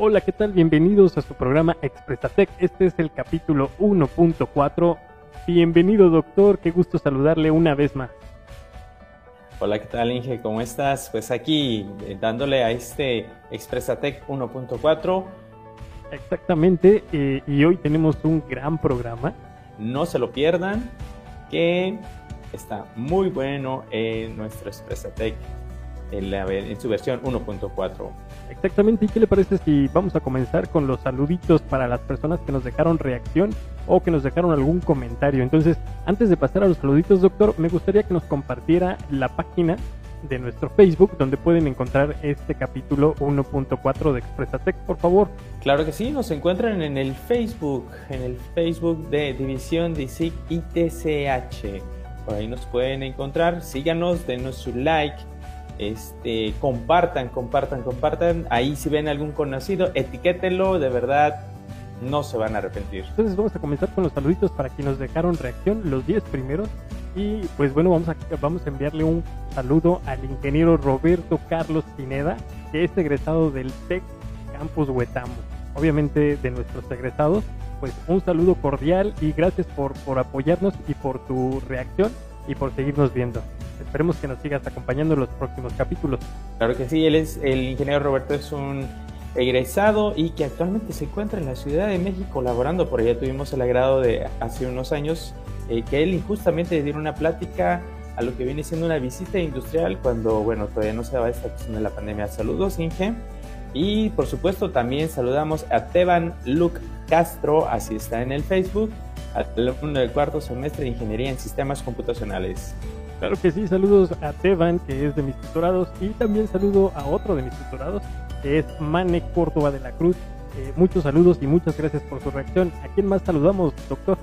Hola, ¿qué tal? Bienvenidos a su programa Expresatec. Este es el capítulo 1.4. Bienvenido, doctor. Qué gusto saludarle una vez más. Hola, ¿qué tal, Inge? ¿Cómo estás? Pues aquí eh, dándole a este Expresatec 1.4. Exactamente, eh, y hoy tenemos un gran programa. No se lo pierdan, que está muy bueno en nuestro Expresatec en, en su versión 1.4. Exactamente, ¿y qué le parece si vamos a comenzar con los saluditos para las personas que nos dejaron reacción o que nos dejaron algún comentario? Entonces, antes de pasar a los saluditos, doctor, me gustaría que nos compartiera la página de nuestro Facebook donde pueden encontrar este capítulo 1.4 de Expresatec, por favor. Claro que sí, nos encuentran en el Facebook, en el Facebook de División DICIC ITCH. Por ahí nos pueden encontrar, síganos, denos su like este, compartan, compartan, compartan. Ahí si ven algún conocido, etiquétenlo, de verdad, no se van a arrepentir. Entonces vamos a comenzar con los saluditos para quienes nos dejaron reacción, los 10 primeros. Y pues bueno, vamos a, vamos a enviarle un saludo al ingeniero Roberto Carlos Pineda, que es egresado del TEC Campus Huetamo. Obviamente de nuestros egresados, pues un saludo cordial y gracias por, por apoyarnos y por tu reacción y por seguirnos viendo esperemos que nos sigas acompañando en los próximos capítulos. Claro que sí, él es el ingeniero Roberto es un egresado y que actualmente se encuentra en la Ciudad de México laborando. Por allá tuvimos el agrado de hace unos años eh, que él injustamente dio una plática a lo que viene siendo una visita industrial cuando, bueno, todavía no se daba esta cuestión de la pandemia. Saludos, Inge. Y por supuesto también saludamos a Teban Luke Castro, así está en el Facebook, alumno del cuarto semestre de Ingeniería en Sistemas Computacionales. Claro que sí, saludos a Teban, que es de mis tutorados, y también saludo a otro de mis tutorados, que es Mane Córdoba de la Cruz. Eh, muchos saludos y muchas gracias por su reacción. ¿A quién más saludamos, doctor?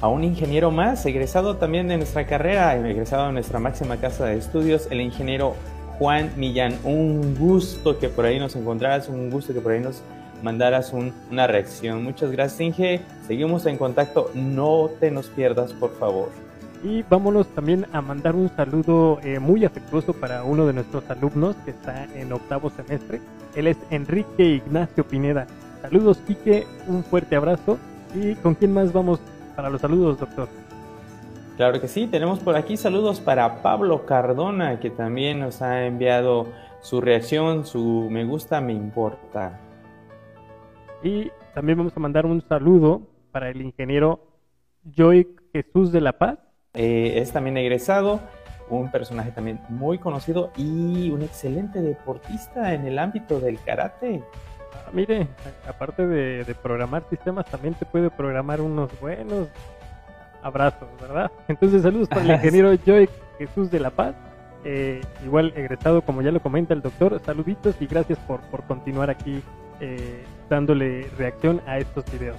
A un ingeniero más, egresado también de nuestra carrera, egresado de nuestra máxima casa de estudios, el ingeniero Juan Millán. Un gusto que por ahí nos encontraras, un gusto que por ahí nos mandaras una reacción. Muchas gracias, Inge. Seguimos en contacto. No te nos pierdas, por favor. Y vámonos también a mandar un saludo eh, muy afectuoso para uno de nuestros alumnos que está en octavo semestre. Él es Enrique Ignacio Pineda. Saludos, Quique, un fuerte abrazo. ¿Y con quién más vamos para los saludos, doctor? Claro que sí, tenemos por aquí saludos para Pablo Cardona, que también nos ha enviado su reacción, su me gusta, me importa. Y también vamos a mandar un saludo para el ingeniero Joy Jesús de la Paz, eh, es también egresado, un personaje también muy conocido y un excelente deportista en el ámbito del karate. Ah, mire, aparte de, programar sistemas, también te puede programar unos buenos abrazos, ¿verdad? Entonces, saludos para el ingeniero Joy Jesús de la Paz. Eh, igual egresado, como ya lo comenta el doctor, saluditos y gracias por, por continuar aquí eh, dándole reacción a estos videos.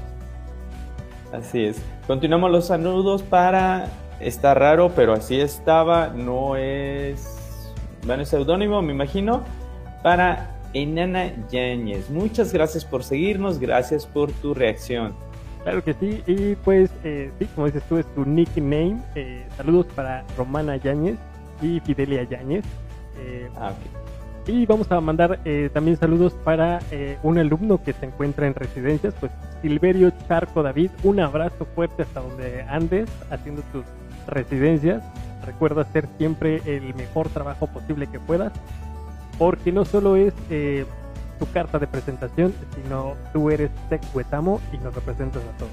Así es. Continuamos los saludos para Está raro, pero así estaba. No es. Bueno, es seudónimo, me imagino. Para Enana Yáñez. Muchas gracias por seguirnos. Gracias por tu reacción. Claro que sí. Y pues, eh, sí, como dices tú, es tu nickname. Eh, saludos para Romana Yáñez y Fidelia Yáñez. Eh, ah, Y vamos a mandar eh, también saludos para un alumno que se encuentra en residencias, pues Silverio Charco David. Un abrazo fuerte hasta donde andes haciendo tus residencias, recuerda hacer siempre el mejor trabajo posible que puedas, porque no solo es eh, tu carta de presentación, sino tú eres Tech Huetamo y nos representas a todos.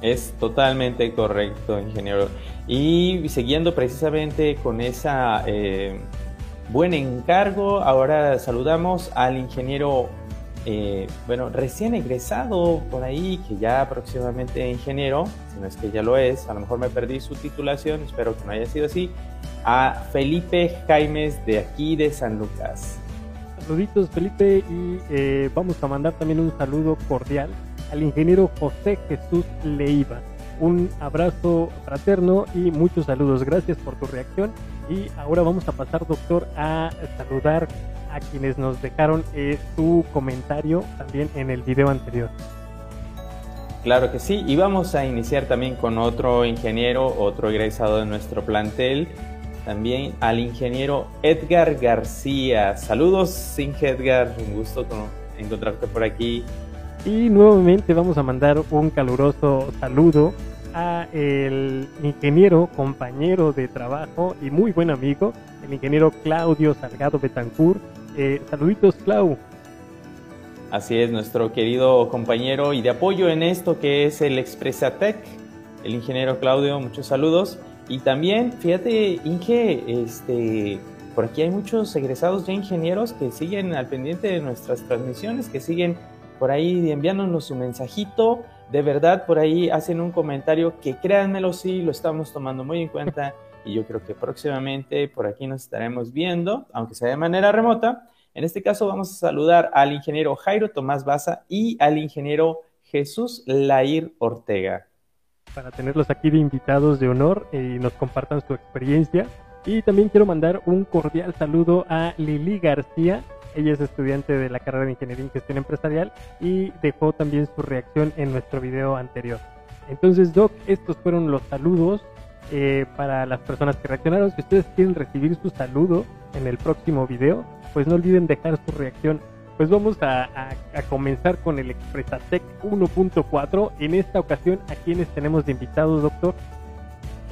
Es totalmente correcto, ingeniero. Y siguiendo precisamente con esa eh, buen encargo, ahora saludamos al ingeniero eh, bueno, recién egresado por ahí, que ya próximamente ingeniero, si no es que ya lo es, a lo mejor me perdí su titulación, espero que no haya sido así, a Felipe Jaimes de aquí de San Lucas. Saluditos Felipe y eh, vamos a mandar también un saludo cordial al ingeniero José Jesús Leiva. Un abrazo fraterno y muchos saludos. Gracias por tu reacción. Y ahora vamos a pasar, doctor, a saludar a quienes nos dejaron eh, su comentario también en el video anterior. Claro que sí, y vamos a iniciar también con otro ingeniero, otro egresado de nuestro plantel, también al ingeniero Edgar García. Saludos, Inge Edgar, un gusto encontrarte por aquí. Y nuevamente vamos a mandar un caluroso saludo a el ingeniero, compañero de trabajo y muy buen amigo, el ingeniero Claudio Salgado Betancourt. Eh, saluditos, Clau. Así es, nuestro querido compañero y de apoyo en esto que es el Expresatec, el ingeniero Claudio, muchos saludos. Y también, fíjate, Inge, este, por aquí hay muchos egresados ya ingenieros que siguen al pendiente de nuestras transmisiones, que siguen por ahí enviándonos su mensajito. De verdad, por ahí hacen un comentario que créanmelo, sí, lo estamos tomando muy en cuenta. Y yo creo que próximamente por aquí nos estaremos viendo, aunque sea de manera remota en este caso vamos a saludar al ingeniero Jairo Tomás Baza y al ingeniero Jesús Lair Ortega. Para tenerlos aquí de invitados de honor y nos compartan su experiencia. Y también quiero mandar un cordial saludo a Lili García. Ella es estudiante de la carrera de Ingeniería en Gestión Empresarial y dejó también su reacción en nuestro video anterior. Entonces, Doc, estos fueron los saludos eh, para las personas que reaccionaron. Si ustedes quieren recibir su saludo en el próximo video, pues no olviden dejar su reacción. Pues vamos a, comenzar con el Expresatec 1.4. En esta ocasión, ¿a quiénes tenemos de invitados, doctor?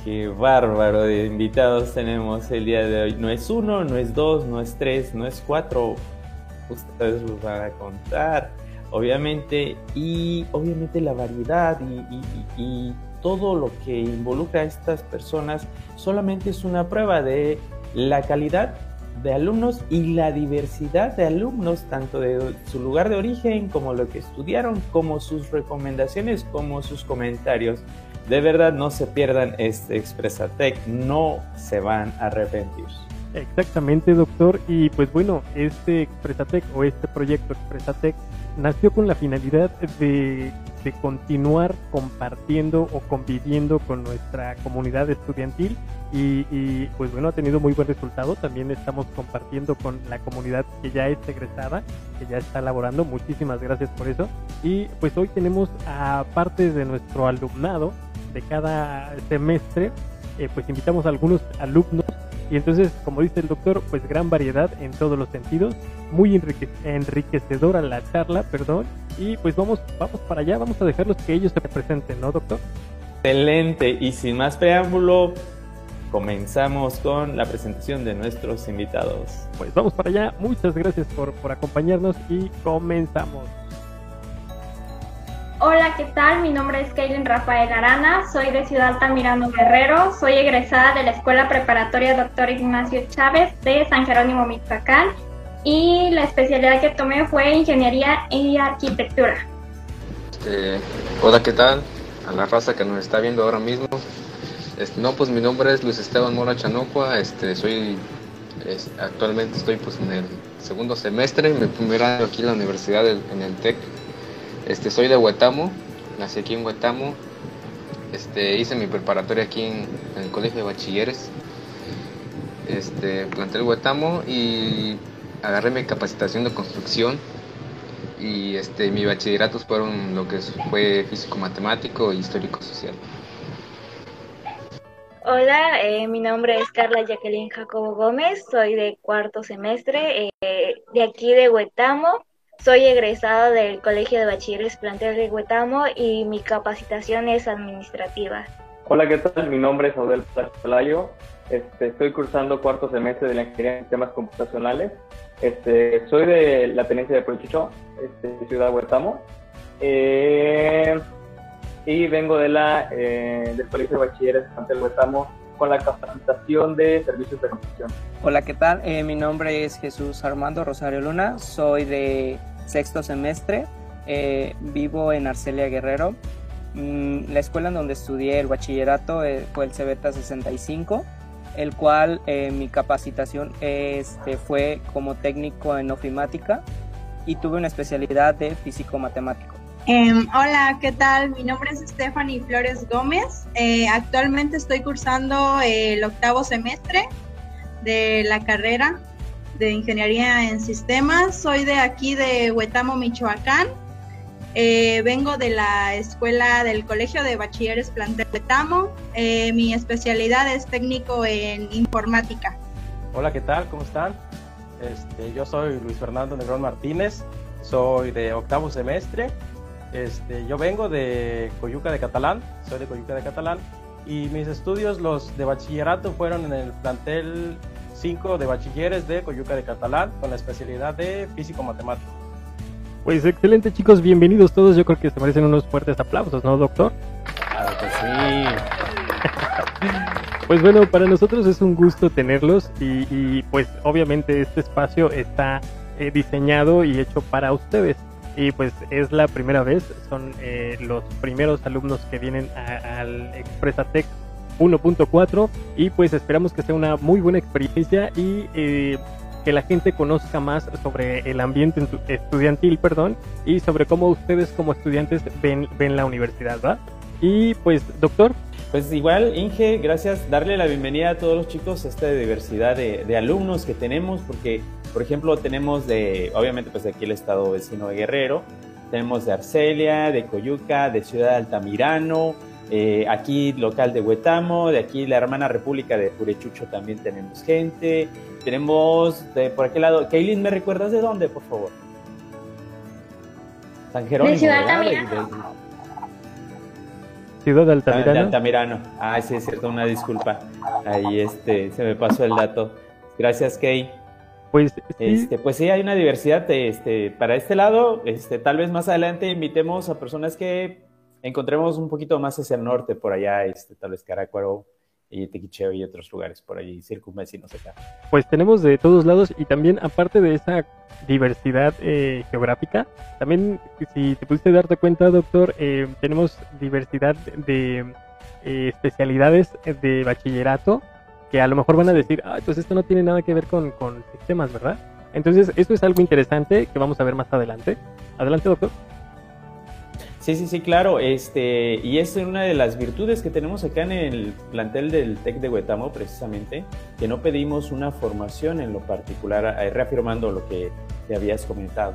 Qué bárbaro de invitados tenemos el día de hoy. No es uno, no es dos, no es tres, no es cuatro. Ustedes los van a contar, obviamente. Y obviamente la variedad y todo lo que involucra a estas personas solamente es una prueba de la calidad de alumnos y la diversidad de alumnos, tanto de su lugar de origen como lo que estudiaron, como sus recomendaciones, como sus comentarios. De verdad, no se pierdan este Expresatec, no se van a arrepentir. Exactamente, doctor. Y pues bueno, este Expresatec o este proyecto Expresatec nació con la finalidad de de continuar compartiendo o conviviendo con nuestra comunidad estudiantil y, pues bueno, ha tenido muy buen resultado. También estamos compartiendo con la comunidad que ya es egresada, que ya está laborando. Muchísimas gracias por eso. Y pues hoy tenemos a parte de nuestro alumnado de cada semestre, eh, pues invitamos a algunos alumnos y entonces, como dice el doctor, pues gran variedad en todos los sentidos, muy enriquecedora la charla, perdón, y pues vamos, vamos para allá, vamos a dejarlos que ellos se presenten, ¿no, doctor? Excelente, y sin más preámbulo, comenzamos con la presentación de nuestros invitados. Pues vamos para allá, muchas gracias por, por acompañarnos y comenzamos. Hola, ¿qué tal? Mi nombre es Kaylin Rafael Arana, soy de Ciudad Altamirano Guerrero, soy egresada de la Escuela Preparatoria Dr. Ignacio Chávez de San Jerónimo, Michoacán y la especialidad que tomé fue Ingeniería y Arquitectura. Este, hola, ¿qué tal? A la raza que nos está viendo ahora mismo. No, pues mi nombre es Luis Esteban Mora Chanocua, este, soy, actualmente estoy pues en el segundo semestre, mi primer año aquí en la universidad, en el TEC este, soy de Huetamo, nací aquí en Huetamo. Este, hice mi preparatoria aquí en, el Colegio de Bachilleres. Este, planté el Huetamo y agarré mi capacitación de construcción y este, mis bachilleratos fueron lo que fue físico-matemático e histórico-social. Hola, eh, mi nombre es Carla Jacqueline Jacobo Gómez, soy de cuarto semestre eh, de aquí de Huetamo soy egresada del Colegio de Bachilleres Plantel de Huetamo y mi capacitación es administrativa. Hola, ¿qué tal? Mi nombre es Odel Palayo. Este, estoy cursando cuarto semestre de la Ingeniería en Sistemas Computacionales. Este, soy de la tenencia de Prochicho, este, Ciudad Huetamo. Eh, y vengo de la, eh, del Colegio de Bachilleres Plantel Huetamo con la capacitación de servicios de construcción. Hola, ¿qué tal? Eh, mi nombre es Jesús Armando Rosario Luna, soy de sexto semestre. Eh, vivo en Arcelia Guerrero. Mm, la escuela en donde estudié el bachillerato eh, fue el Cebeta 65. el cual eh, mi capacitación este, fue como técnico en ofimática y tuve una especialidad de físico-matemático. Em, hola, ¿qué tal? Mi nombre es Stephanie Flores Gómez. Eh, actualmente estoy cursando el octavo semestre de la carrera de Ingeniería en Sistemas. Soy de aquí de Huetamo, Michoacán. Eh, vengo de la escuela del Colegio de Bachilleres Plantel Huetamo. Eh, mi especialidad es técnico en informática. Hola, ¿qué tal? ¿Cómo están? Este, yo soy Luis Fernando Negrón Martínez, soy de octavo semestre. Este, yo vengo de Coyuca de Catalán, soy de Coyuca de Catalán y mis estudios, los de bachillerato, fueron en el plantel 5 de bachilleres de Coyuca de Catalán con la especialidad de físico-matemático. Pues excelente chicos, bienvenidos todos. Yo creo que se merecen unos fuertes aplausos, ¿no, doctor? Claro que sí. pues bueno, para nosotros es un gusto tenerlos y, pues obviamente este espacio está eh, diseñado y hecho para ustedes. Y pues es la primera vez, son eh, los primeros alumnos que vienen al Expresatec 1.4 y pues esperamos que sea una muy buena experiencia y eh, que la gente conozca más sobre el ambiente estudiantil, perdón, y sobre cómo ustedes como estudiantes ven, ven la universidad, ¿va? Y pues, doctor. Pues igual, Inge, gracias. Darle la bienvenida a todos los chicos a esta diversidad de, de, alumnos que tenemos, porque, por ejemplo, tenemos de, obviamente, pues de aquí el estado vecino de Guerrero, tenemos de Arcelia, de Coyuca, de Ciudad Altamirano, eh, aquí local de Huetamo, de aquí la hermana república de Purechucho también tenemos gente. Tenemos de por aquel lado, Kaylin, ¿me recuerdas de dónde, por favor? San Jerónimo. De Ciudad Altamirano. Ciudad de Altamirano. Ah, Altamirano. Ah, sí, es cierto, una disculpa. Ahí este, se me pasó el dato. Gracias, Kay. Pues sí. Este, pues sí, hay una diversidad. Este, para este lado, este, tal vez más adelante invitemos a personas que encontremos un poquito más hacia el norte, por allá, este, tal vez Caracuaro y Tequicheo y otros lugares por allí, circunvecinos acá. Pues tenemos de todos lados y también aparte de esa diversidad eh, geográfica, también si te pudiste darte cuenta, doctor, eh, tenemos diversidad de eh, especialidades de bachillerato que a lo mejor van a decir, ah, pues esto no tiene nada que ver con, con sistemas, ¿verdad? Entonces, esto es algo interesante que vamos a ver más adelante. Adelante, doctor. Sí, sí, sí, claro. Este, y es una de las virtudes que tenemos acá en el plantel del TEC de Huetamo, precisamente, que no pedimos una formación en lo particular, eh, reafirmando lo que te habías comentado.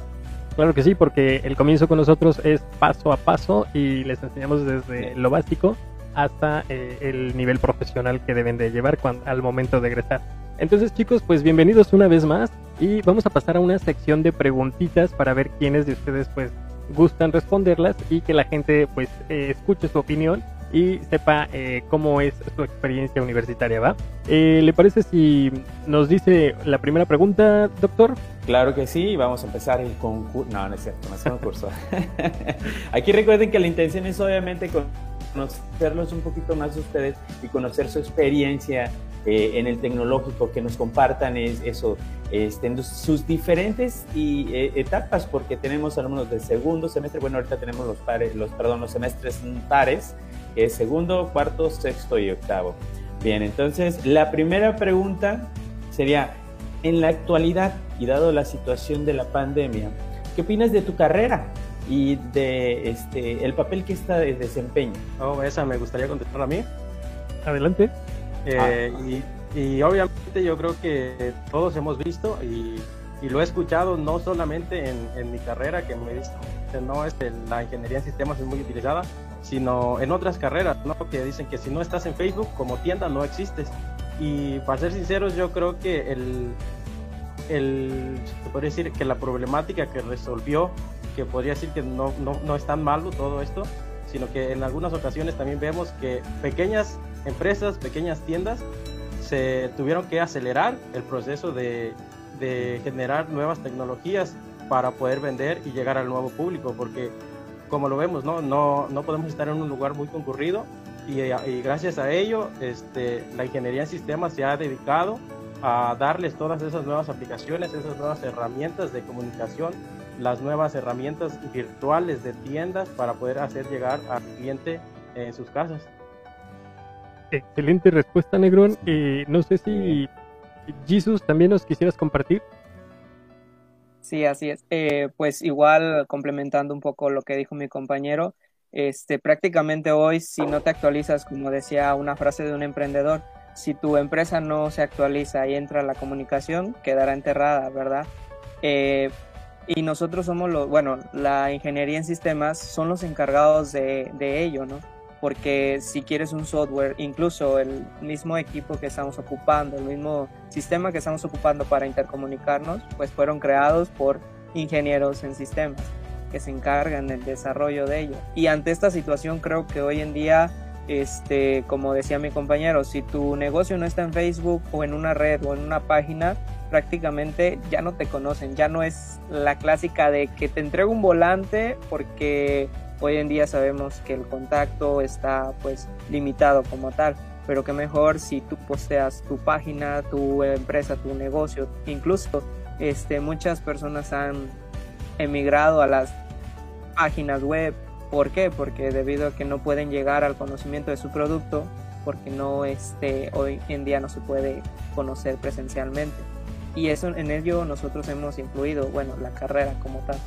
Claro que sí, porque el comienzo con nosotros es paso a paso y les enseñamos desde lo básico hasta eh, el nivel profesional que deben de llevar cuando, al momento de egresar. Entonces chicos, pues bienvenidos una vez más y vamos a pasar a una sección de preguntitas para ver quiénes de ustedes pues gustan responderlas y que la gente pues eh, escuche su opinión y sepa eh, cómo es su experiencia universitaria, ¿va? Eh, ¿Le parece si nos dice la primera pregunta, doctor? Claro que sí, vamos a empezar el concurso. No, no es cierto, no es concurso. Aquí recuerden que la intención es obviamente conocerlos un poquito más ustedes y conocer su experiencia eh, en el tecnológico, que nos compartan es, eso, este, sus diferentes y, eh, etapas, porque tenemos alumnos de segundo semestre, bueno, ahorita tenemos los pares, los, perdón, los semestres pares, que es segundo, cuarto, sexto y octavo. Bien, entonces la primera pregunta sería, en la actualidad y dado la situación de la pandemia, ¿qué opinas de tu carrera? Y de este el papel que esta desempeña. Oh, esa me gustaría contestar a mí. Adelante. Eh, y, y, obviamente yo creo que todos hemos visto y, y lo he escuchado no solamente en, en, mi carrera, que me he visto, no este, la ingeniería en sistemas es muy utilizada, sino en otras carreras, ¿no? que dicen que si no estás en Facebook como tienda no existes. Y para ser sinceros, yo creo que el, el se podría decir que la problemática que resolvió, que podría decir que no, no, no es tan malo todo esto, sino que en algunas ocasiones también vemos que pequeñas empresas, pequeñas tiendas, se tuvieron que acelerar el proceso de, de generar nuevas tecnologías para poder vender y llegar al nuevo público, porque como lo vemos, no, no, no podemos estar en un lugar muy concurrido y, y, gracias a ello este, la ingeniería en sistemas se ha dedicado a darles todas esas nuevas aplicaciones, esas nuevas herramientas de comunicación, las nuevas herramientas virtuales de tiendas para poder hacer llegar al cliente en sus casas. Excelente respuesta, Negrón. Eh, no sé si Jesus también nos quisieras compartir. Sí, así es. Eh, pues igual complementando un poco lo que dijo mi compañero, este, prácticamente hoy si no te actualizas, como decía una frase de un emprendedor, si tu empresa no se actualiza y entra la comunicación, quedará enterrada, ¿verdad? Eh, y nosotros somos los, bueno, la ingeniería en sistemas son los encargados de, de ello, ¿no? Porque si quieres un software, incluso el mismo equipo que estamos ocupando, el mismo sistema que estamos ocupando para intercomunicarnos, pues fueron creados por ingenieros en sistemas que se encargan del desarrollo de ello. Y ante esta situación creo que hoy en día, este, como decía mi compañero, si tu negocio no está en Facebook o en una red o en una página, prácticamente ya no te conocen, ya no es la clásica de que te entrego un volante porque hoy en día sabemos que el contacto está pues limitado como tal, pero que mejor si tú posteas tu página, tu empresa, tu negocio, incluso este, muchas personas han emigrado a las páginas web. ¿Por qué? Porque debido a que no pueden llegar al conocimiento de su producto, porque no este, hoy en día no se puede conocer presencialmente y eso en ello nosotros hemos influido, bueno, la carrera como tal.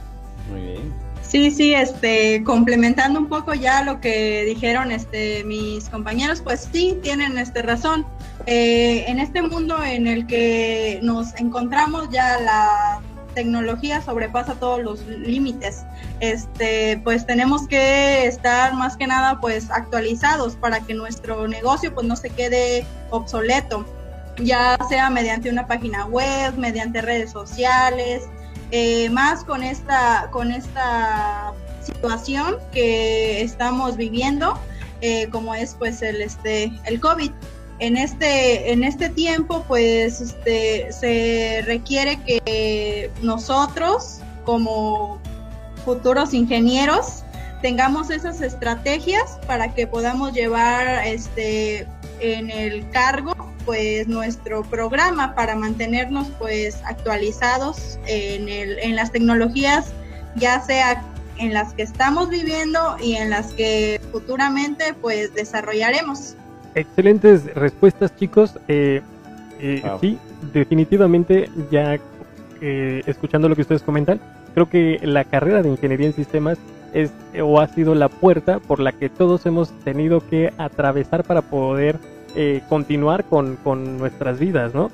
Muy bien. Sí, sí, este, complementando un poco ya lo que dijeron este, mis compañeros, pues sí, tienen este, razón. Eh, en este mundo en el que nos encontramos ya la tecnología sobrepasa todos los límites. Este, pues tenemos que estar más que nada pues actualizados para que nuestro negocio pues no se quede obsoleto ya sea mediante una página web, mediante redes sociales, eh, más con esta, con esta situación que estamos viviendo, eh, como es pues el, este, el COVID. En este, en este tiempo, pues este, se requiere que nosotros, como futuros ingenieros, tengamos esas estrategias para que podamos llevar este, en el cargo pues nuestro programa para mantenernos pues actualizados en, el, en las tecnologías, ya sea en las que estamos viviendo y en las que futuramente pues desarrollaremos. Excelentes respuestas chicos. Eh, eh, sí, definitivamente ya eh, escuchando lo que ustedes comentan, creo que la carrera de ingeniería en sistemas es o ha sido la puerta por la que todos hemos tenido que atravesar para poder eh, continuar con, con, nuestras vidas, ¿no?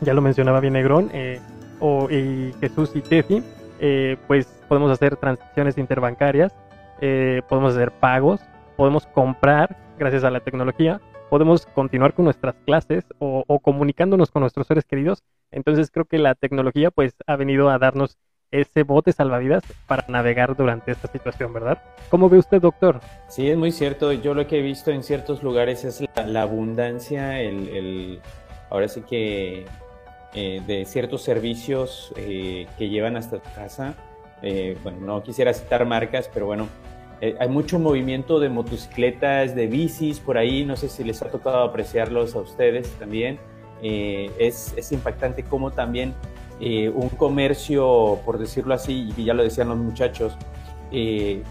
Ya lo mencionaba bien Negrón, eh, o, y Jesús y Tefi, eh, pues podemos hacer transacciones interbancarias, podemos hacer pagos, podemos comprar gracias a la tecnología, podemos continuar con nuestras clases o, comunicándonos con nuestros seres queridos. Entonces creo que la tecnología pues ha venido a darnos ese bote salvavidas para navegar durante esta situación, ¿verdad? ¿Cómo ve usted, doctor? Sí, es muy cierto. Yo lo que he visto en ciertos lugares es la, abundancia, el, ahora sí que eh, de ciertos servicios eh, que llevan hasta tu casa. Eh, bueno, no quisiera citar marcas, pero bueno, hay mucho movimiento de motocicletas, de bicis por ahí. No sé si les ha tocado apreciarlos a ustedes también. es, es impactante cómo también eh, un comercio, por decirlo así, y ya lo decían los muchachos, eh,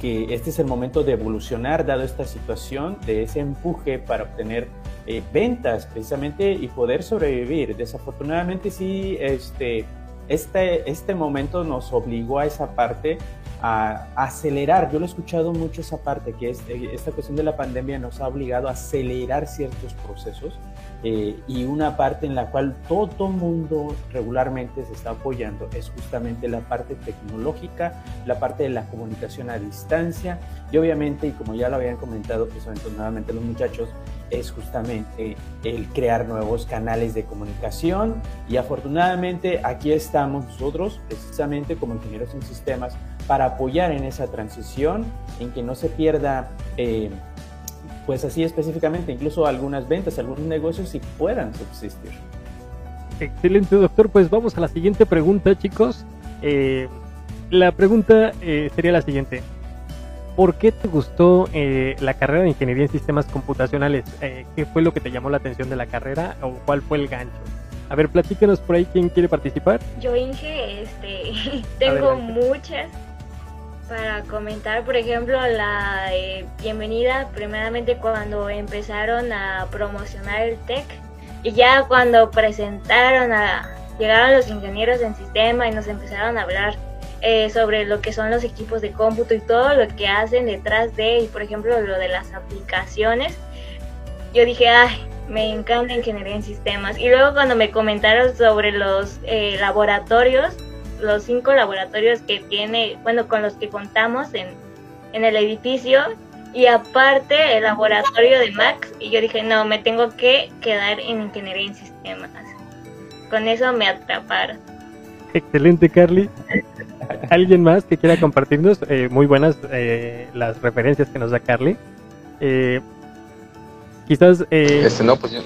que este es el momento de evolucionar dado esta situación, de ese empuje para obtener eh, ventas precisamente y poder sobrevivir. Desafortunadamente sí, este, este, este momento nos obligó a esa parte, a, acelerar. Yo lo he escuchado mucho esa parte, que es, esta cuestión de la pandemia nos ha obligado a acelerar ciertos procesos eh, y una parte en la cual todo mundo regularmente se está apoyando es justamente la parte tecnológica, la parte de la comunicación a distancia y obviamente, y como ya lo habían comentado precisamente nuevamente los muchachos, es justamente el crear nuevos canales de comunicación y afortunadamente aquí estamos nosotros precisamente como ingenieros en sistemas para apoyar en esa transición, en que no se pierda... Eh, pues así específicamente, incluso algunas ventas, algunos negocios y puedan subsistir. Excelente, doctor. Pues vamos a la siguiente pregunta, chicos. Eh, la pregunta eh, sería la siguiente. ¿Por qué te gustó eh, la carrera de Ingeniería en Sistemas Computacionales? ¿Qué fue lo que te llamó la atención de la carrera o cuál fue el gancho? A ver, platícanos por ahí quién quiere participar. Yo, Inge, este, tengo muchas para comentar, por ejemplo, la eh, bienvenida, primeramente cuando empezaron a promocionar el TEC y ya cuando presentaron a, llegaron los ingenieros en sistema y nos empezaron a hablar eh, sobre lo que son los equipos de cómputo y todo lo que hacen detrás de, y por ejemplo, lo de las aplicaciones, yo dije, ay, me encanta ingeniería en sistemas. Y luego cuando me comentaron sobre los eh, laboratorios, los cinco laboratorios que tiene, bueno, con los que contamos en, en el edificio, y aparte el laboratorio de Max, y yo dije, no, me tengo que quedar en ingeniería en sistemas. Con eso me atraparon. Excelente, Carly. ¿Alguien más que quiera compartirnos? Eh, muy buenas eh, las referencias que nos da Carly. Eh, quizás... Este, no, pues yo,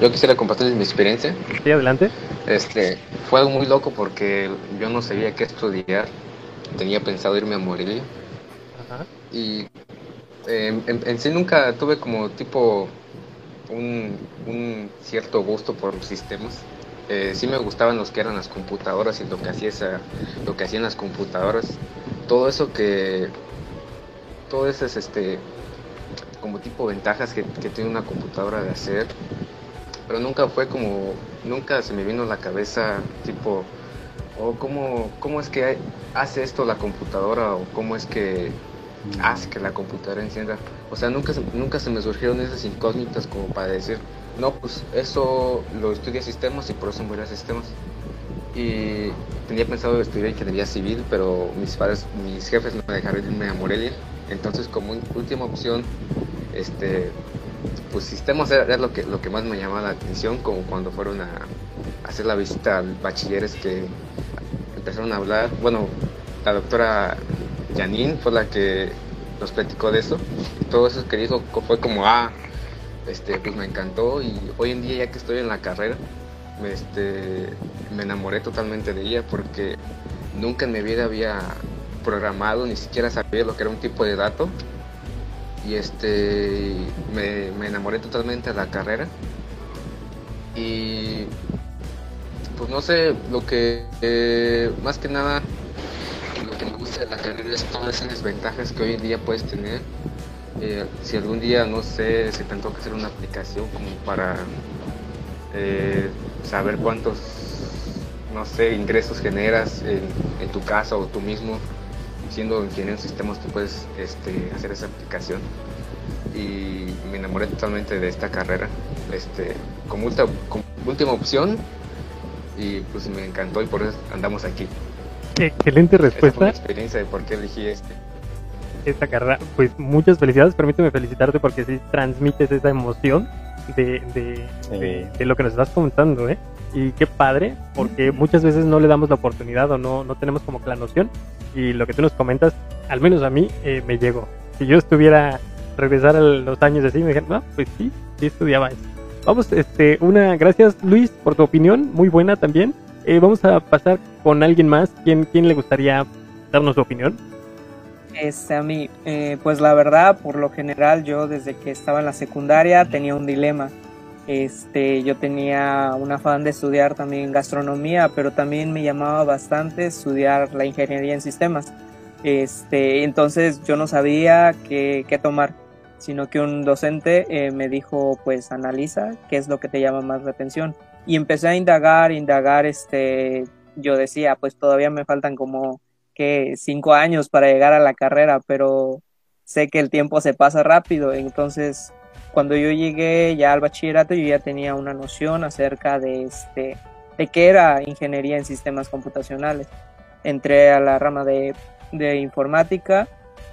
yo quisiera compartir mi experiencia. Sí, adelante. Este, fue algo muy loco porque yo no sabía qué estudiar. Tenía pensado irme a Morelia. Ajá. Y en, sí nunca tuve como tipo un, un cierto gusto por los sistemas. Eh, sí me gustaban los que eran las computadoras y lo que hacía esa, lo que hacían las computadoras. Todo eso que todo eso es este como tipo ventajas que, que tiene una computadora de hacer pero nunca fue como, nunca se me vino a la cabeza tipo, o cómo, cómo es que hace esto la computadora o cómo es que hace que la computadora encienda. O sea, nunca, nunca se me surgieron esas incógnitas como para decir, no, pues eso lo estudia sistemas y por eso voy a sistemas. Y tenía pensado estudiar ingeniería civil, pero mis padres, mis jefes no me dejaron irme a Morelia. Entonces, como última opción, este, pues sistemas era, lo que lo que más me llamaba la atención como cuando fueron a, hacer la visita al bachilleres que empezaron a hablar. Bueno la doctora Janine fue la que nos platicó de eso. Todo eso que dijo fue como ah este pues me encantó y hoy en día ya que estoy en la carrera este me enamoré totalmente de ella porque nunca en mi vida había programado ni siquiera sabía lo que era un tipo de dato y este me, enamoré totalmente de la carrera. Y pues no sé lo que eh, más que nada lo que me gusta de la carrera es todas esas ventajas que hoy en día puedes tener. Eh, si algún día no sé si te que hacer una aplicación como para eh, saber cuántos no sé ingresos generas en, en tu casa o tú mismo siendo ingeniero en sistemas tú puedes este, hacer esa aplicación y me enamoré totalmente de esta carrera este, como, última opción y pues me encantó y por eso andamos aquí. Excelente respuesta. experiencia de por qué elegí este. Esta carrera, pues muchas felicidades, permíteme felicitarte porque sí transmites esa emoción de, de, de, lo que nos estás comentando, ¿eh? Y qué padre, porque muchas veces no le damos la oportunidad o no, no tenemos como que la noción y lo que tú nos comentas, al menos a mí, eh, me llegó. Si yo estuviera regresar a los años así, me dijeron, no, pues sí, sí estudiaba eso. Vamos, este, una, gracias Luis por tu opinión, muy buena también. Eh, vamos a pasar con alguien más. ¿Quién, quién le gustaría darnos su opinión? Este, a mí, eh, pues la verdad, por lo general, yo desde que estaba en la secundaria tenía un dilema. Este, yo tenía un afán de estudiar también gastronomía, pero también me llamaba bastante estudiar la ingeniería en sistemas. Este, entonces yo no sabía qué, tomar, sino que un docente eh, me dijo, pues analiza qué es lo que te llama más la atención. Y empecé a indagar, indagar, este, yo decía, pues todavía me faltan como que cinco años para llegar a la carrera, pero sé que el tiempo se pasa rápido, entonces cuando yo llegué ya al bachillerato yo ya tenía una noción acerca de este de qué era ingeniería en sistemas computacionales. Entré a la rama de, de informática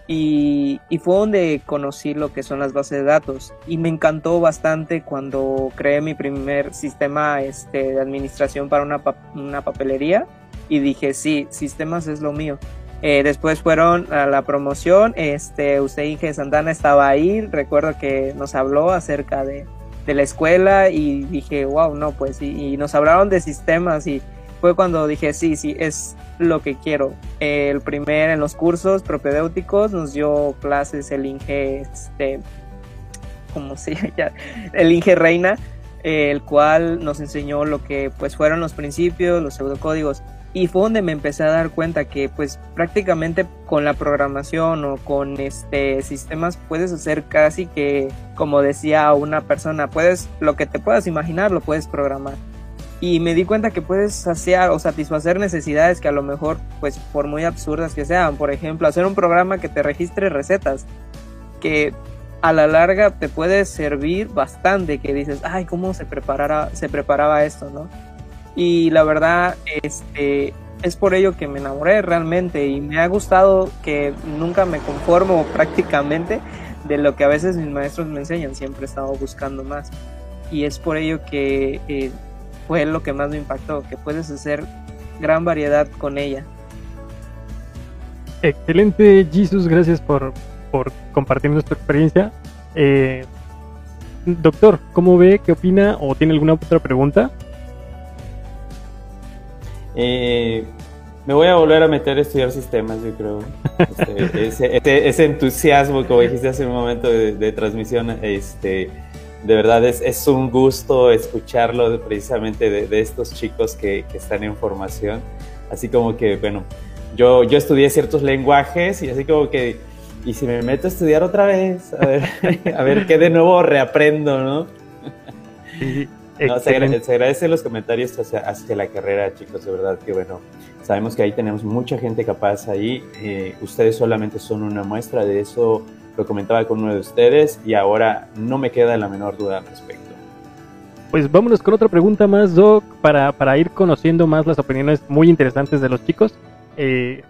y, y, fue donde conocí lo que son las bases de datos y me encantó bastante cuando creé mi primer sistema este, de administración para una, una papelería y dije sí, sistemas es lo mío eh, después fueron a la promoción, este, usted Inge Santana estaba ahí, recuerdo que nos habló acerca de, de la escuela y dije, wow, no, pues, y, nos hablaron de sistemas y fue cuando dije, sí, sí, es lo que quiero. el primer, en los cursos propedéuticos, nos dio clases el Inge, este, ¿cómo se llama? El Inge Reina, el cual nos enseñó lo que, pues, fueron los principios, los pseudocódigos y fue donde me empecé a dar cuenta que pues prácticamente con la programación o con este sistemas puedes hacer casi que como decía una persona puedes lo que te puedas imaginar lo puedes programar. Y me di cuenta que puedes saciar o satisfacer necesidades que a lo mejor pues por muy absurdas que sean. Por ejemplo hacer un programa que te registre recetas que a la larga te puede servir bastante que dices ay cómo se preparara se preparaba esto no y la verdad este es por ello que me enamoré realmente y me ha gustado que nunca me conformo prácticamente de lo que a veces mis maestros me enseñan, siempre he estado buscando más y es por ello que eh, fue lo que más me impactó, que puedes hacer gran variedad con ella. Excelente, Jesus, gracias por, por compartirnos tu experiencia. Eh, doctor, ¿cómo ve? ¿Qué opina? ¿O tiene alguna otra pregunta? Eh, me voy a volver a meter a estudiar sistemas, yo creo. Este, ese, entusiasmo, como dijiste hace un momento de, transmisión, este, de verdad es, es, un gusto escucharlo precisamente de, estos chicos que, que, están en formación. Así como que, bueno, yo, yo estudié ciertos lenguajes y así como que, y si me meto a estudiar otra vez, a ver, a ver qué de nuevo reaprendo, ¿no? No, se, agradecen los comentarios hacia, la carrera, chicos, de verdad que bueno, sabemos que ahí tenemos mucha gente capaz ahí, eh, ustedes solamente son una muestra de eso, lo comentaba con uno de ustedes y ahora no me queda la menor duda al respecto. Pues vámonos con otra pregunta más, Doc, para, para ir conociendo más las opiniones muy interesantes de los chicos. Eh,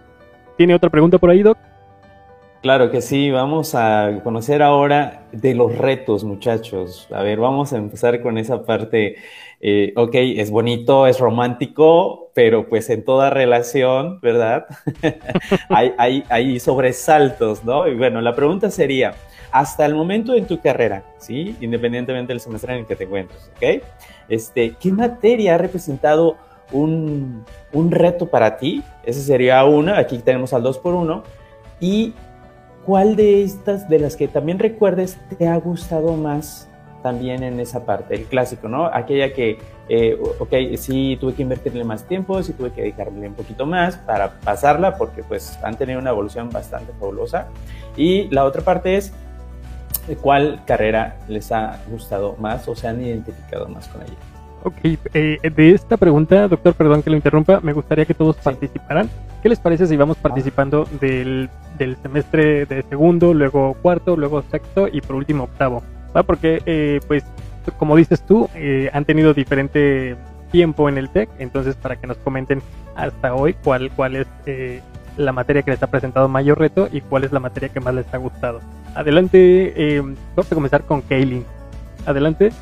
¿Tiene otra pregunta por ahí, Doc? Claro que sí, vamos a conocer ahora de los retos, muchachos. A ver, vamos a empezar con esa parte. Eh, ok, es bonito, es romántico, pero pues en toda relación, ¿verdad? hay, sobresaltos, ¿no? Y bueno, la pregunta sería, hasta el momento en tu carrera, ¿sí? Independientemente del semestre en el que te encuentres, ¿ok? Este, ¿Qué materia ha representado un, un reto para ti? Esa sería una, aquí tenemos al 2 por 1 Y ¿Cuál de estas, de las que también recuerdes, te ha gustado más también en esa parte? El clásico, ¿no? Aquella que, eh, ok, sí tuve que invertirle más tiempo, sí tuve que dedicarle un poquito más para pasarla, porque pues han tenido una evolución bastante fabulosa. Y la otra parte es, ¿cuál carrera les ha gustado más o se han identificado más con ella? Ok, eh, de esta pregunta, doctor, perdón que lo interrumpa, me gustaría que todos participaran. ¿Qué les parece si vamos participando del, semestre de segundo, luego cuarto, luego sexto y por último octavo? Porque, eh, pues, como dices tú, eh, han tenido diferente tiempo en el TEC, entonces para que nos comenten hasta hoy cuál, cuál es la materia que les ha presentado mayor reto y cuál es la materia que más les ha gustado. Adelante, vamos a comenzar con Kaylin. Adelante.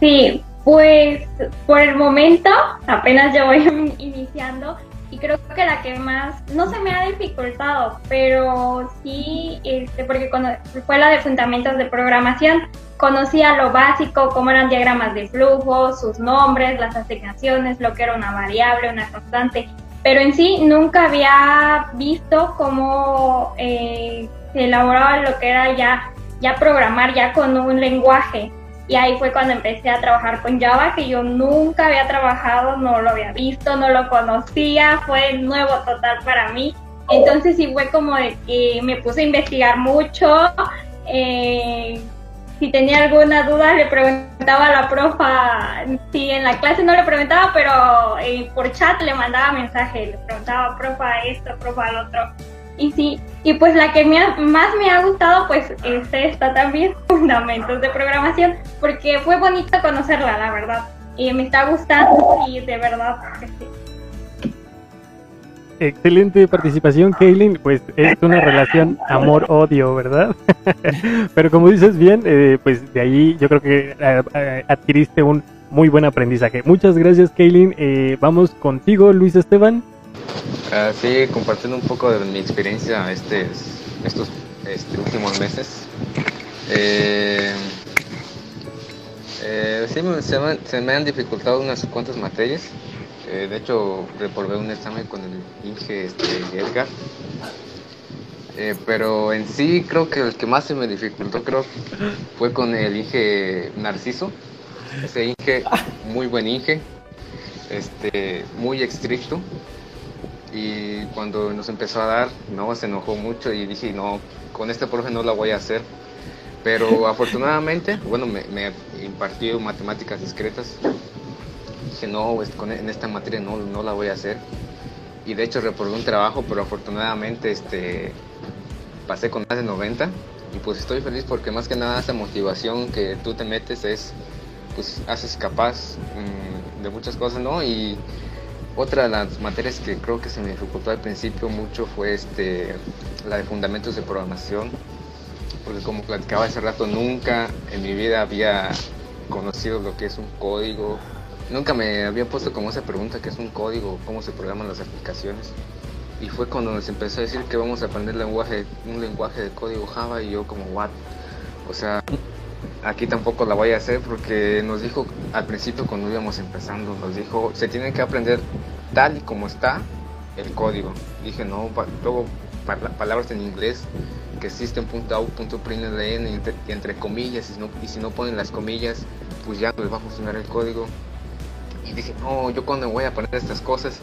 Sí, pues por el momento apenas yo voy iniciando y creo que la que más no se me ha dificultado, pero sí, este, porque cuando fue la de fundamentos de programación, conocía lo básico, cómo eran diagramas de flujo, sus nombres, las asignaciones, lo que era una variable, una constante, pero en sí nunca había visto cómo eh, se elaboraba lo que era ya, ya programar ya con un lenguaje. Y ahí fue cuando empecé a trabajar con Java, que yo nunca había trabajado, no lo había visto, no lo conocía, fue nuevo total para mí. Entonces sí fue como de que me puse a investigar mucho. Eh, si tenía alguna duda le preguntaba a la profa, si en la clase no le preguntaba, pero eh, por chat le mandaba mensaje, le preguntaba profa esto, profa lo otro. Y sí, y pues la que más me ha gustado pues es esta también, Fundamentos de Programación, porque fue bonito conocerla, la verdad. Y me está gustando y de verdad. Excelente participación, Kaylin. Pues es una relación amor-odio, ¿verdad? Pero como dices bien, eh, pues de ahí yo creo que eh, eh, adquiriste un muy buen aprendizaje. Muchas gracias, Kaylin. vamos contigo, Luis Esteban. Uh, sí, compartiendo un poco de mi experiencia este, estos este, últimos meses. Eh, eh, sí, se, me han dificultado unas cuantas materias. Eh, de hecho, reprobé un examen con el Inge este, Edgar. pero en sí creo que el que más se me dificultó creo fue con el Inge Narciso. Ese Inge, muy buen Inge. este, muy estricto y cuando nos empezó a dar, no, se enojó mucho y dije, no, con este profe no la voy a hacer. Pero afortunadamente, bueno, me, me impartió matemáticas discretas. Dije, no, en esta materia no, no la voy a hacer. Y de hecho reprobé un trabajo, pero afortunadamente este, pasé con más de 90 y pues estoy feliz porque más que nada esa motivación que tú te metes es, pues haces capaz mm, de muchas cosas, ¿no? Y otra de las materias que creo que se me dificultó al principio mucho fue este, la de fundamentos de programación, porque como platicaba hace rato, nunca en mi vida había conocido lo que es un código, nunca me había puesto como esa pregunta que es un código, cómo se programan las aplicaciones. Y fue cuando nos empezó a decir que vamos a aprender lenguaje, un lenguaje de código Java y yo como, what? O sea, aquí tampoco la voy a hacer porque nos dijo al principio cuando íbamos empezando, nos dijo, se tiene que aprender tal y como está el código. Dije, no, luego palabras en inglés que existen punto out, punto entre, entre comillas y, no, y si no ponen las comillas, pues ya no les va a funcionar el código. Y dije, no, yo cuando voy a poner estas cosas,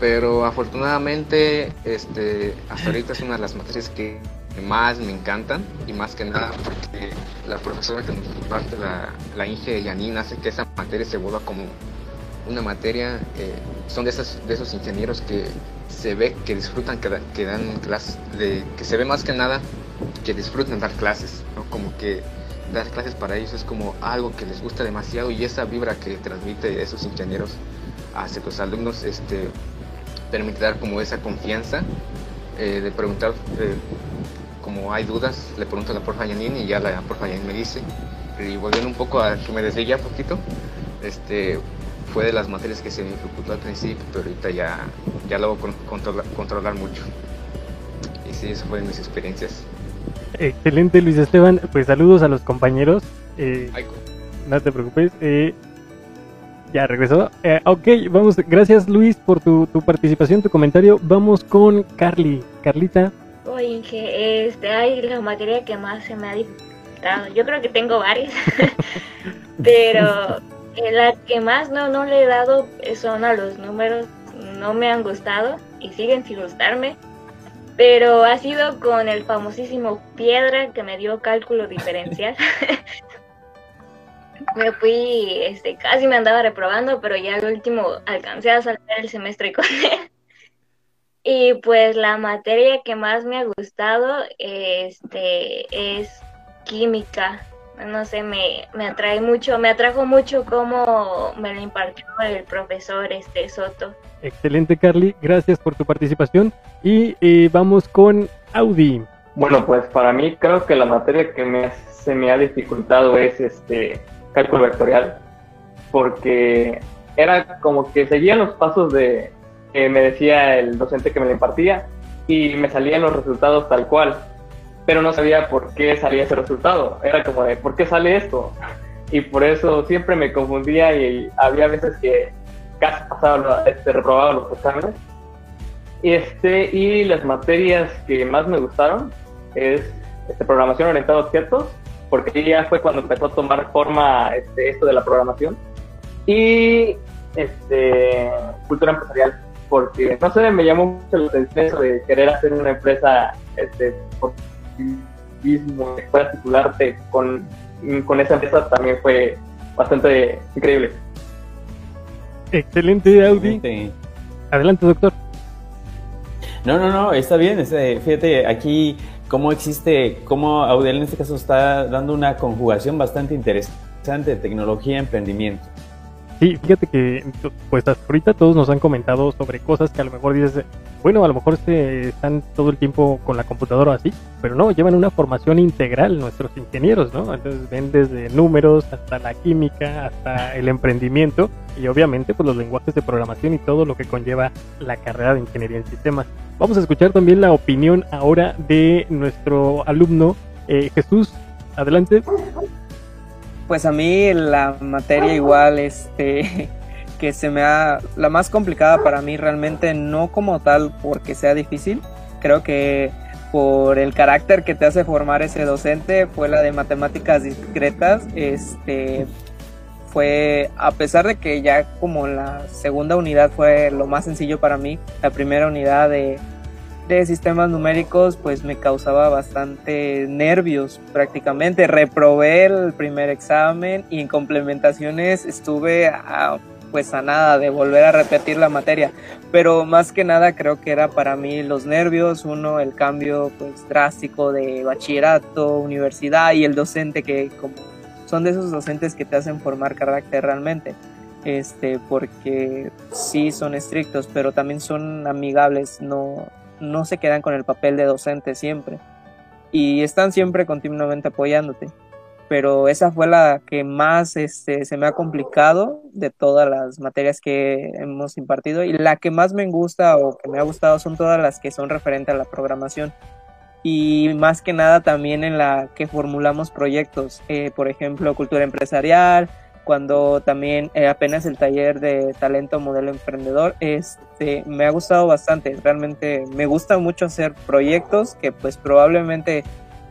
pero afortunadamente este, hasta ahorita es una de las materias que más me encantan y más que nada porque la profesora que nos imparte la, la Inge Yanin hace que esa materia se vuelva como una materia, eh, son de, esos, de esos ingenieros que se ve que disfrutan que, que dan clases, de, que se ve más que nada que disfrutan dar clases, ¿no? como que dar clases para ellos es como algo que les gusta demasiado y esa vibra que transmite esos ingenieros hacia los alumnos este, permite dar como esa confianza eh, de preguntar, eh, como hay dudas, le pregunto a la profe Yanin y ya la profe Yanin me dice. Y volviendo un poco a que me desvié un poquito, este, fue de las materias que se me dificultó al principio, pero ahorita ya, ya lo hago controlar, controlar mucho. Y sí, eso fue de mis experiencias. Excelente, Luis Esteban. Pues saludos a los compañeros. Eh, no te preocupes. Eh, ya regresó. Eh, ok, vamos. Gracias, Luis, por tu, tu, participación, tu comentario. Vamos con Carly. Carlita. Oye, este, hay la materia que más se me ha dificultado. Yo creo que tengo varias, pero la que más no, no le he dado son a los números. No me han gustado y siguen sin gustarme pero ha sido con el famosísimo Piedra que me dio cálculo diferencial. me fui, este, casi me andaba reprobando, pero ya al último alcancé a saltar el semestre con él. Y pues la materia que más me ha gustado este, es química. No sé, me, me atrae mucho, me atrajo mucho cómo me lo impartió el profesor este Soto. Excelente, Carly. Gracias por tu participación. Y eh, vamos con Audi. Bueno, pues para mí creo que la materia que se me ha dificultado es este cálculo vectorial, porque era como que seguía los pasos de me decía el docente que me impartía y me salían los resultados tal cual, pero no sabía por qué salía ese resultado. Era como de, ¿por qué sale esto? Y por eso siempre me confundía y había veces que casi pasaba, este, reprobaba los exámenes. Este, y las materias que más me gustaron es este, programación orientada a objetos, porque ya fue cuando empezó a tomar forma este, esto de la programación. Y este, cultura empresarial, porque no sé, me llamó mucho la atención eso de querer hacer una empresa este, por mismo, puedas titularte con, con esa empresa también fue bastante increíble. Excelente, Audi. Adelante, doctor. No, no, no, está bien. Este, fíjate, aquí cómo existe, cómo Audiel en este caso está dando una conjugación bastante interesante de tecnología y emprendimiento. Sí, fíjate que pues hasta ahorita todos nos han comentado sobre cosas que a lo mejor dices, bueno, a lo mejor se están todo el tiempo con la computadora así, pero no, llevan una formación integral nuestros ingenieros, ¿no? Entonces ven desde números hasta la química, hasta el emprendimiento y obviamente pues los lenguajes de programación y todo lo que conlleva la carrera de ingeniería en sistemas. Vamos a escuchar también la opinión ahora de nuestro alumno eh, Jesús. Adelante pues a mí la materia igual, este, que se me ha, la más complicada para mí realmente no como tal porque sea difícil, creo que por el carácter que te hace formar ese docente fue la de matemáticas discretas, este, fue, a pesar de que ya como la segunda unidad fue lo más sencillo para mí, la primera unidad de, de sistemas numéricos pues me causaba bastante nervios prácticamente. Reprobé el primer examen y en complementaciones estuve a, pues a nada de volver a repetir la materia. Pero más que nada creo que era para mí los nervios, uno el cambio pues drástico de bachillerato, universidad y el docente que como son de esos docentes que te hacen formar carácter realmente este porque sí son estrictos pero también son amigables no no se quedan con el papel de docente siempre. Y están siempre continuamente apoyándote. Pero esa fue la que más este, se me ha complicado de todas las materias que hemos impartido. Y la que más me gusta o que me ha gustado son todas las que son referentes a la programación. Y más que nada también en la que formulamos proyectos, eh, por ejemplo, cultura empresarial, cuando también eh, apenas el taller de talento modelo emprendedor, este, me ha gustado bastante, realmente me gusta mucho hacer proyectos que pues probablemente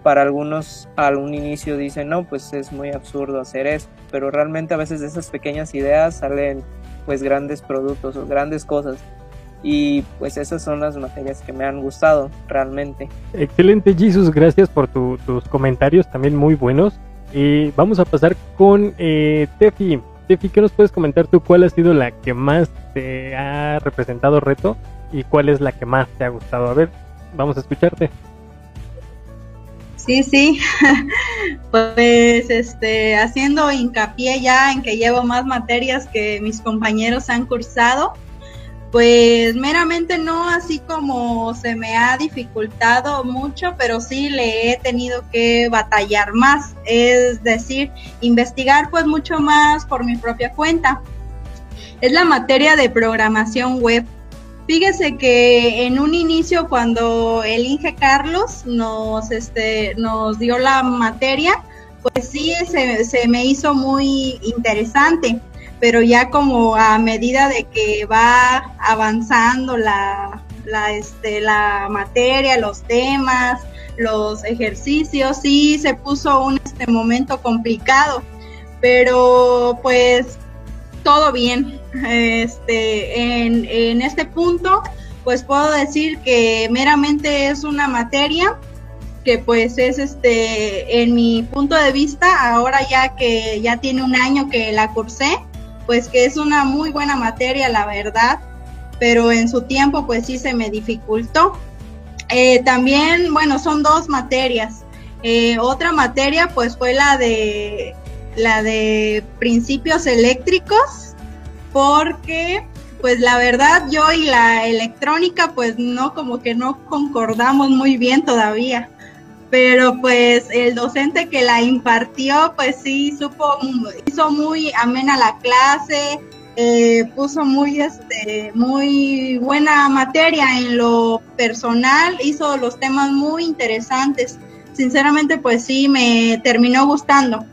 para algunos al un inicio dicen, no, pues es muy absurdo hacer eso, pero realmente a veces de esas pequeñas ideas salen pues grandes productos o grandes cosas. Y pues esas son las materias que me han gustado realmente. Excelente, Jesus, gracias por tus comentarios también muy buenos. Y vamos a pasar con eh, Tefi. Tefi, ¿qué nos puedes comentar tú? ¿Cuál ha sido la que más te ha representado reto y cuál es la que más te ha gustado? A ver, vamos a escucharte. Sí, sí. pues este, haciendo hincapié ya en que llevo más materias que mis compañeros han cursado, pues meramente no así como se me ha dificultado mucho, pero sí le he tenido que batallar más, es decir, investigar pues mucho más por mi propia cuenta. Es la materia de programación web. Fíjese que en un inicio cuando el Inge Carlos nos, este, nos dio la materia, pues sí se, se me hizo muy interesante pero ya como a medida de que va avanzando la, la, este, la materia, los temas, los ejercicios, sí se puso un este momento complicado, pero pues todo bien. Este, en, en este punto, pues puedo decir que meramente es una materia que pues es este en mi punto de vista ahora ya que ya tiene un año que la cursé pues que es una muy buena materia, la verdad, pero en su tiempo pues sí se me dificultó. Eh, también, bueno, son dos materias. Eh, otra materia pues fue la de la de principios eléctricos, porque pues la verdad yo y la electrónica pues no como que no concordamos muy bien todavía pero pues el docente que la impartió, pues sí, supo, hizo muy amena la clase, eh, puso muy, este, muy buena materia en lo personal, hizo los temas muy interesantes. Sinceramente, pues sí, me terminó gustando.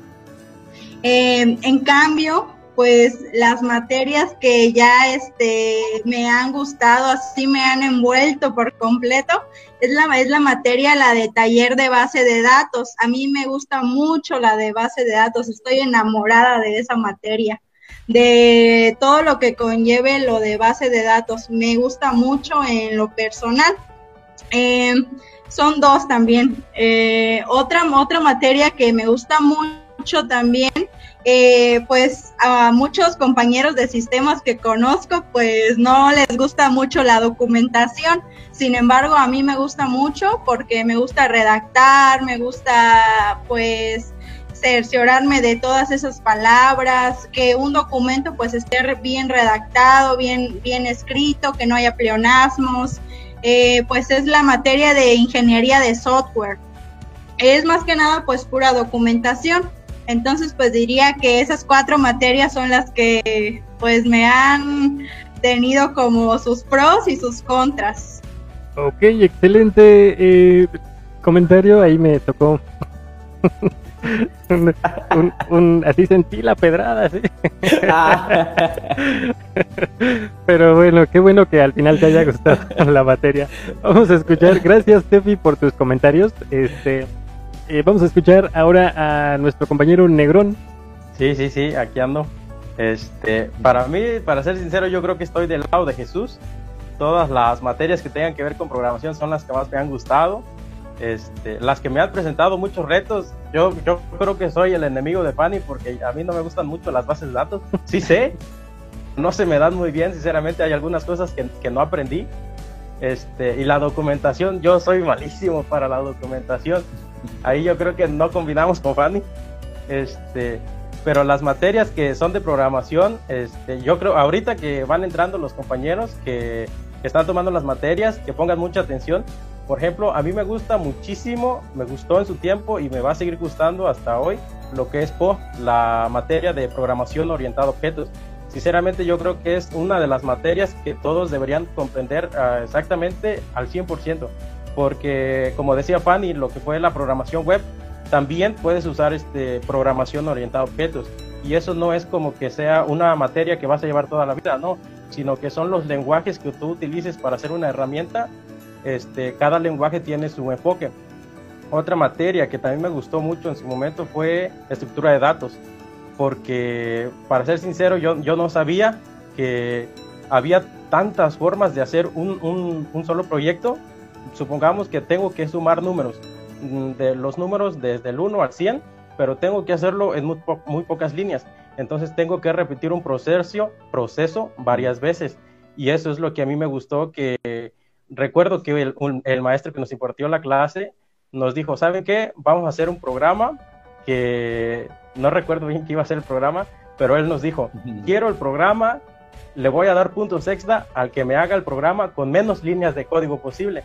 Eh, en cambio, pues las materias que ya este, me han gustado, así me han envuelto por completo, es la, es la materia, la de taller de base de datos. A mí me gusta mucho la de base de datos, estoy enamorada de esa materia, de todo lo que conlleve lo de base de datos. Me gusta mucho en lo personal. Em, son dos también. Eh, otra, otra materia que me gusta mucho también eh, pues a muchos compañeros de sistemas que conozco, pues no les gusta mucho la documentación. Sin embargo, a mí me gusta mucho porque me gusta redactar, me gusta pues cerciorarme de todas esas palabras, que un documento pues esté bien redactado, bien, bien escrito, que no haya pleonasmos. Eh, pues es la materia de ingeniería de software. Es más que nada pues pura documentación entonces, pues diría que esas cuatro materias son las que pues me han tenido como sus pros y sus contras. Ok, excelente eh, comentario, ahí me tocó. un, así sentí la pedrada, ¿sí? Pero bueno, qué bueno que al final te haya gustado la materia. Vamos a escuchar, gracias Tefi por tus comentarios. Este, eh, vamos a escuchar ahora a nuestro compañero Negrón. Sí, sí, sí, aquí ando. Este, para mí, para ser sincero, yo creo que estoy del lado de Jesús. Todas las materias que tengan que ver con programación son las que más me han gustado. Este, las que me han presentado muchos retos, yo, yo creo que soy el enemigo de Fanny porque a mí no me gustan mucho las bases de datos. Sí sé, no se me dan muy bien, sinceramente hay algunas cosas que, que no aprendí. Este, y la documentación, yo soy malísimo para la documentación. Ahí yo creo que no combinamos con Fanny. Este, pero las materias que son de programación, este, yo creo ahorita que van entrando los compañeros que, están tomando las materias, que pongan mucha atención, por ejemplo, a mí me gusta muchísimo, me gustó en su tiempo y me va a seguir gustando hasta hoy lo que es PO, la materia de programación orientada a objetos. Sinceramente yo creo que es una de las materias que todos deberían comprender uh, exactamente al 100%, porque como decía Fanny, lo que fue la programación web, también puedes usar este programación orientada a objetos. Y eso no es como que sea una materia que vas a llevar toda la vida, no, sino que son los lenguajes que tú utilices para hacer una herramienta este, cada lenguaje tiene su enfoque. Otra materia que también me gustó mucho en su momento fue estructura de datos, porque para ser sincero yo, yo no sabía que había tantas formas de hacer un, un, un solo proyecto. Supongamos que tengo que sumar números, mm, de los números desde el 1 al 100, pero tengo que hacerlo en muy, po muy pocas líneas. Entonces tengo que repetir un proceso, proceso varias veces. Y eso es lo que a mí me gustó, que recuerdo que el, un, el, maestro que nos impartió la clase nos dijo, ¿saben qué? Vamos a hacer un programa que no recuerdo bien qué iba a ser el programa, pero él nos dijo, quiero el programa, le voy a dar puntos extra al que me haga el programa con menos líneas de código posible.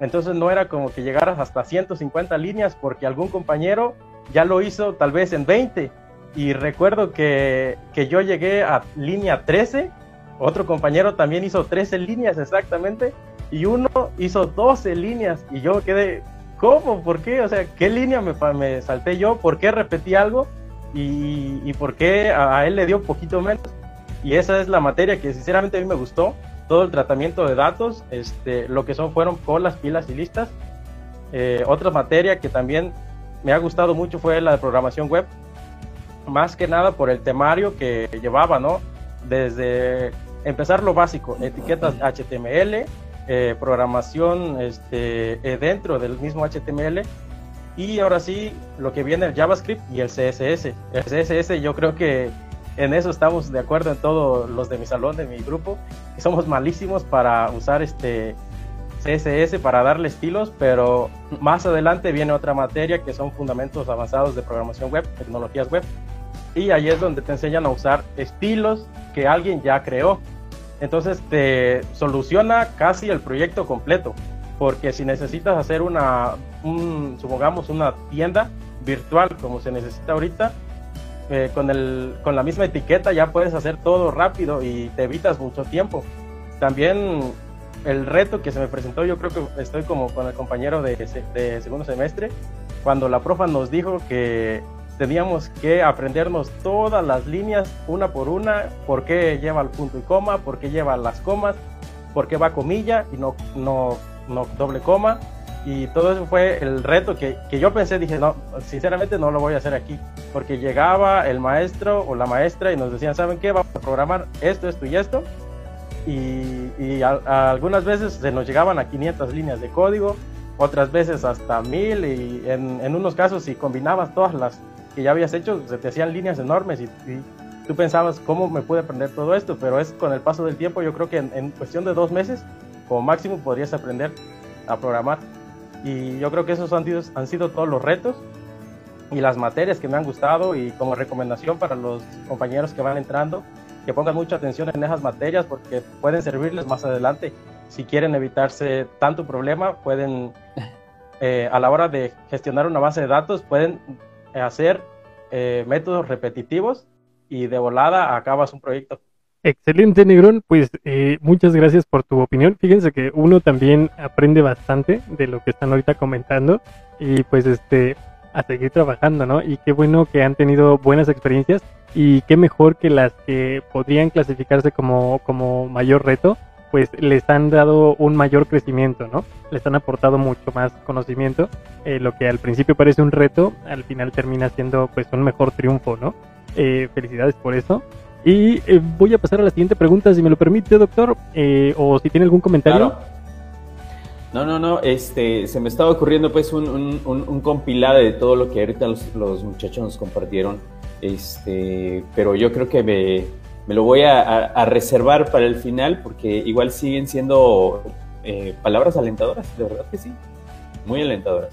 Entonces no era como que llegaras hasta 150 líneas porque algún compañero ya lo hizo tal vez en 20. Y recuerdo que, que yo llegué a línea 13, otro compañero también hizo 13 líneas exactamente, y uno hizo 12 líneas y yo quedé, ¿cómo? ¿Por qué? O sea, ¿qué línea me, me salté yo? ¿Por qué repetí algo? ¿Y, y por qué a, él le dio poquito menos? Y esa es la materia que sinceramente a mí me gustó, todo el tratamiento de datos, este, lo que son fueron colas, pilas y listas. Eh, otra materia que también me ha gustado mucho fue la de programación web, más que nada por el temario que llevaba, ¿no? Desde empezar lo básico, etiquetas HTML, eh, programación este, eh, dentro del mismo HTML y ahora sí lo que viene el JavaScript y el CSS. El CSS yo creo que en eso estamos de acuerdo en todos los de mi salón, de mi grupo, que somos malísimos para usar este CSS para darle estilos, pero más adelante viene otra materia que son fundamentos avanzados de programación web, tecnologías web, y ahí es donde te enseñan a usar estilos que alguien ya creó. Entonces te soluciona casi el proyecto completo, porque si necesitas hacer una, un, supongamos, una tienda virtual como se necesita ahorita, eh, con, el, con la misma etiqueta ya puedes hacer todo rápido y te evitas mucho tiempo. También el reto que se me presentó, yo creo que estoy como con el compañero de, de segundo semestre, cuando la profa nos dijo que teníamos que aprendernos todas las líneas una por una, por qué lleva el punto y coma, por qué lleva las comas, por qué va comilla y no, no, no doble coma. Y todo eso fue el reto que, que, yo pensé, dije, no, sinceramente no lo voy a hacer aquí, porque llegaba el maestro o la maestra y nos decían, ¿saben qué? Vamos a programar esto, esto y esto. Y, y a, a algunas veces se nos llegaban a 500 líneas de código, otras veces hasta 1000 y en, en unos casos si combinabas todas las que ya habías hecho, se te hacían líneas enormes y, y, tú pensabas, ¿cómo me pude aprender todo esto? Pero es con el paso del tiempo, yo creo que en, en, cuestión de dos meses, como máximo, podrías aprender a programar. Y yo creo que esos han sido, han sido todos los retos y las materias que me han gustado y como recomendación para los compañeros que van entrando, que pongan mucha atención en esas materias porque pueden servirles más adelante. Si quieren evitarse tanto problema, pueden, eh, a la hora de gestionar una base de datos, pueden hacer eh, métodos repetitivos y de volada acabas un proyecto. Excelente, Negrón. Pues eh, muchas gracias por tu opinión. Fíjense que uno también aprende bastante de lo que están ahorita comentando y pues este a seguir trabajando, ¿no? Y qué bueno que han tenido buenas experiencias y qué mejor que las que podrían clasificarse como, como mayor reto, pues les han dado un mayor crecimiento, ¿no? Les han aportado mucho más conocimiento. Eh, lo que al principio parece un reto, al final termina siendo pues un mejor triunfo, ¿no? Eh, felicidades por eso. Y eh, voy a pasar a la siguiente pregunta, si me lo permite, doctor, eh, o si tiene algún comentario. No, no, no, este, se me estaba ocurriendo pues un, un, compilado de todo lo que ahorita los, muchachos nos compartieron, este, pero yo creo que me, me lo voy a, reservar para el final porque igual siguen siendo eh, palabras alentadoras, de verdad que sí, muy alentadoras.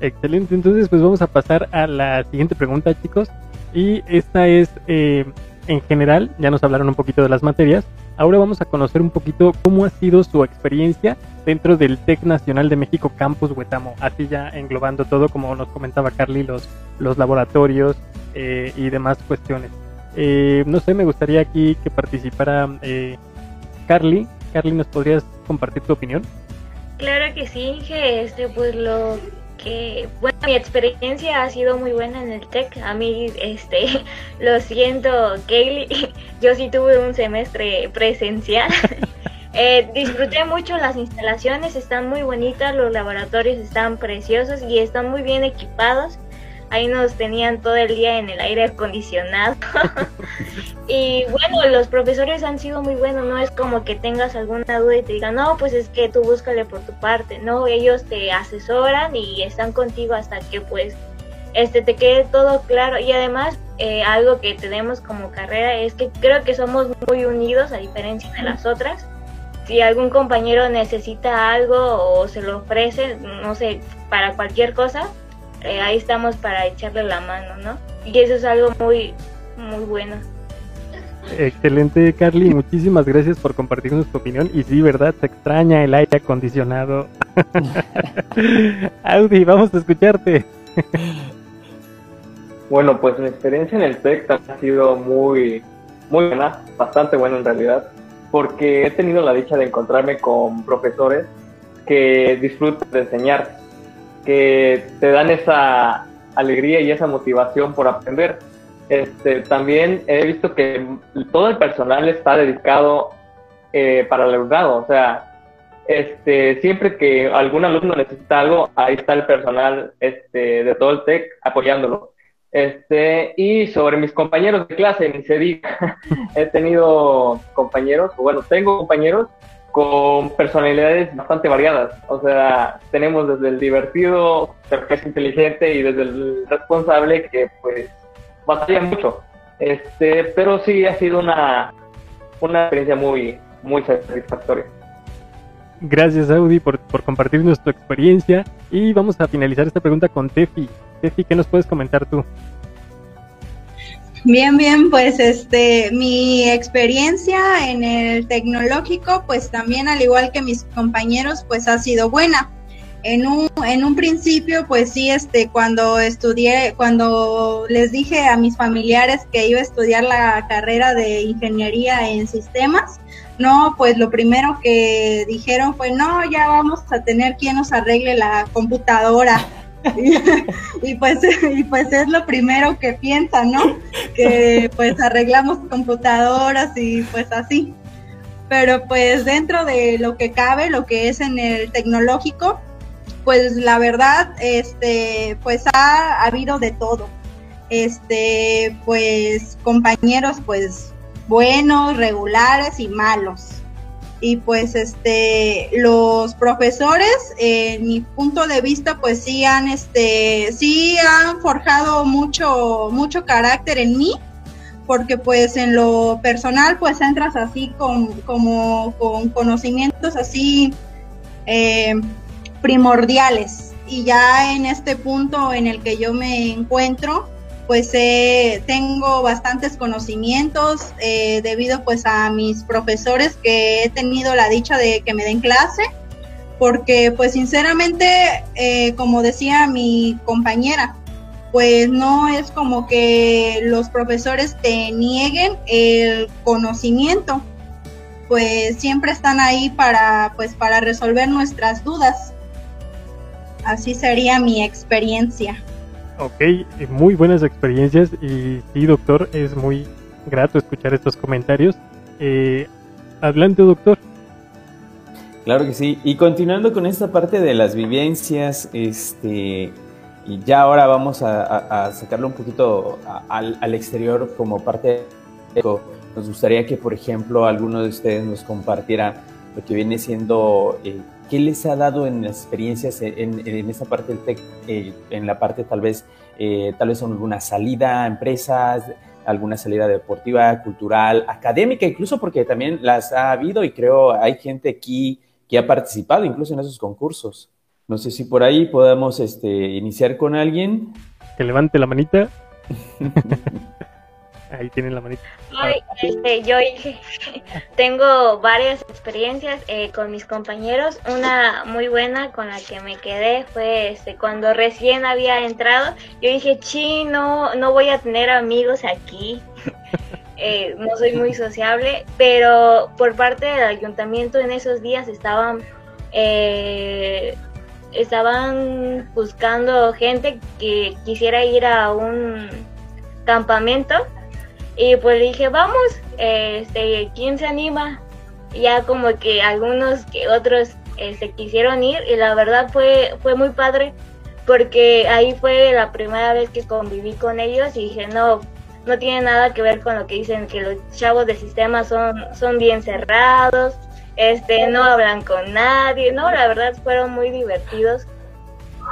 Excelente, entonces pues vamos a pasar a la siguiente pregunta chicos y esta es eh, en general, ya nos hablaron un poquito de las materias, ahora vamos a conocer un poquito cómo ha sido su experiencia dentro del TEC Nacional de México Campus Huetamo, así ya englobando todo, como nos comentaba Carly, los, los laboratorios eh, y demás cuestiones. Eh, no sé, me gustaría aquí que participara eh, Carly. Carly, ¿nos podrías compartir tu opinión? Claro que sí, Inge, este, pues lo que, bueno, mi experiencia ha sido muy buena en el TEC. A mí, este, lo siento, Kaylee, yo sí tuve un semestre presencial. eh, disfruté mucho las instalaciones, están muy bonitas, los laboratorios están preciosos y están muy bien equipados ahí nos tenían todo el día en el aire acondicionado. y bueno, los profesores han sido muy buenos, no es como que tengas alguna duda y te digan, no, pues es que tú búscale por tu parte, no, ellos te asesoran y están contigo hasta que pues este te quede todo claro. Y además eh, algo que tenemos como carrera es que creo que somos muy unidos a diferencia de las otras. Si algún compañero necesita algo o se lo ofrece no sé para cualquier cosa eh, ahí estamos para echarle la mano, ¿no? Y eso es algo muy, muy bueno. Excelente, Carly. Muchísimas gracias por compartirnos tu opinión. Y sí, ¿verdad? Se extraña el aire acondicionado. Audi, vamos a escucharte. bueno, pues mi experiencia en el TEC ha sido muy, muy buena, bastante buena en realidad, porque he tenido la dicha de encontrarme con profesores que disfrutan de enseñar que te dan esa alegría y esa motivación por aprender. Este, también he visto que todo el personal está dedicado eh, para el alumnado, o sea, este, siempre que algún alumno necesita algo, ahí está el personal este, de todo el TEC apoyándolo. Este, y sobre mis compañeros de clase, ni se diga, he tenido compañeros, bueno, tengo compañeros con personalidades bastante variadas. O sea, tenemos desde el divertido, que es inteligente, y desde el responsable que pues batalla mucho. Este, pero sí ha sido una, una experiencia muy, muy satisfactoria. Gracias Audi por, por compartirnos tu experiencia y vamos a finalizar esta pregunta con Tefi. Tefi, ¿qué nos puedes comentar tú? Bien, bien, pues este, mi experiencia en el tecnológico, pues también al igual que mis compañeros, pues ha sido buena. En un, en un principio, pues sí, este, cuando estudié, cuando les dije a mis familiares que iba a estudiar la carrera de ingeniería en sistemas, no, pues lo primero que dijeron fue, no, ya vamos a tener quien nos arregle la computadora. y, pues y pues es lo primero que piensan, ¿no? Que pues arreglamos computadoras y pues así. Pero pues dentro de lo que cabe, lo que es en el tecnológico, pues la verdad, este, pues ha habido de todo. Este, pues compañeros, pues buenos, regulares y malos y pues este los profesores en mi punto de vista pues sí han este sí han forjado mucho mucho carácter en mí porque pues en lo personal pues entras así con como con conocimientos así eh, primordiales. Y ya en este punto en el que yo me encuentro pues eh, tengo bastantes conocimientos eh, debido pues a mis profesores que he tenido la dicha de que me den clase, porque pues sinceramente, eh, como decía mi compañera, pues no es como que los profesores te nieguen el conocimiento, pues siempre están ahí para pues para resolver nuestras dudas. Así sería mi experiencia. Ok, muy buenas experiencias y sí, doctor, es muy grato escuchar estos comentarios. Eh, adelante, doctor. Claro que sí. Y continuando con esta parte de las vivencias, este, y ya ahora vamos a, sacarlo un poquito al, exterior como parte de nos gustaría que, por ejemplo, alguno de ustedes nos compartiera lo que viene siendo, eh, qué les ha dado en las experiencias en, en esa parte del tech, eh, en la parte tal vez, eh, tal vez alguna salida a empresas, alguna salida deportiva, cultural, académica, incluso porque también las ha habido y creo hay gente aquí que ha participado incluso en esos concursos. No sé si por ahí podemos este, iniciar con alguien. Que levante la manita. Ahí tienen la manita. Este, yo tengo varias experiencias eh, con mis compañeros. Una muy buena con la que me quedé fue este, cuando recién había entrado. Yo dije, chi, no, no voy a tener amigos aquí. Eh, no soy muy sociable, pero por parte del ayuntamiento en esos días estaban eh, estaban buscando gente que quisiera ir a un campamento y pues dije, vamos, este, ¿quién se anima? Ya como que algunos que otros se este, quisieron ir y la verdad fue, fue muy padre porque ahí fue la primera vez que conviví con ellos y dije, no, no tiene nada que ver con lo que dicen que los chavos de sistema son, son bien cerrados, este, no hablan con nadie, no, la verdad fueron muy divertidos.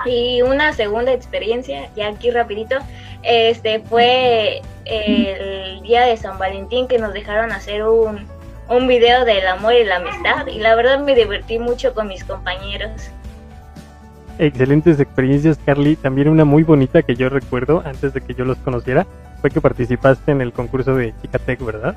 Y una segunda experiencia, ya aquí rapidito, este fue el día de San Valentín que nos dejaron hacer un, un video del amor y la amistad y la verdad me divertí mucho con mis compañeros. Excelentes experiencias, Carly. También una muy bonita que yo recuerdo antes de que yo los conociera fue que participaste en el concurso de Chicatec, ¿verdad?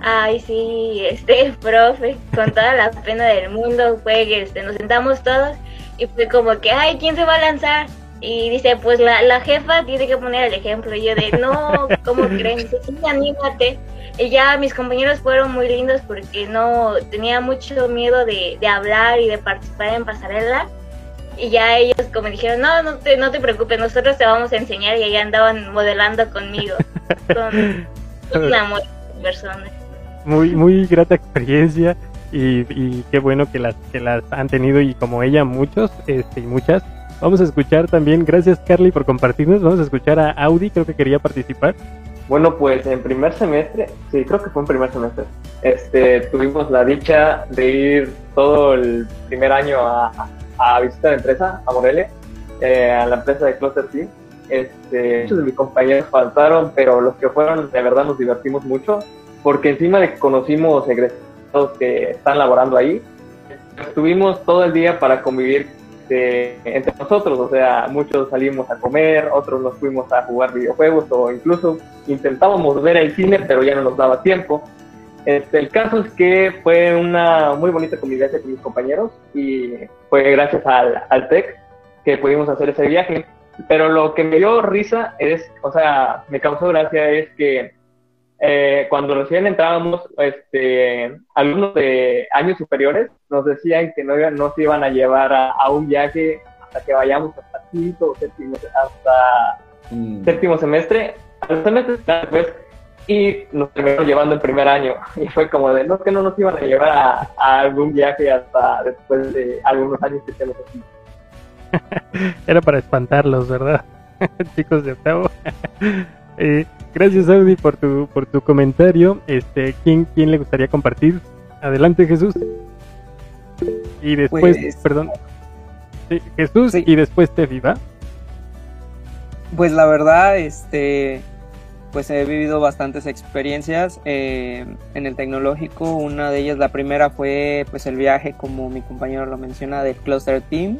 Ay, sí, este, profe, con toda la pena del mundo, fue que este, nos sentamos todos y fue como que, ay, ¿quién se va a lanzar? Y dice, pues la, la jefa tiene que poner el ejemplo. Y yo de, no, ¿cómo creen? Dice, sí, anímate. Y ya mis compañeros fueron muy lindos porque no tenía mucho miedo de, de hablar y de participar en pasarela. Y ya ellos como dijeron, no, no te, no te preocupes, nosotros te vamos a enseñar. Y ahí andaban modelando conmigo. Son una muy personas. Muy, muy grata experiencia. Y, y, qué bueno que las, que las han tenido y como ella muchos este, y muchas Vamos a escuchar también, gracias Carly por compartirnos, vamos a escuchar a Audi, creo que quería participar. Bueno, pues en primer semestre, sí, creo que fue en primer semestre, este, tuvimos la dicha de ir todo el primer año a, a visitar la empresa, a Morelia, eh, a la empresa de Cluster Team. Este, muchos de mis compañeros faltaron, pero los que fueron, de verdad nos divertimos mucho, porque encima de que conocimos egresados que están laborando ahí, estuvimos todo el día para convivir este, entre nosotros, o sea, muchos salimos a comer, otros nos fuimos a jugar videojuegos o incluso intentábamos ver el cine, pero ya no nos daba tiempo. Este, el caso es que fue una muy bonita convivencia con mis compañeros y fue gracias al, al TEC que pudimos hacer ese viaje. Pero lo que me dio risa es, o sea, me causó gracia es que eh, cuando recién entrábamos, este, algunos de años superiores nos decían que no, no se iban a llevar a, un viaje hasta que vayamos hasta quinto o séptimo, hasta mm. séptimo semestre, al semestre después, y nos terminaron llevando el primer año. Y fue como de, no, que no nos iban a llevar a, algún viaje hasta después de algunos años que tenemos aquí. Era para espantarlos, ¿verdad? Chicos de octavo. eh, Gracias Audi por tu por tu comentario. Este, ¿quién quién le gustaría compartir? Adelante Jesús. Y después, pues, perdón. Jesús y después te viva. Pues la verdad, este, pues he vivido bastantes experiencias eh, en el tecnológico. Una de ellas, la primera fue pues el viaje, como mi compañero lo menciona, del Cluster Team.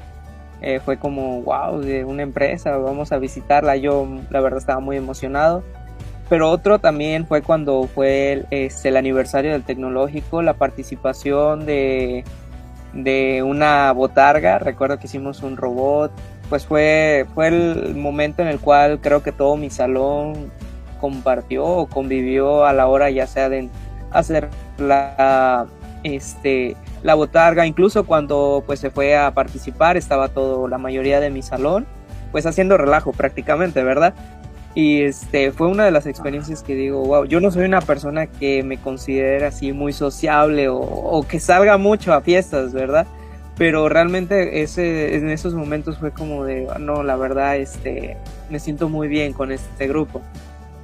Eh, fue como, wow, de una empresa, vamos a visitarla. Yo la verdad estaba muy emocionado. Pero otro también fue cuando fue el, este, el aniversario del tecnológico, la participación de, de una botarga. Recuerdo que hicimos un robot. Pues fue, fue el momento en el cual creo que todo mi salón compartió o convivió a la hora ya sea de hacer la, este, la botarga. Incluso cuando pues se fue a participar estaba todo, la mayoría de mi salón pues haciendo relajo prácticamente, ¿verdad? Y este fue una de las experiencias que digo, wow, yo no soy una persona que me considere así muy sociable o, que salga mucho a fiestas, ¿verdad? Pero realmente ese, en esos momentos fue como de, no, la verdad, este, me siento muy bien con este grupo.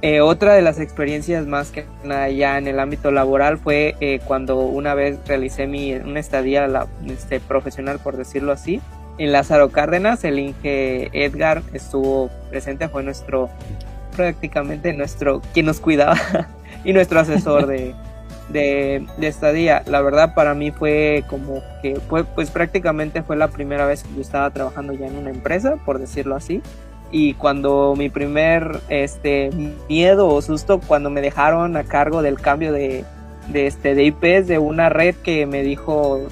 Eh, otra de las experiencias más que nada ya en el ámbito laboral fue eh, cuando una vez realicé mi, una estadía la, este, profesional, por decirlo así, en Lázaro Cárdenas. El Inge Edgar estuvo presente, fue nuestro, prácticamente nuestro, quien nos cuidaba y nuestro asesor de, de, de estadía. La verdad para mí fue como que pues prácticamente fue la primera vez que yo estaba trabajando ya en una empresa, por decirlo así. Y cuando mi primer este, miedo o susto, cuando me dejaron a cargo del cambio de, de, este, de IPs de una red que me dijo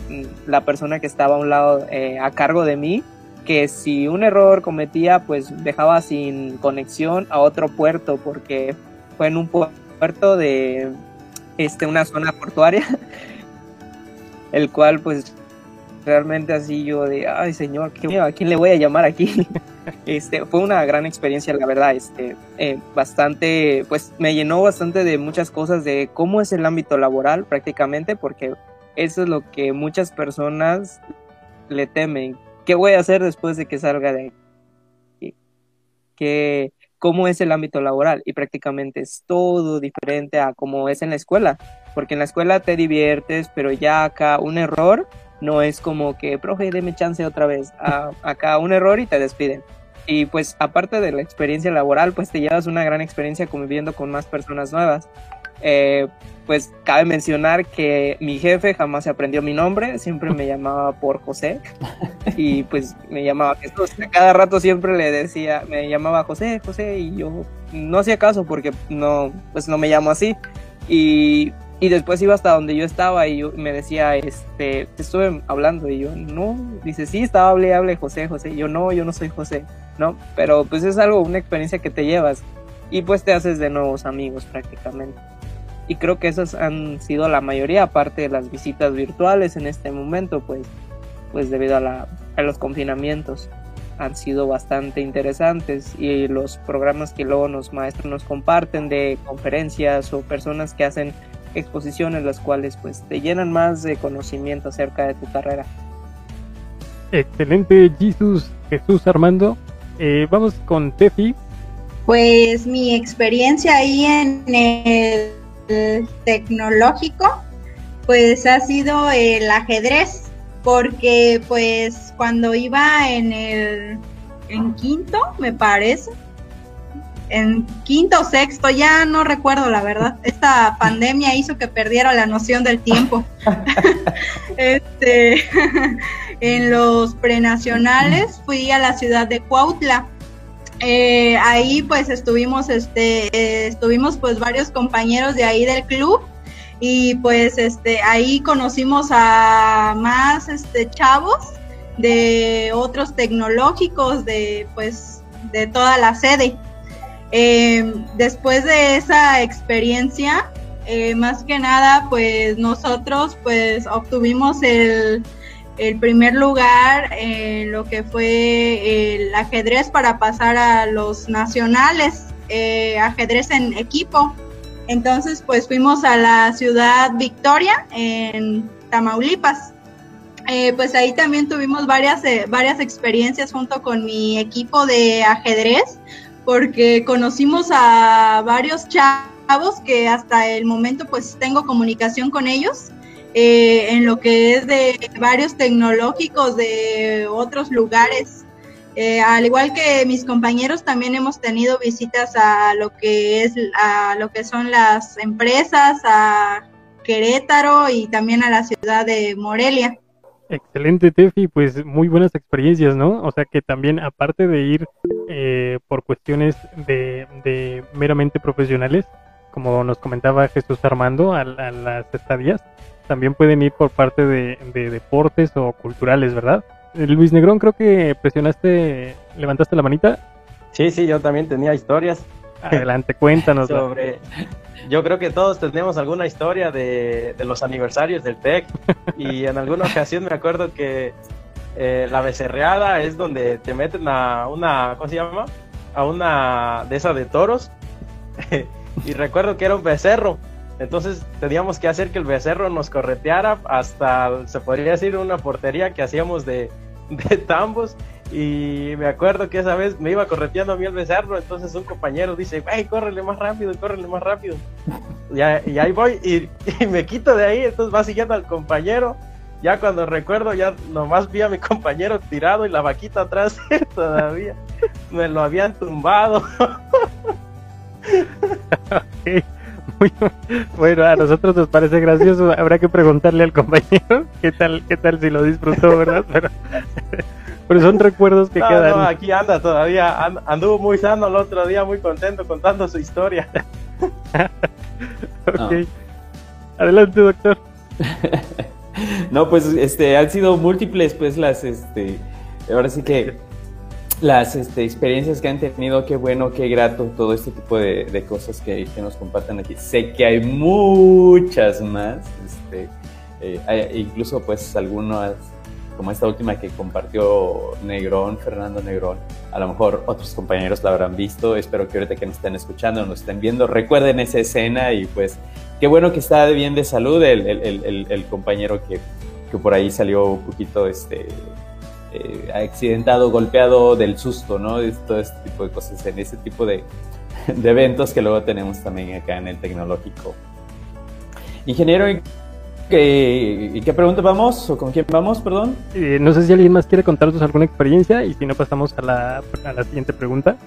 la persona que estaba a un lado eh, a cargo de mí, que si un error cometía, pues dejaba sin conexión a otro puerto, porque fue en un puerto de, este, una zona portuaria, el cual pues realmente así yo de, ay señor, ¿qué, ¿a quién le voy a llamar aquí? este, fue una gran experiencia, la verdad, este, eh, bastante, pues me llenó bastante de muchas cosas de cómo es el ámbito laboral prácticamente, porque eso es lo que muchas personas le temen. ¿Qué voy a hacer después de que salga de aquí? ¿Qué, cómo es el ámbito laboral y prácticamente es todo diferente a cómo es en la escuela, porque en la escuela te diviertes, pero ya acá un error no es como que, profe, deme chance otra vez, acá un error y te despiden. Y pues aparte de la experiencia laboral, pues te llevas una gran experiencia conviviendo con más personas nuevas. Eh, pues cabe mencionar que mi jefe jamás se aprendió mi nombre, siempre me llamaba por José y pues me llamaba Jesús. cada rato siempre le decía, me llamaba José, José y yo no hacía caso porque no, pues no me llamo así. Y, y después iba hasta donde yo estaba y yo, me decía, este, te estuve hablando y yo, no, dice, sí, estaba hable, hable José, José. Y yo, no, yo no soy José, ¿no? Pero pues es algo, una experiencia que te llevas y pues te haces de nuevos amigos prácticamente y creo que esas han sido la mayoría, aparte de las visitas virtuales en este momento, pues, pues debido a, la, a los confinamientos han sido bastante interesantes y los programas que luego los maestros nos comparten de conferencias o personas que hacen exposiciones las cuales pues te llenan más de conocimiento acerca de tu carrera. Excelente Jesús, Jesús Armando. Eh, vamos con Tefi. Pues mi experiencia ahí en el tecnológico, pues ha sido el ajedrez, porque pues cuando iba en el en quinto, me parece, en quinto o sexto, ya no recuerdo la verdad. Esta pandemia hizo que perdiera la noción del tiempo. este, en los prenacionales fui a la ciudad de Cuautla eh, ahí pues estuvimos, este, eh, estuvimos pues varios compañeros de ahí del club y pues este, ahí conocimos a más este, chavos de otros tecnológicos de pues de toda la sede. Em, después de esa experiencia, eh, más que nada pues nosotros pues obtuvimos el, primer lugar en lo que fue el ajedrez para pasar a los nacionales, eh, ajedrez en equipo. Entonces, pues fuimos a la ciudad Victoria, en Tamaulipas. Eh, pues ahí también tuvimos varias, varias experiencias junto con mi equipo de ajedrez, porque conocimos a varios chavos que hasta el momento pues tengo comunicación con ellos eh, en lo que es de varios tecnológicos de otros lugares. Eh, al igual que mis compañeros, también hemos tenido visitas a lo que es a lo que son las empresas, a Querétaro y también a la ciudad de Morelia. Excelente, Tefi, pues muy buenas experiencias, ¿no? O sea que también, aparte de ir eh, por cuestiones de, de, meramente profesionales, como nos comentaba Jesús Armando, a, a las estadías, también pueden ir por parte de, deportes o culturales, ¿verdad? Eh, Luis Negrón, creo que presionaste, levantaste la manita. Sí, sí, yo también tenía historias. Adelante, cuéntanos. Sobre, yo creo que todos tenemos alguna historia de, los aniversarios del TEC. Y en alguna ocasión me acuerdo que eh, la becerreada es donde te meten a una, ¿cómo se llama? A una de esas de toros. Y recuerdo que era un becerro. Entonces teníamos que hacer que el becerro nos correteara hasta, se podría decir, una portería que hacíamos de, de tambos Y me acuerdo que esa vez me iba correteando a mí el becerro, entonces un compañero dice, güey, córrele más rápido, córrele más rápido. Y, y ahí voy y, y, me quito de ahí, entonces va siguiendo al compañero. Ya cuando recuerdo, ya nomás vi a mi compañero tirado y la vaquita atrás todavía. Me lo habían tumbado. bueno, a nosotros nos parece gracioso. Habrá que preguntarle al compañero qué tal, qué tal si lo disfrutó, ¿verdad? Pero, pero son recuerdos que quedan. No, aquí anda todavía. anduvo muy sano el otro día, muy contento contando su historia. ok. Adelante, doctor. no, pues este han sido múltiples pues las este ahora sí que las este, experiencias que han tenido, qué bueno, qué grato, todo este tipo de, cosas que, nos comparten aquí. Sé que hay muchas más, este, eh, incluso pues algunas, como esta última que compartió Negrón, Fernando Negrón, a lo mejor otros compañeros la habrán visto, espero que ahorita que nos estén escuchando, nos estén viendo, recuerden esa escena y pues qué bueno que está bien de salud el, el, el, compañero que, que por ahí salió un poquito este eh, accidentado, golpeado del susto, ¿no? todo este tipo de cosas, en ese tipo de, eventos que luego tenemos también acá en el tecnológico. Ingeniero, ¿y qué, pregunta vamos? ¿O con quién vamos, perdón? Eh, no sé si alguien más quiere contarnos alguna experiencia y si no pasamos a la, a la siguiente pregunta.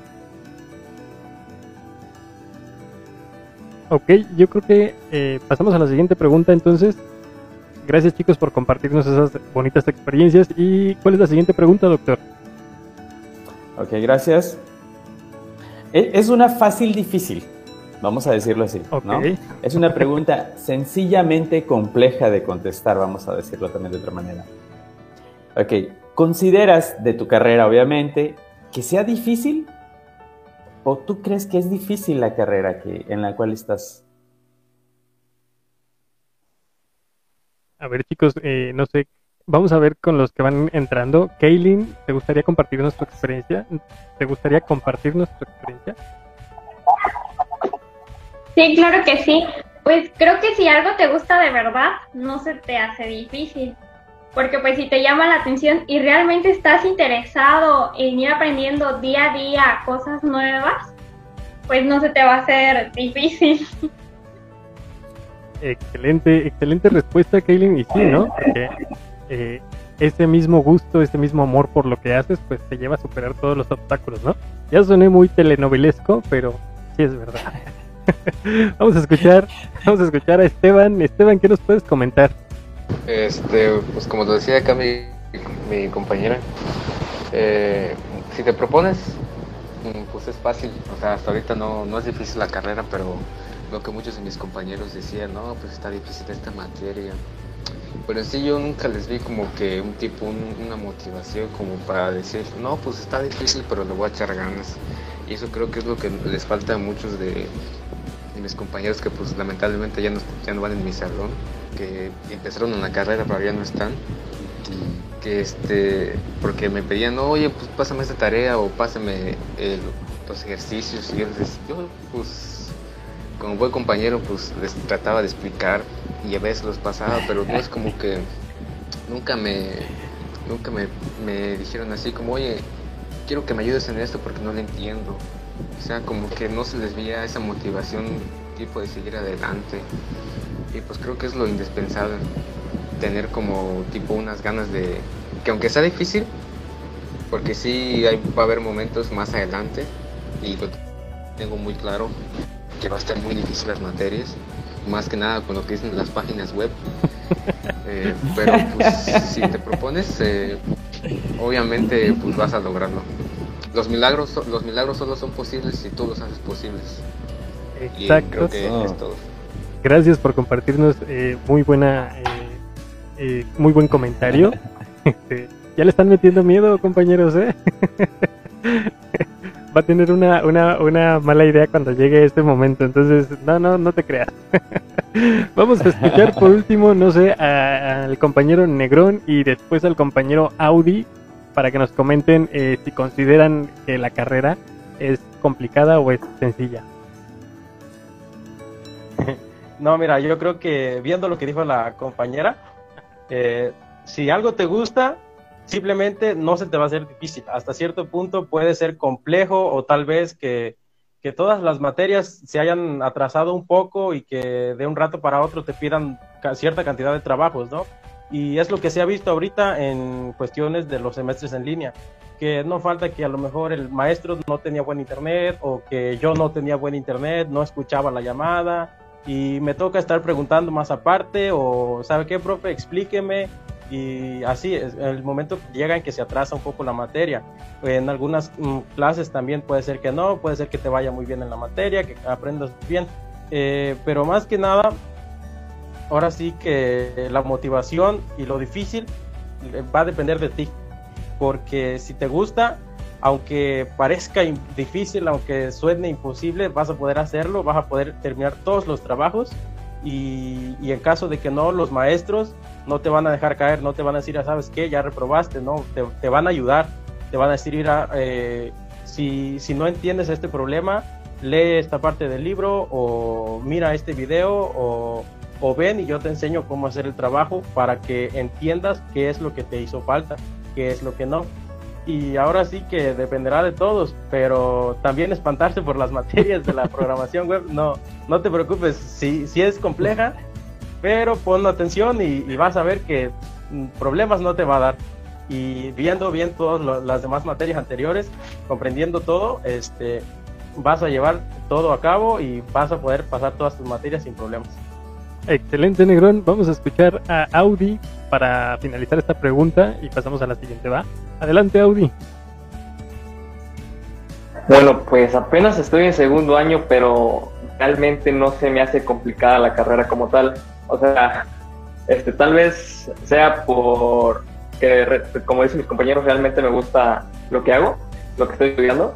Ok, yo creo que eh, pasamos a la siguiente pregunta entonces. Gracias chicos por compartirnos esas bonitas experiencias. ¿Y cuál es la siguiente pregunta, doctor? Ok, gracias. E, es una fácil difícil, vamos a decirlo así. ¿no? Es una pregunta sencillamente compleja de contestar, vamos a decirlo también de otra manera. Ok, ¿consideras de tu carrera, obviamente, que sea difícil? ¿O tú crees que es difícil la carrera que, en la cual estás A ver, chicos, eh, no sé, vamos a ver con los que van entrando. Kaylin, ¿te gustaría compartirnos tu experiencia? ¿Te gustaría compartirnos tu experiencia? Sí, claro que sí. Pues creo que si algo te gusta de verdad, no se te hace difícil. Porque pues si te llama la atención y realmente estás interesado en ir aprendiendo día a día cosas nuevas, pues no se te va a hacer difícil. Excelente, excelente respuesta, Kaylin. Y sí, ¿no? Porque eh, ese mismo gusto, ese mismo amor por lo que haces, pues te lleva a superar todos los obstáculos, ¿no? Ya soné muy telenovelesco, pero sí es verdad. vamos a escuchar, vamos a escuchar a Esteban. Esteban, ¿qué nos puedes comentar? Este, pues como te decía acá mi, mi compañera, eh, si te propones, mm, pues es fácil. O sea, hasta ahorita no, no es difícil la carrera, pero lo que muchos de mis compañeros decían, no, pues está difícil esta materia. Pero en sí yo nunca les vi como que un tipo, una motivación como para decir, no, pues está difícil, pero le voy a echar ganas. Y eso creo que es lo que les falta a muchos de, mis compañeros que pues lamentablemente ya no, ya no van en mi salón, que empezaron una carrera pero ya no están. Que este, porque me pedían, oye, pues pásame esta tarea o pásame los ejercicios. Y yo yo pues como buen compañero, pues les trataba de explicar y a veces los pasaba, pero no es como que nunca me, nunca me, me dijeron así como, oye, quiero que me ayudes en esto porque no lo entiendo. O sea, como que no se les veía esa motivación tipo de seguir adelante. Y pues creo que es lo indispensable, tener como tipo unas ganas de, que aunque sea difícil, porque sí hay, va a haber momentos más adelante y lo tengo muy claro, que va a estar muy difícil las materias, más que nada con lo que dicen las páginas web. Eh, pero pues si te propones, eh, obviamente pues vas a lograrlo. Los milagros, los milagros solo son posibles si tú los haces posibles. Exacto. Gracias por compartirnos eh, muy buena, muy buen comentario. Este, ya le están metiendo miedo, compañeros, ¿eh? va a tener una, una, una mala idea cuando llegue este momento. Entonces, no, no, no te creas. Vamos a escuchar por último, no sé, al compañero Negrón y después al compañero Audi para que nos comenten eh, si consideran que la carrera es complicada o es sencilla. No, mira, yo creo que viendo lo que dijo la compañera, eh, si algo te gusta, simplemente no se te va a hacer difícil. Hasta cierto punto puede ser complejo o tal vez que, que todas las materias se hayan atrasado un poco y que de un rato para otro te pidan cierta cantidad de trabajos, ¿no? Y es lo que se ha visto ahorita en cuestiones de los semestres en línea, que no falta que a lo mejor el maestro no tenía buen internet o que yo no tenía buen internet, no escuchaba la llamada y me toca estar preguntando más aparte o, ¿sabe qué, profe? Explíqueme y así, el momento llega en que se atrasa un poco la materia. En algunas mm, clases también puede ser que no, puede ser que te vaya muy bien en la materia, que aprendas bien, eh, pero más que nada ahora sí que la motivación y lo difícil eh, va a depender de ti. Porque si te gusta, aunque parezca difícil, aunque suene imposible, vas a poder hacerlo, vas a poder terminar todos los trabajos. Y, en caso de que no, los maestros no te van a dejar caer, no te van a decir, ah, ¿sabes qué? Ya reprobaste, no, te, van a ayudar, te van a decir, mira, eh, si, si no entiendes este problema, lee esta parte del libro o mira este video o, o ven y yo te enseño cómo hacer el trabajo para que entiendas qué es lo que te hizo falta, qué es lo que no. Y ahora sí que dependerá de todos, pero también espantarse por las materias de la programación web, no, no te preocupes, si, si es compleja, pero pon atención y, vas a ver que mm, problemas no te va a dar. Y viendo bien todas las demás materias anteriores, comprendiendo todo, este, vas a llevar todo a cabo y vas a poder pasar todas tus materias sin problemas. Excelente, Negrón. Vamos a escuchar a Audi para finalizar esta pregunta y pasamos a la siguiente, ¿va? Adelante, Audi. Bueno, pues apenas estoy en segundo año, pero realmente no se me hace complicada la carrera como tal. O sea, este, tal vez sea por que, como dicen mis compañeros, realmente me gusta lo que hago, lo que estoy estudiando.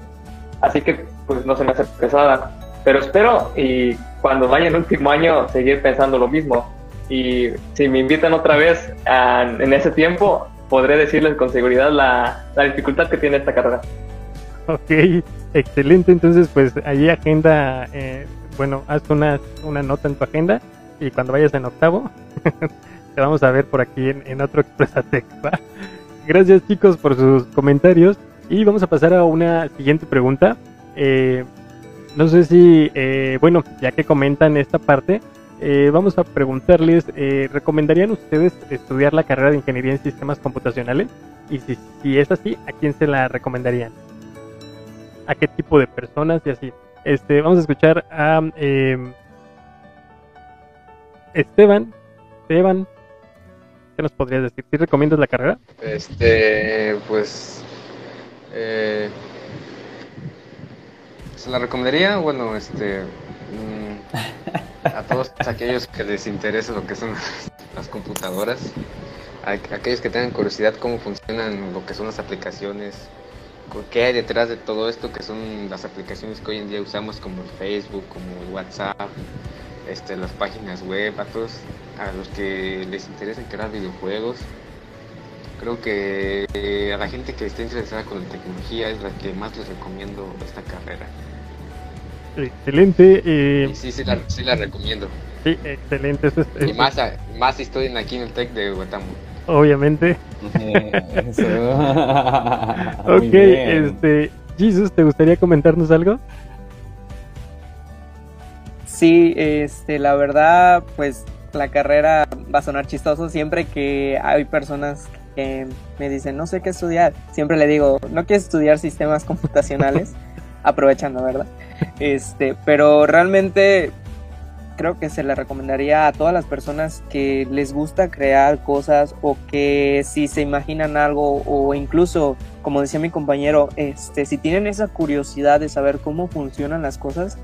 Así que, pues no se me hace pesada. Pero espero y cuando vaya en último año seguir pensando lo mismo. Y si me invitan otra vez en ese tiempo, podré decirles con seguridad la, dificultad que tiene esta carrera. Ok, excelente. Entonces, pues allí agenda, eh, bueno, haz una, una nota en tu agenda y cuando vayas en octavo, te vamos a ver por aquí en, otro Expresatec. Gracias chicos por sus comentarios y vamos a pasar a una siguiente pregunta. Eh, no sé si, eh, bueno, ya que comentan esta parte, eh, vamos a preguntarles, eh, ¿recomendarían ustedes estudiar la carrera de Ingeniería en Sistemas Computacionales? Y si, si es así, ¿a quién se la recomendarían? ¿A qué tipo de personas y así? Este, vamos a escuchar a em, Esteban. Esteban, ¿qué nos podrías decir? ¿Sí recomiendas la carrera? Este, pues... Eh, se la recomendaría, bueno, este, mm, a todos aquellos que les interese lo que son las computadoras, a, aquellos que tengan curiosidad cómo funcionan lo que son las aplicaciones, qué hay detrás de todo esto que son las aplicaciones que hoy en día usamos como Facebook, como WhatsApp, este, las páginas web, a todos a los que les interesa crear videojuegos. Creo que eh, a la gente que esté interesada con la tecnología es la que más les recomiendo esta carrera. Excelente. Eh, sí, sí, la, sí la recomiendo. Sí, excelente. Eso y más, más si estoy aquí en el TEC de Guatemala. Obviamente. ok, este, Jesus, ¿te gustaría comentarnos algo? Sí, este, la verdad, pues la carrera va a sonar chistoso siempre que hay personas que me dicen no sé qué estudiar. Siempre le digo, no quieres estudiar sistemas computacionales, aprovechando, ¿verdad? Este, pero realmente creo que se le recomendaría a todas las personas que les gusta crear cosas o que si se imaginan algo o incluso, como decía mi compañero, este, si tienen esa curiosidad de saber cómo funcionan las cosas,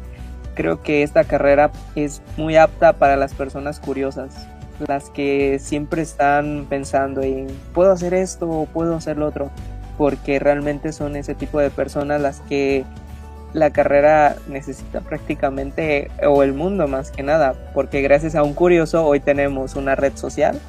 creo que esta carrera es muy apta para las personas curiosas, las que siempre están pensando en puedo hacer esto o puedo hacer lo otro, porque realmente son ese tipo de personas las que la carrera necesita prácticamente, o el mundo más que nada, porque gracias a un curioso hoy tenemos una red social,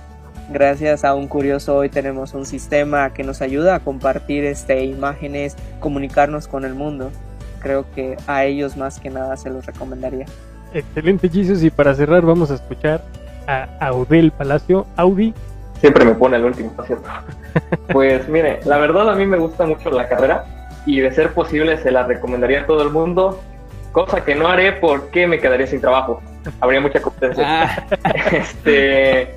gracias a un curioso hoy tenemos un sistema que nos ayuda a compartir este, imágenes, comunicarnos con el mundo. Creo que a ellos más que nada se los recomendaría. Excelente, Jesus. Y para cerrar, vamos a escuchar a Audel Palacio. Audi, siempre me pone el último, ¿cierto? Pues mire, la verdad a mí me gusta mucho la carrera y de ser posible se la recomendaría a todo el mundo, cosa que no haré porque me quedaría sin trabajo. Habría mucha competencia. Ah. este,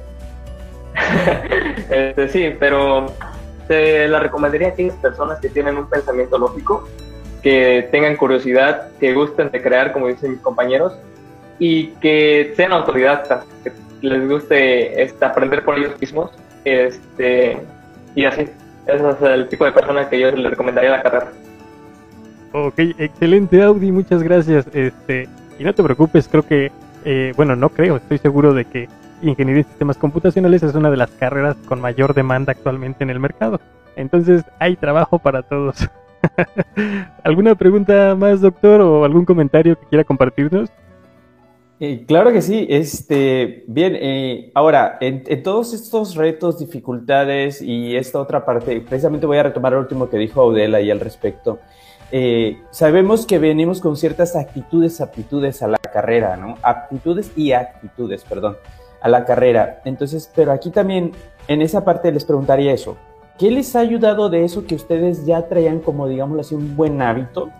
este, sí, pero se la recomendaría a aquellas personas que tienen un pensamiento lógico, que tengan curiosidad, que gusten de crear, como dicen mis compañeros, y que sean autodidactas, que les guste este, aprender por ellos mismos, este, y así. Ese es el tipo de persona que yo le recomendaría la carrera. Ok, excelente Audi, muchas gracias. Este, y no te preocupes, creo que, eh, bueno, no creo, estoy seguro de que Ingeniería en Sistemas Computacionales es una de las carreras con mayor demanda actualmente en el mercado. Entonces hay trabajo para todos. ¿Alguna pregunta más, doctor, o algún comentario que quiera compartirnos? Eh, claro que sí. Este, bien, eh, ahora, en, todos estos retos, dificultades y esta otra parte, precisamente voy a retomar el último que dijo Audela y al respecto. Eh, sabemos que venimos con ciertas actitudes, aptitudes a la carrera, ¿no? Aptitudes y actitudes, perdón a la carrera. Entonces, pero aquí también, en esa parte les preguntaría eso. ¿Qué les ha ayudado de eso que ustedes ya traían como, digamos así, un buen hábito?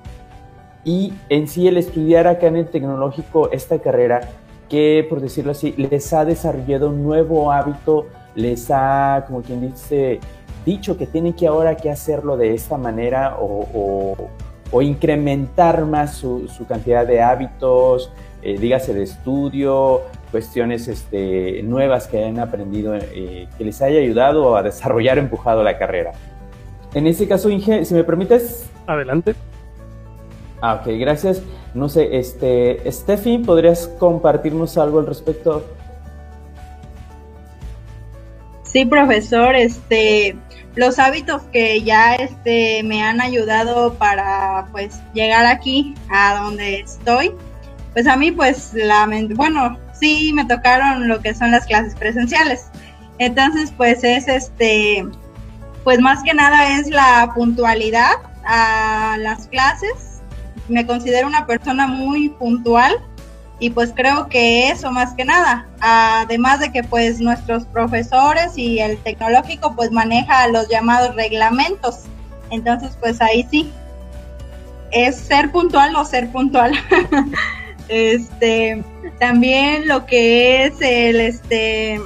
Y en sí el estudiar acá en el tecnológico esta carrera, que por decirlo así, les ha desarrollado un nuevo hábito, les ha, como quien dice, dicho que tienen que ahora que hacerlo de esta manera o, o, incrementar más su, su, cantidad de hábitos, eh, dígase de estudio, cuestiones este, nuevas que hayan aprendido, eh, que les haya ayudado a desarrollar, empujado la carrera. En este caso, Inge, si me permites. Adelante. Ah, ok, gracias. No sé, este, Steffi, ¿podrías compartirnos algo al respecto? Sí, profesor, este, los hábitos que ya este, me han ayudado para pues llegar aquí a donde estoy, pues a mí pues la, bueno, sí me tocaron lo que son las clases presenciales. Entonces, pues es este, pues más que nada es la puntualidad a las clases. Me considero una persona muy puntual y pues creo que eso más que nada. Además de que pues nuestros profesores y el tecnológico pues maneja los llamados reglamentos. Entonces, pues ahí sí. Es ser puntual o ser puntual. este, también lo que es el este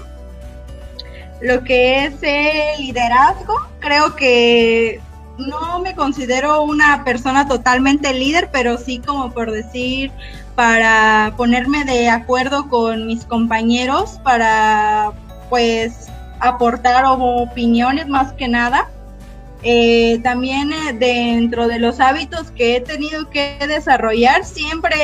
lo que es el liderazgo, creo que no me considero una persona totalmente líder, pero sí como por decir, para ponerme de acuerdo con mis compañeros, para pues aportar opiniones más que nada. Eh, también eh, dentro de los hábitos que he tenido que desarrollar, siempre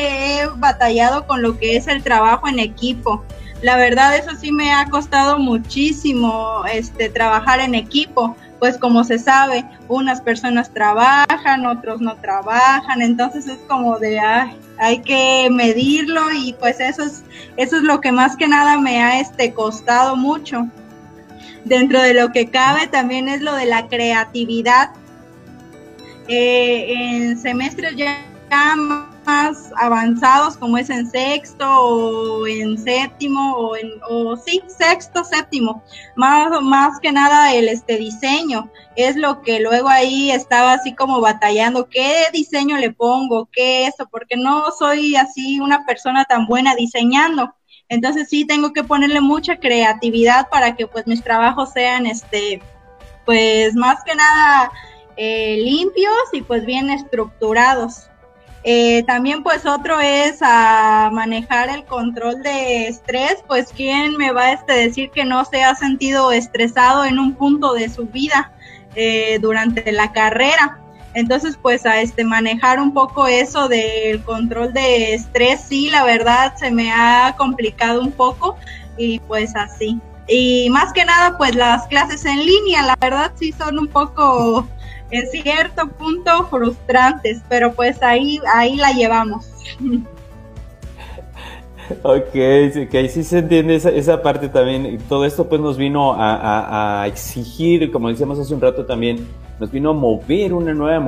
he batallado con lo que es el trabajo en equipo. La verdad, eso sí me ha costado muchísimo este, trabajar en equipo, pues como se sabe, unas personas trabajan, otros no trabajan, entonces es como de, hay que medirlo y pues eso es, eso es lo que más que nada me ha este, costado mucho dentro de lo que cabe también es lo de la creatividad. Eh, en semestres ya avanzados como es en sexto o en séptimo o en o sí sexto séptimo. Más más que nada el este diseño. Es lo que luego ahí estaba así como batallando qué diseño le pongo qué eso porque no soy así una persona tan buena diseñando. Entonces sí tengo que ponerle mucha creatividad para que pues mis trabajos sean este, pues más que nada eh, limpios y pues bien estructurados. Eh, también pues otro es a manejar el control de estrés, pues quién me va a este, decir que no se ha sentido estresado en un punto de su vida eh, durante la carrera. Entonces, pues a este manejar un poco eso del control de estrés, sí, la verdad se me ha complicado un poco y pues así. Y más que nada, pues las clases en línea, la verdad sí son un poco en cierto punto frustrantes, pero pues ahí ahí la llevamos. Ok, sí, sí se entiende esa, esa parte también. Todo esto pues nos vino a, a exigir, como decíamos hace un rato también, nos vino a mover una nueva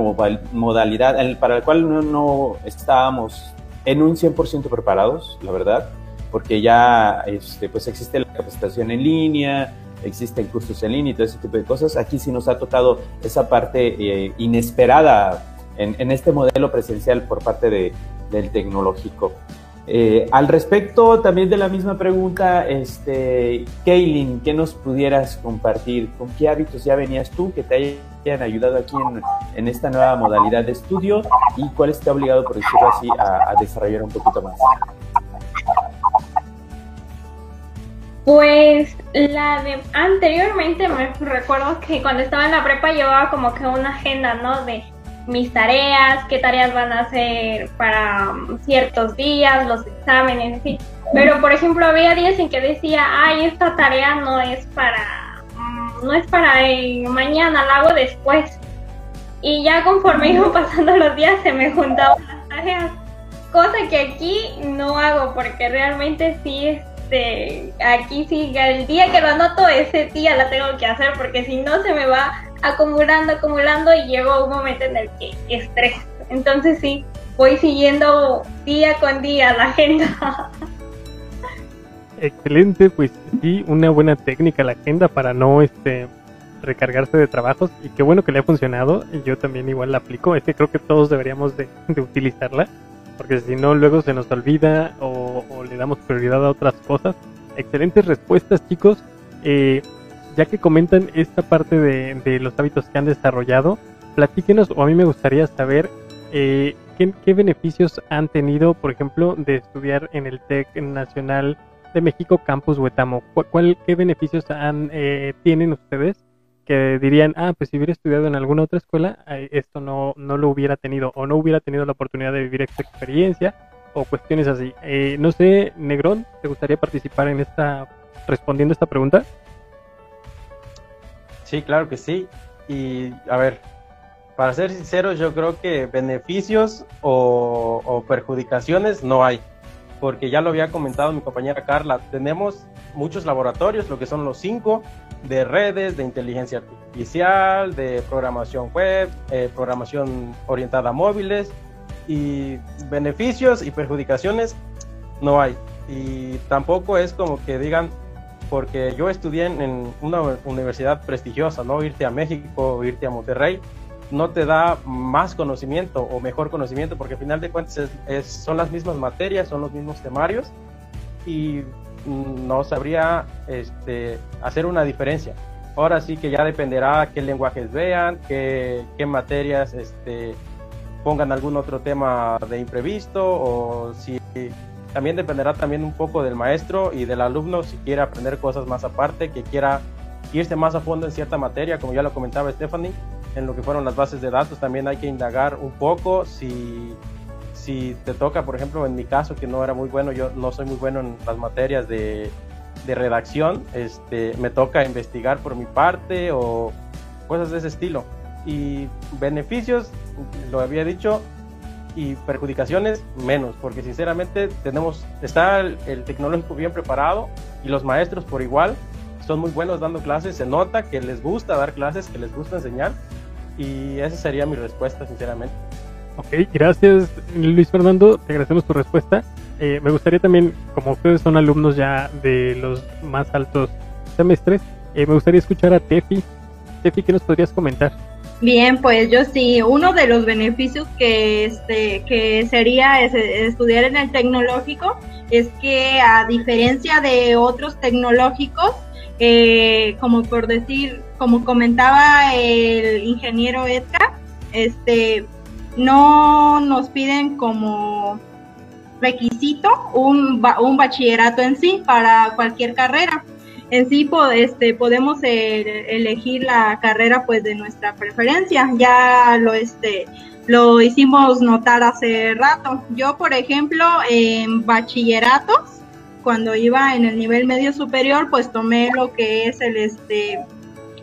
modalidad para la cual no, no estábamos en un 100% preparados, la verdad, porque ya este, pues existe la capacitación en línea, existen cursos en línea y todo ese tipo de cosas. Aquí sí nos ha tocado esa parte eh, inesperada en, este modelo presencial por parte de, del tecnológico. Eh, al respecto también de la misma pregunta, este, Kaylin, ¿qué nos pudieras compartir? ¿Con qué hábitos ya venías tú que te hayan ayudado aquí en, esta nueva modalidad de estudio y cuáles te ha obligado, por decirlo así, a, desarrollar un poquito más? Pues la de anteriormente me recuerdo que cuando estaba en la prepa llevaba como que una agenda, ¿no? De mis tareas, qué tareas van a hacer para um, ciertos días, los exámenes, sí. Pero por ejemplo había días en que decía, ay, esta tarea no es para, mm, no es para mañana, la hago después. Y ya conforme iban pasando los días se me juntaban las tareas, cosa que aquí no hago porque realmente sí este, aquí sí, el día que lo anoto, ese día la tengo que hacer porque si no se me va acumulando, acumulando y llegó un momento en el que estrés. Entonces sí, voy siguiendo día con día la agenda. Excelente, pues sí, una buena técnica la agenda para no este recargarse de trabajos y qué bueno que le ha funcionado yo también igual la aplico, es que creo que todos deberíamos de, utilizarla porque si no luego se nos olvida o, le damos prioridad a otras cosas. Excelentes respuestas chicos. Eh, ya que comentan esta parte de, los hábitos que han desarrollado, platíquenos, o a mí me gustaría saber eh, ¿qué, beneficios han tenido, por ejemplo, de estudiar en el TEC Nacional de México Campus Huetamo. ¿Cuál, ¿Qué beneficios han, eh, tienen ustedes que dirían, ah, pues si hubiera estudiado en alguna otra escuela, esto no, no lo hubiera tenido o no hubiera tenido la oportunidad de vivir esta experiencia o cuestiones así? Eh, no sé, Negrón, ¿te gustaría participar en esta, respondiendo esta pregunta? Sí, claro que sí. Y a ver, para ser sinceros, yo creo que beneficios o, perjudicaciones no hay, porque ya lo había comentado mi compañera Carla, tenemos muchos laboratorios, lo que son los cinco, de redes, de inteligencia artificial, de programación web, eh, programación orientada a móviles, y beneficios y perjudicaciones no hay. Y tampoco es como que digan, porque yo estudié en una universidad prestigiosa, ¿no? Irte a México, irte a Monterrey, no te da más conocimiento o mejor conocimiento, porque al final de cuentas son las mismas materias, son los mismos temarios y no sabría este, hacer una diferencia. Ahora sí que ya dependerá qué lenguajes vean, qué, materias este, pongan algún otro tema de imprevisto o si también dependerá también un poco del maestro y del alumno si quiere aprender cosas más aparte, que quiera irse más a fondo en cierta materia, como ya lo comentaba Stephanie, en lo que fueron las bases de datos, también hay que indagar un poco si, si te toca, por ejemplo, en mi caso, que no era muy bueno, yo no soy muy bueno en las materias de, de redacción, este, me toca investigar por mi parte o cosas de ese estilo. Y beneficios, lo había dicho, y perjudicaciones menos, porque sinceramente tenemos, está el, tecnológico bien preparado y los maestros por igual son muy buenos dando clases, se nota que les gusta dar clases, que les gusta enseñar y esa sería mi respuesta sinceramente. Ok, gracias Luis Fernando, te agradecemos tu respuesta. Eh, me gustaría también, como ustedes son alumnos ya de los más altos semestres, eh, me gustaría escuchar a Tefi. Tefi, ¿qué nos podrías comentar? Bien, pues yo sí, uno de los beneficios que, este, que sería estudiar en el tecnológico es que a diferencia de otros tecnológicos, eh, como por decir, como comentaba el ingeniero Edgar, este, no nos piden como requisito un, un bachillerato en sí para cualquier carrera en sí este, podemos eh, elegir la carrera pues de nuestra preferencia. Ya lo, este, lo hicimos notar hace rato. Yo, por ejemplo, en bachilleratos, cuando iba en el nivel medio superior, pues tomé lo que es el, este,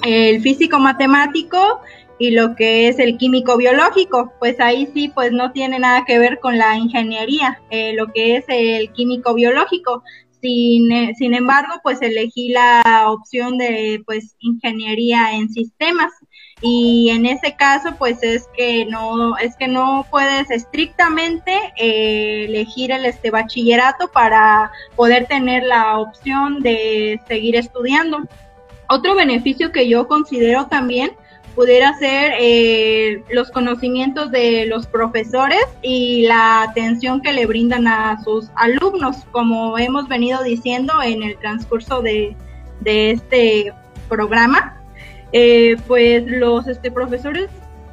el físico matemático y lo que es el químico biológico, pues ahí sí, pues no tiene nada que ver con la ingeniería, eh, lo que es el químico biológico, sin, eh, sin embargo, pues elegí la opción de pues ingeniería en sistemas. Y en ese caso pues es que no es que no puedes estrictamente eh, elegir el este bachillerato para poder tener la opción de seguir estudiando. Otro beneficio que yo considero también pudiera ser eh, los conocimientos de los profesores y la atención que le brindan a sus alumnos, como hemos venido diciendo en el transcurso de, este programa. Eh, pues los este, profesores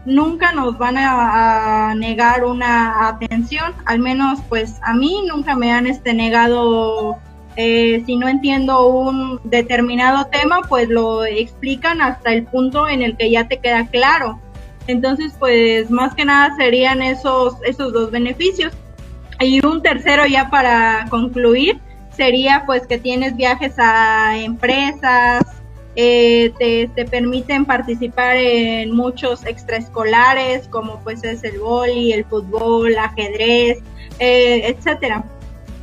nunca nos van a, negar una atención, al menos pues a mí nunca me han este, negado eh, si no entiendo un determinado tema, pues lo explican hasta el punto en el que ya te queda claro. Entonces, pues más que nada serían esos, esos dos beneficios. Y un tercero ya para concluir sería pues que tienes viajes a empresas, eh, te, te, permiten participar en muchos extraescolares como pues es el boli, el fútbol, ajedrez, eh, etcétera.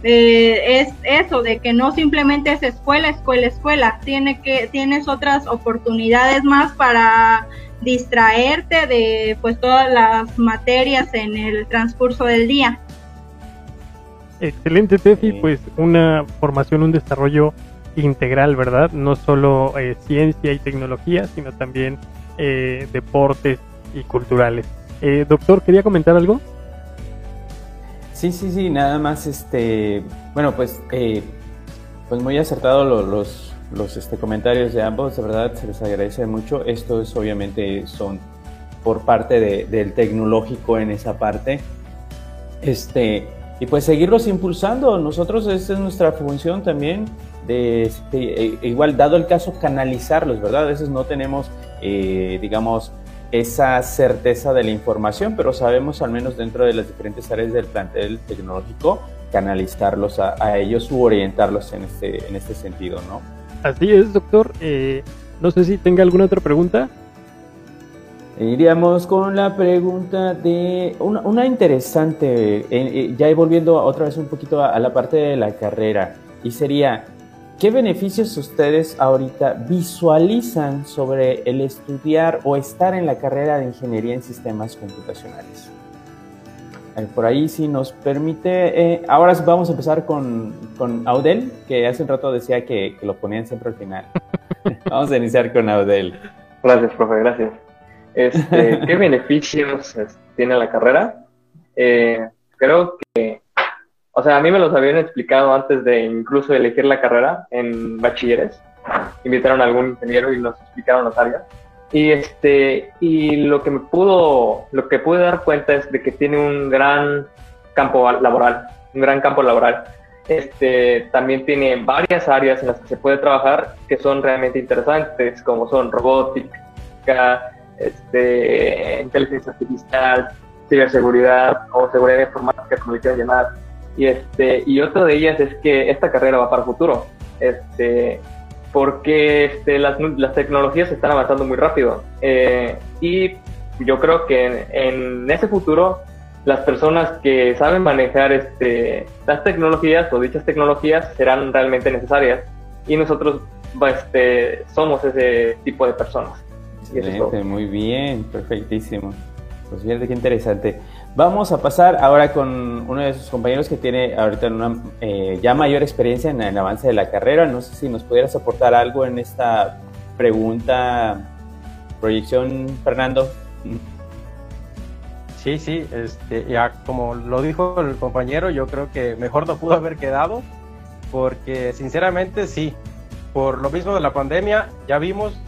Eh, es eso de que no simplemente es escuela, escuela, escuela, tiene que tienes otras oportunidades más para distraerte de pues todas las materias en el transcurso del día. Excelente, Tefi, pues una formación, un desarrollo integral, ¿verdad? No solo eh, ciencia y tecnología, sino también eh, deportes y culturales. doctor, ¿quería comentar algo? Sí, sí, sí, nada más, este, bueno, pues, eh, pues muy acertado los, los, este, comentarios de ambos, de verdad se les agradece mucho. Estos obviamente son por parte del tecnológico en esa parte. Este, y pues seguirlos impulsando. Nosotros, esta es nuestra función también, de, este, e, igual dado el caso, canalizarlos, ¿verdad? A veces no tenemos, eh, digamos, esa certeza de la información, pero sabemos al menos dentro de las diferentes áreas del plantel tecnológico canalizarlos a, ellos u orientarlos en este, en este sentido, ¿no? Así es, doctor. Eh, no sé si tenga alguna otra pregunta. Iríamos con la pregunta de una, interesante, eh, eh, ya volviendo otra vez un poquito a la parte de la carrera, y sería, ¿Qué beneficios ustedes ahorita visualizan sobre el estudiar o estar en la carrera de ingeniería en sistemas computacionales? Por ahí si nos permite, eh, ahora vamos a empezar con, con, Audel, que hace un rato decía que, lo ponían siempre al final. vamos a iniciar con Audel. Gracias, profe, gracias. Este, ¿Qué beneficios este, tiene la carrera? Eh, creo que o sea, a mí me los habían explicado antes de incluso elegir la carrera en bachilleres. Invitaron a algún ingeniero y nos explicaron las áreas. Y este, y lo que me pudo, lo que pude dar cuenta es de que tiene un gran campo laboral, un gran campo laboral. Este, también tiene varias áreas en las que se puede trabajar que son realmente interesantes, como son robótica, este, inteligencia artificial, ciberseguridad o seguridad informática, como le quieran llamar y, este, y otra de ellas es que esta carrera va para el futuro, este, porque este, las, las tecnologías están avanzando muy rápido. Eh, y yo creo que en, ese futuro las personas que saben manejar este, las tecnologías o dichas tecnologías serán realmente necesarias y nosotros este, somos ese tipo de personas. Excelente, muy bien, perfectísimo. Pues fíjate qué interesante. Vamos a pasar ahora con uno de sus compañeros que tiene ahorita una eh, ya mayor experiencia en el avance de la carrera. No sé si nos pudieras aportar algo en esta pregunta, proyección, Fernando. Sí, sí, este, ya como lo dijo el compañero, yo creo que mejor no pudo haber quedado, porque sinceramente sí, por lo mismo de la pandemia, ya vimos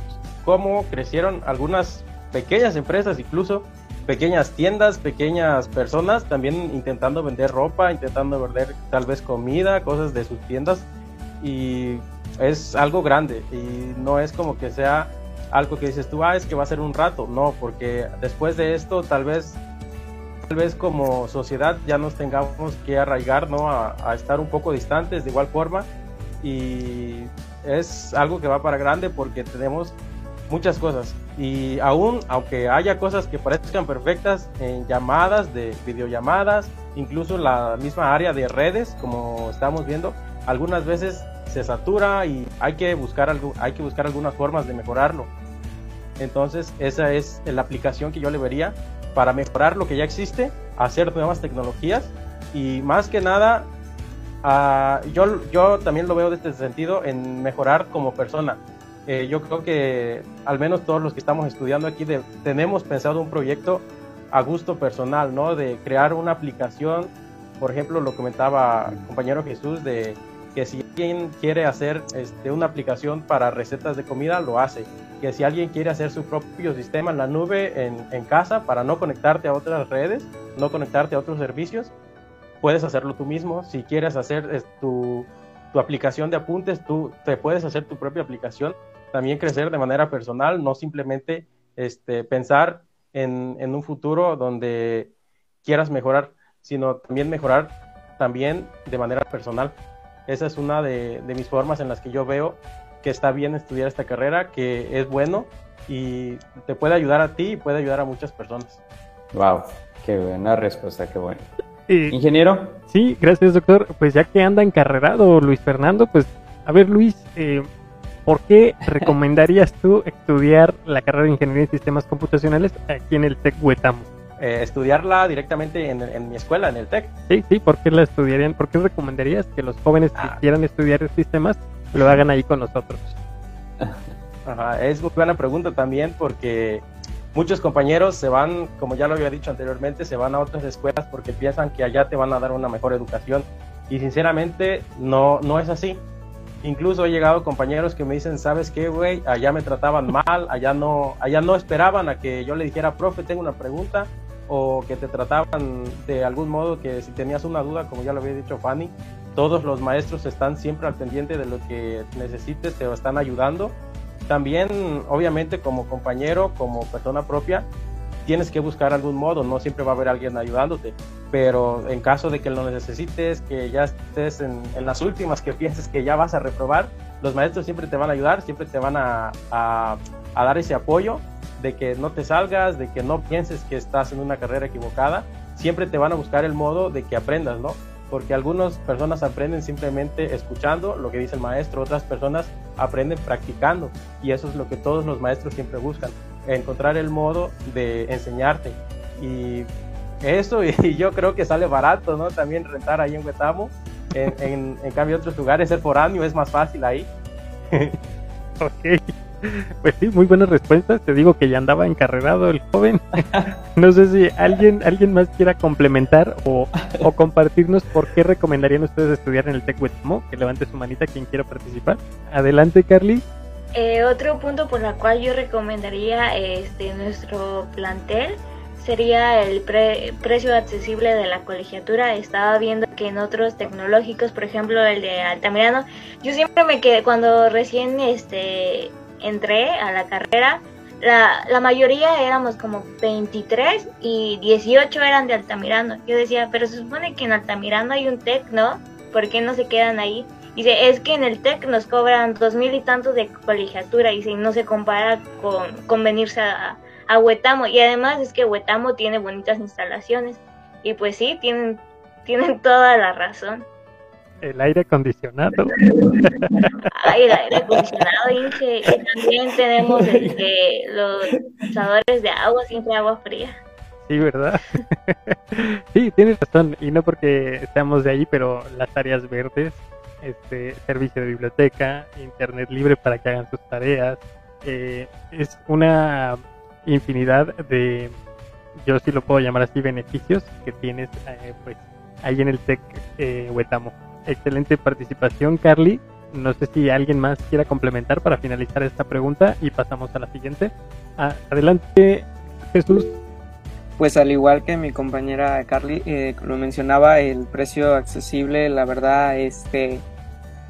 cómo crecieron algunas pequeñas empresas incluso pequeñas tiendas, pequeñas personas también intentando vender ropa, intentando vender tal vez comida, cosas de sus tiendas. Y es algo grande y no es como que sea algo que dices tú, ah, es que va a ser un rato, no, porque después de esto tal vez tal vez como sociedad ya nos tengamos que arraigar, ¿no? A, a estar un poco distantes de igual forma. Y es algo que va para grande porque tenemos muchas cosas. Y aún, aunque haya cosas que parezcan perfectas en llamadas, de videollamadas, incluso la misma área de redes, como estamos viendo, algunas veces se satura y hay que buscar, algo, hay que buscar algunas formas de mejorarlo. Entonces, esa es la aplicación que yo le vería para mejorar lo que ya existe, hacer nuevas tecnologías y más que nada, uh, yo, yo también lo veo desde este sentido en mejorar como persona eh, yo creo que al menos todos los que estamos estudiando aquí tenemos pensado un proyecto a gusto personal, ¿no? De crear una aplicación, por ejemplo, lo comentaba el compañero Jesús, de que si alguien quiere hacer este, una aplicación para recetas de comida, lo hace. Que si alguien quiere hacer su propio sistema en la nube, en, en casa, para no conectarte a otras redes, no conectarte a otros servicios, puedes hacerlo tú mismo. Si quieres hacer tu, tu aplicación de apuntes, tú te puedes hacer tu propia aplicación también crecer de manera personal, no simplemente este, pensar en, en un futuro donde quieras mejorar, sino también mejorar también de manera personal. Esa es una de, de, mis formas en las que yo veo que está bien estudiar esta carrera, que es bueno y te puede ayudar a ti y puede ayudar a muchas personas. Wow, qué buena respuesta, qué bueno. Ingeniero. Sí, gracias doctor. Pues ya que anda encarrerado Luis Fernando, pues a ver Luis, eh, ¿por qué recomendarías tú estudiar la carrera de Ingeniería en Sistemas Computacionales aquí en el TEC Huetamo? Eh, estudiarla directamente en, mi escuela, en el TEC. Sí, sí, ¿por qué la estudiarían? ¿Por qué recomendarías que los jóvenes que ah. quieran estudiar sistemas lo hagan ahí con nosotros? Ajá, es muy buena pregunta también porque muchos compañeros se van, como ya lo había dicho anteriormente, se van a otras escuelas porque piensan que allá te van a dar una mejor educación y sinceramente no, no es así. Incluso he llegado compañeros que me dicen, ¿sabes qué, güey? Allá me trataban mal, allá no, allá no esperaban a que yo le dijera, profe, tengo una pregunta, o que te trataban de algún modo que si tenías una duda, como ya lo había dicho Fanny, todos los maestros están siempre al pendiente de lo que necesites, te están ayudando. También, obviamente, como compañero, como persona propia, tienes que buscar algún modo, no siempre va a haber alguien ayudándote, pero en caso de que lo necesites, que ya estés en, las últimas, que pienses que ya vas a reprobar, los maestros siempre te van a ayudar, siempre te van a, a, dar ese apoyo de que no te salgas, de que no pienses que estás en una carrera equivocada, siempre te van a buscar el modo de que aprendas, ¿no? Porque algunas personas aprenden simplemente escuchando lo que dice el maestro, otras personas aprenden practicando y eso es lo que todos los maestros siempre buscan encontrar el modo de enseñarte. Y eso, y yo creo que sale barato, ¿no? También rentar ahí en Huetamo. En, en, cambio, otros lugares, ser foráneo es más fácil ahí. ok. Pues sí, muy buenas respuestas. Te digo que ya andaba encarrerado el joven. No sé si alguien, alguien más quiera complementar o, o compartirnos por qué recomendarían ustedes estudiar en el TEC Huetamo. Que levante su manita quien quiera participar. Adelante, Carly. Eh, otro punto por el cual yo recomendaría este, nuestro plantel sería el precio accesible de la colegiatura. Estaba viendo que en otros tecnológicos, por ejemplo el de Altamirano, yo siempre me quedé cuando recién este, entré a la carrera, la, la mayoría éramos como 23 y 18 eran de Altamirano. Yo decía, pero se supone que en Altamirano hay un TEC, ¿no? ¿Por qué no se quedan ahí? Dice, es que en el TEC nos cobran dos mil y tantos de colegiatura y no se compara con, venirse a, a Huetamo. Y además es que Huetamo tiene bonitas instalaciones. Y pues sí, tienen, tienen toda la razón. El aire acondicionado. Ay, el aire acondicionado, Inge. Y también tenemos este, los usadores de agua, siempre agua fría. Sí, ¿verdad? sí, tienes razón. Y no porque estamos de ahí, pero las áreas verdes este servicio de biblioteca, internet libre para que hagan sus tareas. Eh, es una infinidad de, yo sí lo puedo llamar así, beneficios que tienes eh, pues ahí en el TEC eh, Huetamo. Excelente participación, Carly. No sé si alguien más quiera complementar para finalizar esta pregunta y pasamos a la siguiente. Ah, adelante, Jesús. Pues al igual que mi compañera Carly eh, lo mencionaba, el precio accesible, la verdad, este,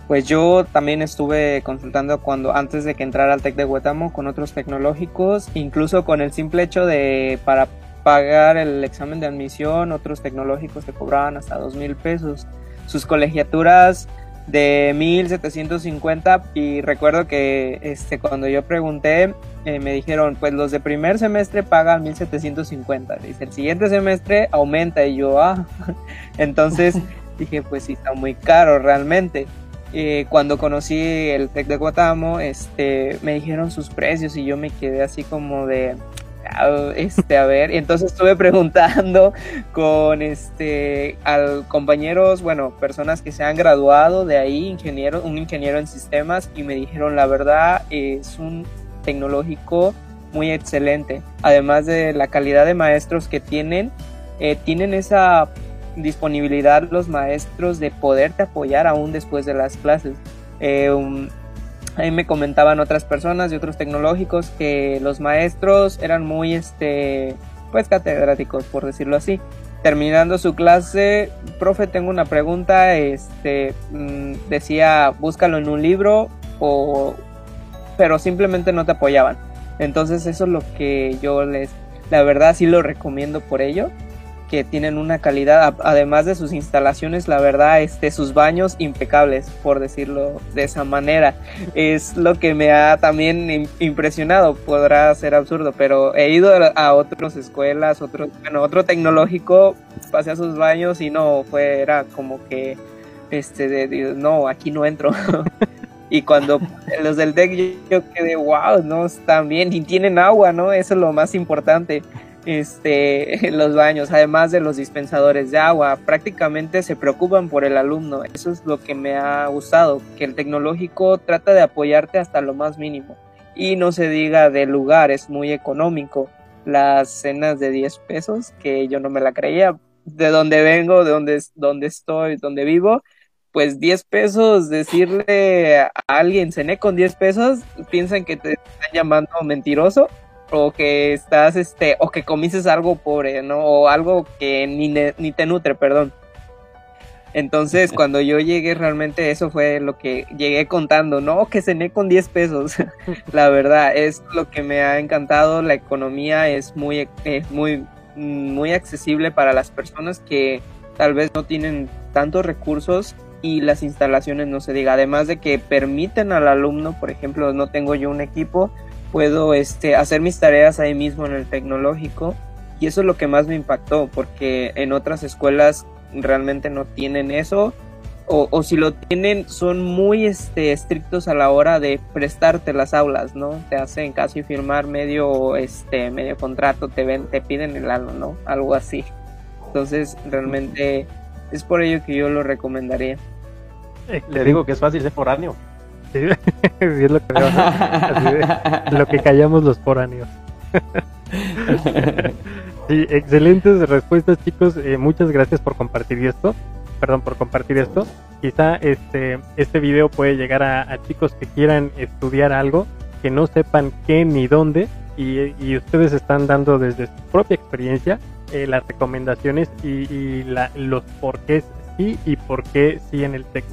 pues yo también estuve consultando cuando antes de que entrara al Tec de Huetamo con otros tecnológicos, incluso con el simple hecho de para pagar el examen de admisión, otros tecnológicos te cobraban hasta dos mil pesos. Sus colegiaturas de 1750 y recuerdo que este cuando yo pregunté eh, me dijeron pues los de primer semestre pagan 1750 dice el siguiente semestre aumenta y yo ah entonces dije pues sí está muy caro realmente eh, cuando conocí el Tec de Guatamo este me dijeron sus precios y yo me quedé así como de wow, este, a ver, entonces estuve preguntando con este al compañeros, bueno, personas que se han graduado de ahí, ingeniero, un ingeniero en sistemas, y me dijeron la verdad es un tecnológico muy excelente. Además de la calidad de maestros que tienen, eh, tienen esa disponibilidad los maestros de poderte apoyar aún después de las clases. Eh, Ahí me comentaban otras personas de otros tecnológicos que los maestros eran muy, este, pues catedráticos, por decirlo así. Terminando su clase, profe, tengo una pregunta, este, mm, decía, búscalo en un libro, o, pero simplemente no te apoyaban. Entonces eso es lo que yo les, la verdad sí lo recomiendo por ello que tienen una calidad, además de sus instalaciones, la verdad, este, sus baños impecables, por decirlo de esa manera. Es lo que me ha también impresionado, podrá ser absurdo, pero he ido a otras escuelas, otro, bueno, otro tecnológico, pasé a sus baños y no, fue, era como que, este, de, no, aquí no entro. y cuando los del deck yo, yo quedé, wow, no, están bien y tienen agua, ¿no? Eso es lo más importante este, los baños, además de los dispensadores de agua, prácticamente se preocupan por el alumno. Eso es lo que me ha gustado, que el tecnológico trata de apoyarte hasta lo más mínimo. Y no se diga del lugar, es muy económico. Las cenas de 10 pesos, que yo no me la creía, de donde vengo, de donde, donde estoy, donde vivo, pues 10 pesos, decirle a alguien cené con 10 pesos, piensan que te están llamando mentiroso o que estás, este, o que comiste algo pobre, ¿no? O algo que ni, ni te nutre, perdón. Entonces, cuando yo llegué, realmente eso fue lo que llegué contando, ¿no? Que cené con 10 pesos. la verdad, es lo que me ha encantado. La economía es muy, es muy, muy accesible para las personas que tal vez no tienen tantos recursos y las instalaciones no se diga. Además de que permiten al alumno, por ejemplo, no tengo yo un equipo, puedo este, hacer mis tareas ahí mismo en el tecnológico y eso es lo que más me impactó porque en otras escuelas realmente no tienen eso o, o, si lo tienen son muy este, estrictos a la hora de prestarte las aulas, ¿no? Te hacen casi firmar medio, este, medio contrato, te, ven, te piden el algo, ¿no? Algo así. Entonces realmente es por ello que yo lo recomendaría. Le digo que es fácil ser foráneo. es lo que, lo que callamos los foráneos. sí, excelentes respuestas, chicos. Eh, muchas gracias por compartir esto. Perdón, por compartir esto. Quizá este, este video puede llegar a, chicos que quieran estudiar algo, que no sepan qué ni dónde, y, ustedes están dando desde su propia experiencia eh, las recomendaciones y, la, los porqués sí y por qué sí en el Tech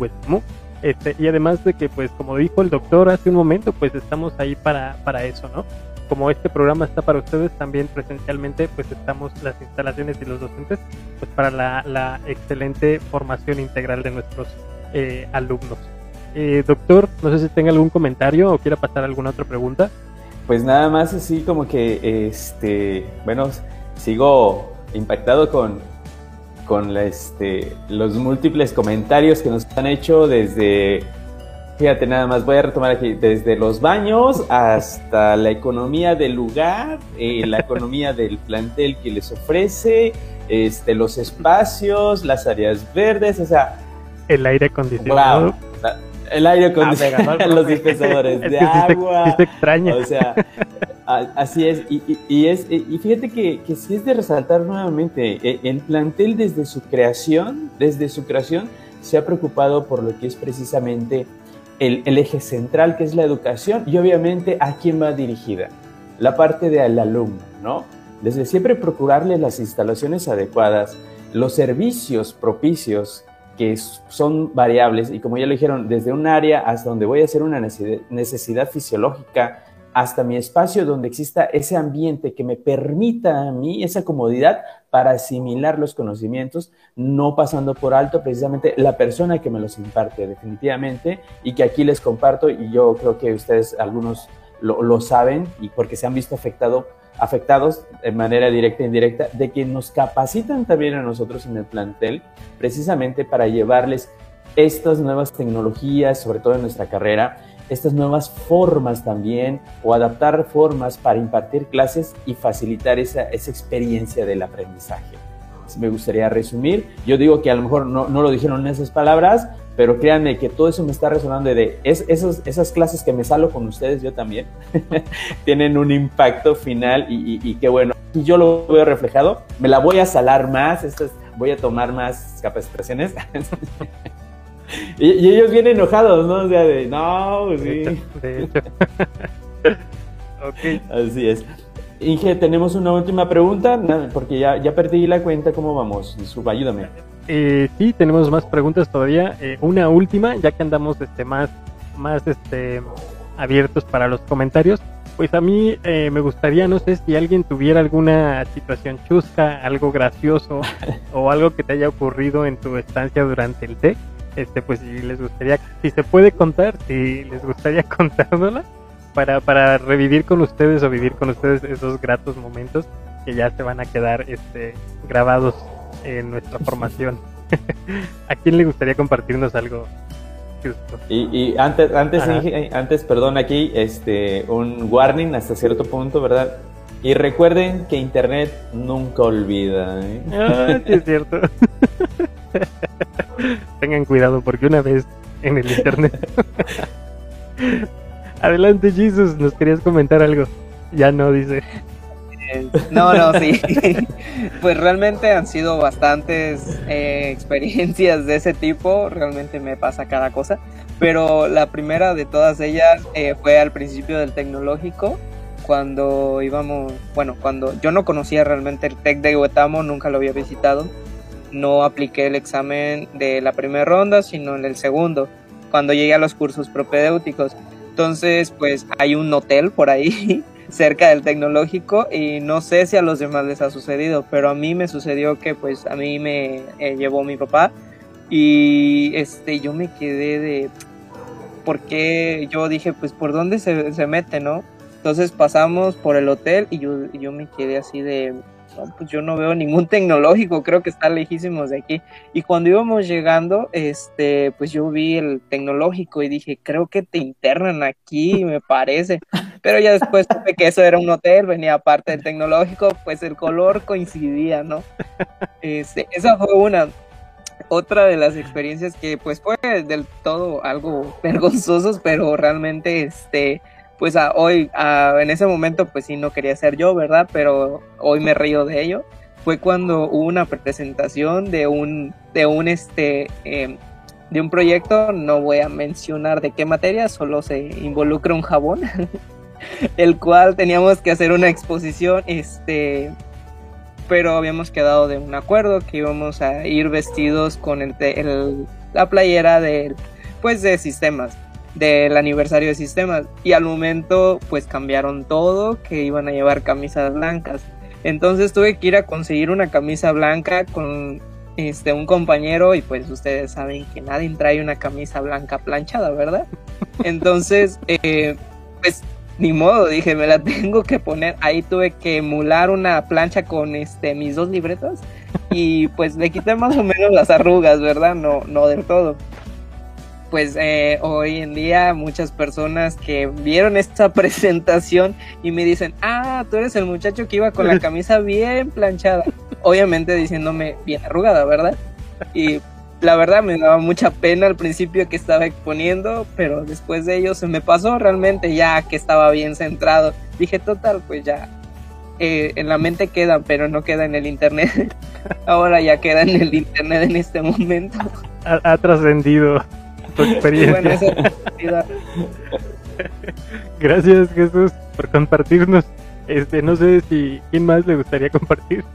este, y además de que, pues, como dijo el doctor hace un momento, pues estamos ahí para, para eso, ¿no? Como este programa está para ustedes, también presencialmente, pues estamos las instalaciones y los docentes, pues para la, la excelente formación integral de nuestros eh, alumnos. Eh, doctor, no sé si tenga algún comentario o quiera pasar alguna otra pregunta. Pues nada más así como que, este, bueno, sigo impactado con, con este, los múltiples comentarios que nos han hecho desde, fíjate nada más, voy a retomar aquí, desde los baños hasta la economía del lugar, eh, la economía del plantel que les ofrece, este, los espacios, las áreas verdes, o sea... El aire acondicionado. El aire acondicionado, los dispensadores de agua. extraña. O sea, Así es, y, es, y fíjate que, que sí es de resaltar nuevamente, e, el plantel desde su creación, desde su creación, se ha preocupado por lo que es precisamente el, el eje central, que es la educación, y obviamente a quién va dirigida, la parte del alumno, ¿no? Desde siempre procurarle las instalaciones adecuadas, los servicios propicios que son variables, y como ya lo dijeron, desde un área hasta donde voy a hacer una necesidad fisiológica, hasta mi espacio donde exista ese ambiente que me permita a mí esa comodidad para asimilar los conocimientos, no pasando por alto precisamente la persona que me los imparte definitivamente y que aquí les comparto y yo creo que ustedes algunos lo, saben y porque se han visto afectado, afectados de manera directa e indirecta de que nos capacitan también a nosotros en el plantel precisamente para llevarles estas nuevas tecnologías, sobre todo en nuestra carrera, estas nuevas formas también o adaptar formas para impartir clases y facilitar esa, esa experiencia del aprendizaje. Me gustaría resumir. Yo digo que a lo mejor no, no lo dijeron en esas palabras, pero créanme que todo eso me está resonando de es, esos, esas clases que me salgo con ustedes, yo también, tienen un impacto final y, y, qué bueno. Y yo lo veo reflejado, me la voy a salar más, esto voy a tomar más capacitaciones. y, ellos vienen enojados, ¿no? O sea, de, no, pues sí. De hecho. ok. Así es. Inge, tenemos una última pregunta, porque ya, ya perdí la cuenta, ¿cómo vamos? ayúdame. Eh, sí, tenemos más preguntas todavía. Eh, una última, ya que andamos este, más, más este, abiertos para los comentarios. Pues a mí eh, me gustaría, no sé si alguien tuviera alguna situación chusca, algo gracioso o algo que te haya ocurrido en tu estancia durante el TEC. Este, pues si les gustaría, si se puede contar, si les gustaría contárnosla para, para revivir con ustedes o vivir con ustedes esos gratos momentos que ya se van a quedar este, grabados en nuestra formación. ¿A quién le gustaría compartirnos algo? Y, y antes, antes, antes, perdón, aquí, este, un warning hasta cierto punto, ¿verdad? Y recuerden que Internet nunca olvida. ¿eh? Ah, es cierto. Tengan cuidado porque una vez en el Internet. Adelante, Jesus, nos querías comentar algo. Ya no, dice. No, no, sí. pues realmente han sido bastantes eh, experiencias de ese tipo. Realmente me pasa cada cosa. Pero la primera de todas ellas eh, fue al principio del tecnológico. Cuando íbamos, bueno, cuando yo no conocía realmente el TEC de Huetamo, nunca lo había visitado. No apliqué el examen de la primera ronda, sino en el segundo, cuando llegué a los cursos propedéuticos. Entonces, pues hay un hotel por ahí cerca del tecnológico y no sé si a los demás les ha sucedido, pero a mí me sucedió que pues a mí me eh, llevó mi papá y este yo me quedé de porque yo dije pues por dónde se, se mete, ¿no? Entonces pasamos por el hotel y yo, yo me quedé así de pues yo no veo ningún tecnológico, creo que está lejísimos de aquí. Y cuando íbamos llegando, este, pues yo vi el tecnológico y dije, creo que te internan aquí, me parece. Pero ya después supe que eso era un hotel, venía aparte del tecnológico, pues el color coincidía, ¿no? Este, esa fue una. Otra de las experiencias que pues fue del todo algo vergonzosos, pero realmente este pues a, hoy, en ese momento, pues sí, no quería ser yo, ¿verdad? Pero hoy me río de ello. Fue cuando hubo una presentación de un, de un, este, em, de un proyecto, no voy a mencionar de qué materia, solo se involucra un jabón, el cual teníamos que hacer una exposición, este, pero habíamos quedado de un acuerdo que íbamos a ir vestidos con el, la playera de, pues, de sistemas del aniversario de sistemas. Y al momento pues cambiaron todo que iban a llevar camisas blancas. Entonces tuve que ir a conseguir una camisa blanca con este un compañero y pues ustedes saben que nadie trae una camisa blanca planchada verdad entonces eh, pues ni modo dije me la tengo que poner. Ahí tuve que emular una plancha con este mis dos libretas y pues le quité más o menos las arrugas verdad no no del todo. Pues eh, hoy en día muchas personas que vieron esta presentación y me dicen, ah, tú eres el muchacho que iba con la camisa bien planchada, obviamente diciéndome bien arrugada, ¿verdad? Y la verdad me daba mucha pena al principio que estaba exponiendo, pero después de ello se me pasó realmente ya que estaba bien centrado. Dije, total, pues ya eh, en la mente queda, pero no queda en el internet. Ahora ya queda en el internet en este momento. ha trascendido tu experiencia. Gracias Jesús por compartirnos. Este, no sé si quién más le gustaría compartir.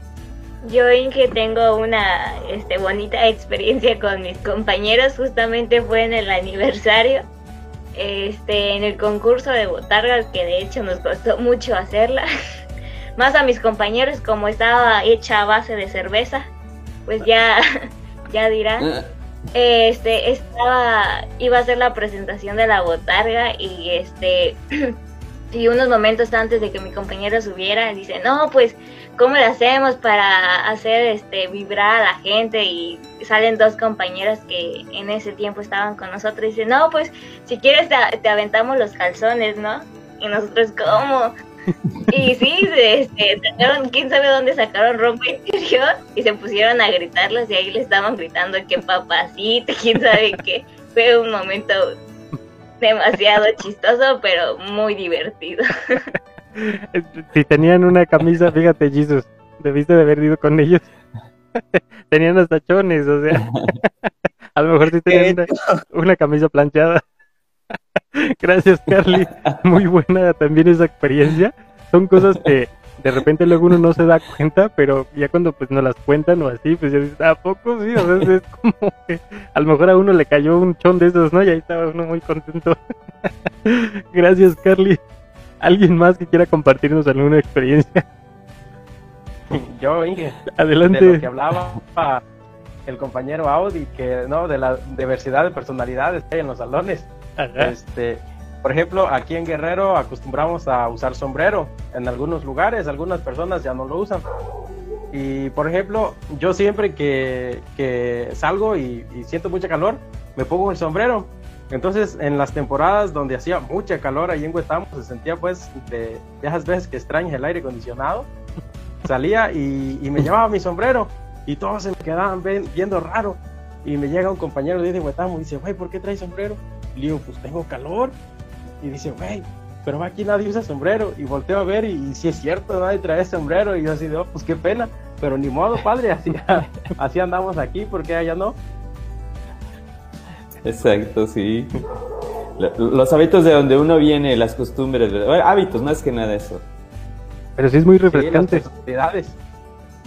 Yo Inge tengo una este, bonita experiencia con mis compañeros, justamente fue en el aniversario, este, en el concurso de botargas, que de hecho nos costó mucho hacerla, más a mis compañeros como estaba hecha a base de cerveza, pues ya, ya dirán. Ah, este estaba iba a hacer la presentación de la botarga y este y unos momentos antes de que mi compañero subiera, dice, no, pues, ¿cómo le hacemos para hacer este vibrar a la gente? Y salen dos compañeras que en ese tiempo estaban con nosotros y dicen, no, pues, si quieres te, aventamos los calzones, ¿no? Y nosotros, ¿cómo? Y sí, este, sacaron, quién sabe dónde sacaron ropa interior y se pusieron a gritarlos y ahí le estaban gritando que papacito, quién sabe qué. Fue un momento demasiado chistoso, pero muy divertido. si tenían una camisa, fíjate, Jesus, debiste de haber ido con ellos. tenían los tachones, o sea, a lo mejor sí tenían una, camisa planchada. Gracias, Carly. Muy buena también esa experiencia. Son cosas que de repente luego uno no se da cuenta, pero ya cuando pues nos las cuentan o así, pues ya dices, ¿a poco sí? O sea, es como que a lo mejor a uno le cayó un chón de esos, ¿no? Y ahí estaba uno muy contento. Gracias, Carly. ¿Alguien más que quiera compartirnos alguna experiencia? Yo, Inge. Adelante. De lo que hablaba el compañero Audi, que, ¿no? De la diversidad de personalidades que hay en los salones. Este, por ejemplo, aquí en Guerrero acostumbramos a usar sombrero. En algunos lugares, algunas personas ya no lo usan. Y por ejemplo, yo siempre que, que salgo y, siento mucha calor, me pongo el sombrero. Entonces, en las temporadas donde hacía mucha calor ahí en Huetamo, se sentía pues de, esas veces que extrañas el aire acondicionado. Salía y, y me llevaba mi sombrero y todos se me quedaban viendo raro. Y me llega un compañero de Huetamo y dice, güey, ¿por qué traes sombrero? Y le digo, pues tengo calor. Y dice, güey, pero aquí nadie usa sombrero. Y volteo a ver y, si es cierto, nadie trae sombrero. Y yo así de, oh, pues qué pena. Pero ni modo, padre, así, así andamos aquí, porque allá no. Exacto, sí. Los hábitos de donde uno viene, las costumbres, hábitos, más que nada eso. Pero sí es muy refrescante.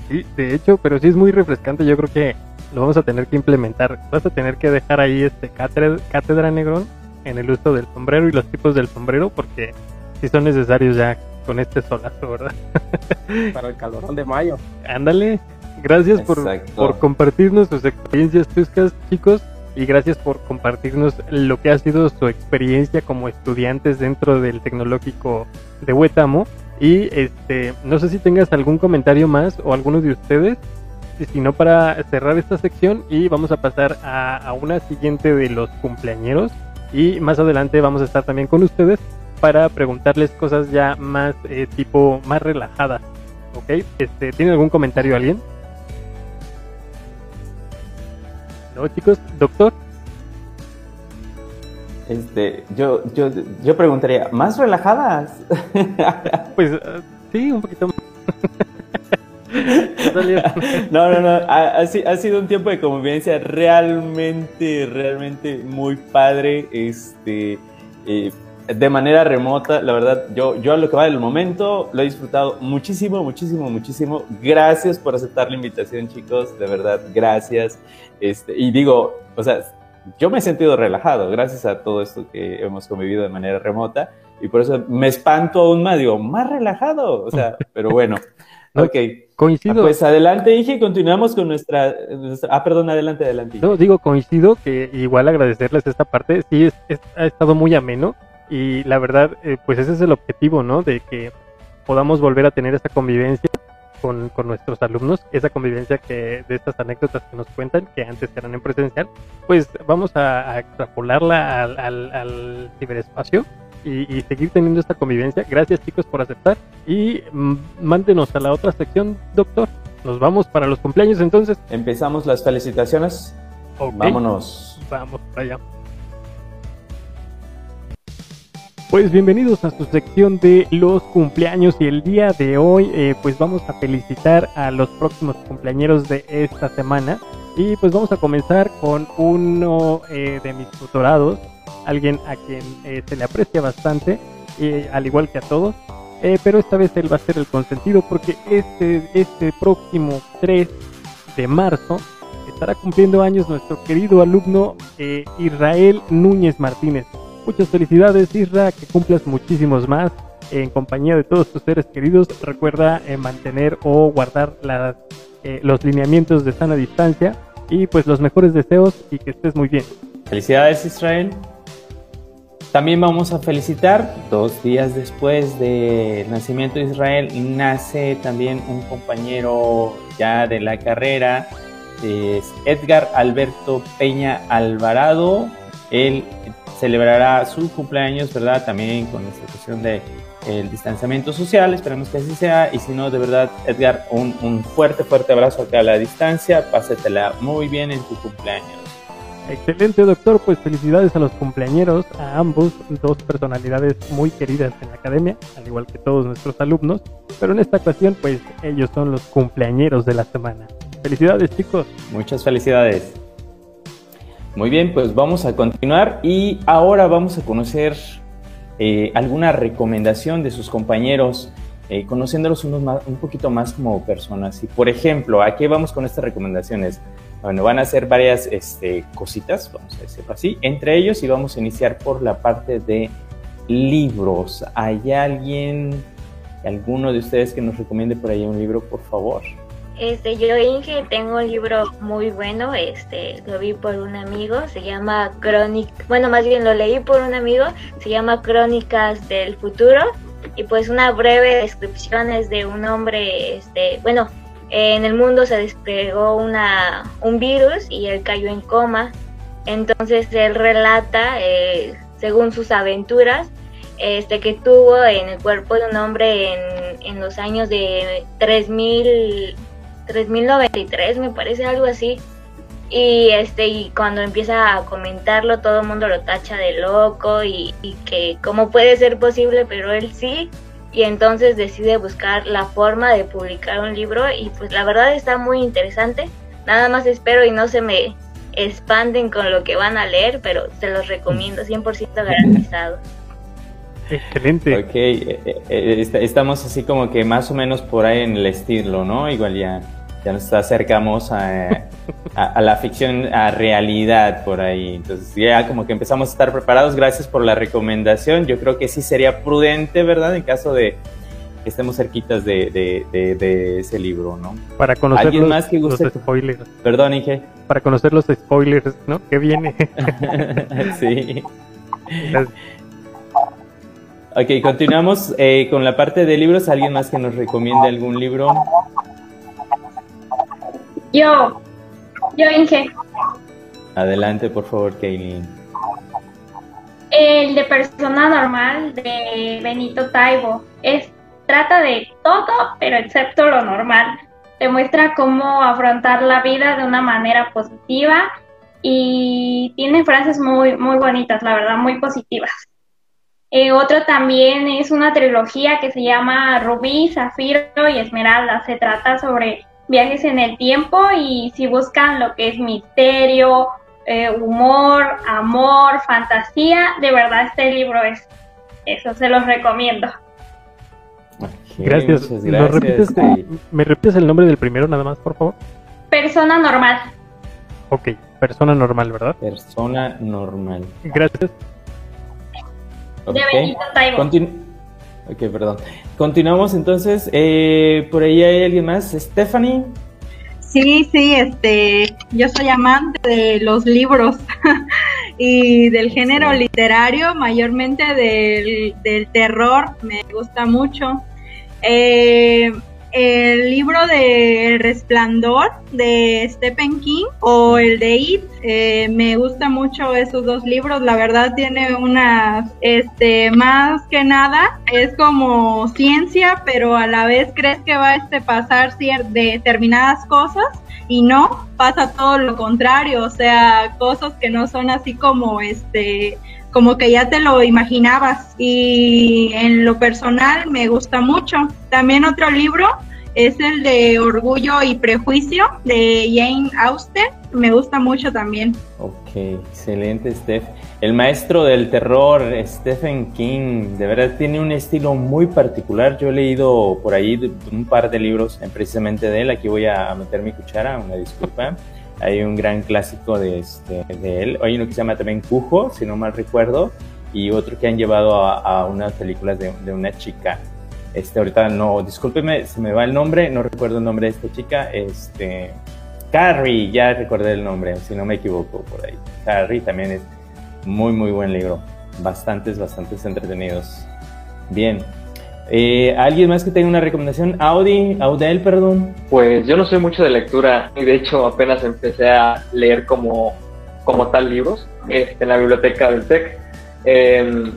Sí, de hecho, pero sí es muy refrescante. Yo creo que lo vamos a tener que implementar. Vas a tener que dejar ahí este cátedra, cátedra negrón en el uso del sombrero y los tipos del sombrero porque si son necesarios ya con este solazo, ¿verdad? Para el calorón de mayo. Ándale. Gracias por, por, compartirnos sus experiencias tuscas, chicos, y gracias por compartirnos lo que ha sido su experiencia como estudiantes dentro del tecnológico de Huetamo. Y este, no sé si tengas algún comentario más o alguno de ustedes, si no para cerrar esta sección y vamos a pasar a, a una siguiente de los cumpleañeros y más adelante vamos a estar también con ustedes para preguntarles cosas ya más eh, tipo más relajadas. ¿Ok? Este, ¿Tiene algún comentario alguien? ¿No, chicos? ¿Doctor? Este, yo, yo, yo preguntaría, ¿más relajadas? pues sí, un poquito más. no, no, no. Ha, ha, sido un tiempo de convivencia realmente, realmente muy padre. Este, eh, de manera remota, la verdad, yo, yo a lo que va del momento lo he disfrutado muchísimo, muchísimo, muchísimo. Gracias por aceptar la invitación, chicos. De verdad, gracias. Este, y digo, o sea, yo me he sentido relajado gracias a todo esto que hemos convivido de manera remota. Y por eso me espanto aún más, digo, más relajado. O sea, pero bueno. Ok. Coincido. Ah, pues adelante, dije, continuamos con nuestra, Ah, perdón, adelante, adelante. No, digo, coincido que igual agradecerles esta parte. Sí, es, ha estado muy ameno. Y la verdad, eh, pues ese es el objetivo, ¿no? De que podamos volver a tener esa convivencia con, con, nuestros alumnos, esa convivencia que de estas anécdotas que nos cuentan, que antes eran en presencial, pues vamos a, extrapolarla al, al, al ciberespacio y, seguir teniendo esta convivencia. Gracias chicos por aceptar y mm, mándenos a la otra sección, doctor. Nos vamos para los cumpleaños entonces. Empezamos las felicitaciones. Vámonos. Vamos para allá. Pues bienvenidos a su sección de los cumpleaños y el día de hoy eh, pues vamos a felicitar a los próximos cumpleaños de esta semana y pues vamos a comenzar con uno eh, de mis tutorados alguien a quien eh, se le aprecia bastante, eh, al igual que a todos, eh, pero esta vez él va a ser el consentido porque este, este próximo 3 de marzo estará cumpliendo años nuestro querido alumno Israel Núñez Martínez. Muchas felicidades Isra, que cumplas muchísimos más en compañía de todos tus seres queridos. Recuerda mantener o guardar las, los lineamientos de sana distancia y pues los mejores deseos y que estés muy bien. Felicidades Israel. También vamos a felicitar, dos días después del nacimiento de Israel, nace también un compañero ya de la carrera, es Edgar Alberto Peña Alvarado. Él celebrará su cumpleaños, ¿verdad? También con esta cuestión de el distanciamiento social, esperemos que así sea, y si no, de verdad, Edgar, un, un fuerte, fuerte abrazo acá a la distancia, pásetela muy bien en tu cumpleaños. Excelente, doctor. Pues felicidades a los cumpleañeros, a ambos, dos personalidades muy queridas en la academia, al igual que todos nuestros alumnos. Pero en esta ocasión, pues ellos son los cumpleañeros de la semana. Felicidades, chicos. Muchas felicidades. Muy bien, pues vamos a continuar y ahora vamos a conocer eh, alguna recomendación de sus compañeros, eh, conociéndolos unos un poquito más como personas. Y por ejemplo, ¿a qué vamos con estas recomendaciones? Bueno, van a ser varias este, cositas, vamos a decirlo así, entre ellos y vamos a iniciar por la parte de libros. ¿Hay alguien, alguno de ustedes que nos recomiende por ahí un libro, por favor? Este, yo Inge tengo un libro muy bueno, este, lo vi por un amigo, se llama Crónica, bueno, más bien lo leí por un amigo, se llama Crónicas del Futuro y pues una breve descripción es de un hombre, este, bueno, en el mundo se desplegó una, un virus y él cayó en coma. Entonces él relata, eh, según sus aventuras, este, que tuvo en el cuerpo de un hombre en, los años de 3000, 3093, me parece algo así. Y este y cuando empieza a comentarlo todo el mundo lo tacha de loco y, y que cómo puede ser posible, pero él sí y entonces decide buscar la forma de publicar un libro y pues la verdad está muy interesante. Nada más espero y no se me expanden con lo que van a leer, pero se los recomiendo 100% garantizado. Excelente. Ok, eh, eh, estamos así como que más o menos por ahí en el estilo, ¿no? Igual ya ya nos acercamos a, a, la ficción, a realidad por ahí. Entonces ya como que empezamos a estar preparados. Gracias por la recomendación. Yo creo que sí sería prudente, ¿verdad? En caso de que estemos cerquitas de, de, de, ese libro, ¿no? Para conocer los, más que guste? los spoilers. Perdón, Inge. Para conocer los spoilers, ¿no? Que viene. sí. Ok, continuamos eh, con la parte de libros. ¿Alguien más que nos recomiende algún libro? Yo, yo Inge. Adelante, por favor, Kaylin. El de persona normal de Benito Taibo. Es, trata de todo, pero excepto lo normal. Demuestra cómo afrontar la vida de una manera positiva y tiene frases muy, muy bonitas, la verdad, muy positivas. Eh, otro también es una trilogía que se llama Rubí, Zafiro y Esmeralda. Se trata sobre viajes en el tiempo y si buscan lo que es misterio, eh, humor, amor, fantasía, de verdad este libro es eso, se los recomiendo. gracias. gracias. ¿Me repites el nombre del primero nada más, por favor? Persona normal. Ok, persona normal, ¿verdad? Persona normal. Gracias. De Benito Taibo. Ok, perdón. Continuamos entonces. Eh, por ahí hay alguien más. Stephanie. Sí, sí, este, yo soy amante de los libros y del género literario, mayormente del, del terror, me gusta mucho. Eh, el libro de El Resplandor de Stephen King o el de It. Eh, me gusta mucho esos dos libros. La verdad tiene una, este, más que nada es como ciencia, pero a la vez crees que va a este, pasar determinadas cosas y no pasa todo lo contrario. O sea, cosas que no son así como este como que ya te lo imaginabas y en lo personal me gusta mucho. También otro libro es el de Orgullo y Prejuicio de Jane Austen, me gusta mucho también. Ok, excelente Steph. El maestro del terror, Stephen King, de verdad tiene un estilo muy particular. Yo he leído por ahí un par de libros precisamente de él. Aquí voy a meter mi cuchara, una disculpa. Hay un gran clásico de, este, de él. Hay uno que se llama también Cujo, si no mal recuerdo, y otro que han llevado a, unas películas de, una chica. Este, ahorita no, discúlpeme, se me va el nombre, no recuerdo el nombre de esta chica. Este, Carrie, ya recordé el nombre, si no me equivoco por ahí. Carrie también es muy, muy buen libro. bastantes, bastantes entretenidos. Bien. Eh, ¿Alguien más que tenga una recomendación? Audi, Audel, perdón. Pues yo no soy mucho de lectura y de hecho apenas empecé a leer como, como tal libros este, en la biblioteca del TEC. Em,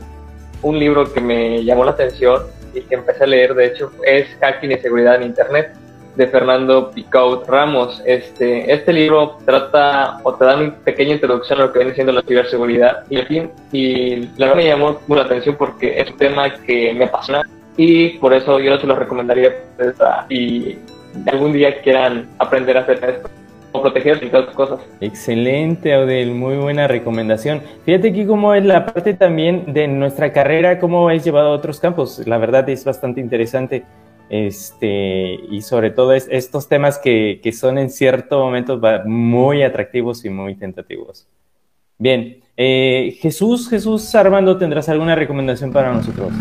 un libro que me llamó la atención y que empecé a leer, de hecho, es Hacking y Seguridad en Internet de Fernando Picaut Ramos. Este, este libro trata o te da una pequeña introducción a lo que viene siendo la ciberseguridad y, y la verdad me llamó la atención porque es un tema que me apasiona y por eso yo no se lo recomendaría y algún día quieran aprender a hacer esto o protegerse y todas cosas. Excelente, Audel, muy buena recomendación. Fíjate aquí cómo es la parte también de nuestra carrera, cómo es llevado a otros campos. La verdad es bastante interesante este, y sobre todo es, estos temas que, que, son en cierto momento muy atractivos y muy tentativos. Bien, eh, Jesús, Jesús Armando, ¿tendrás alguna recomendación para nosotros?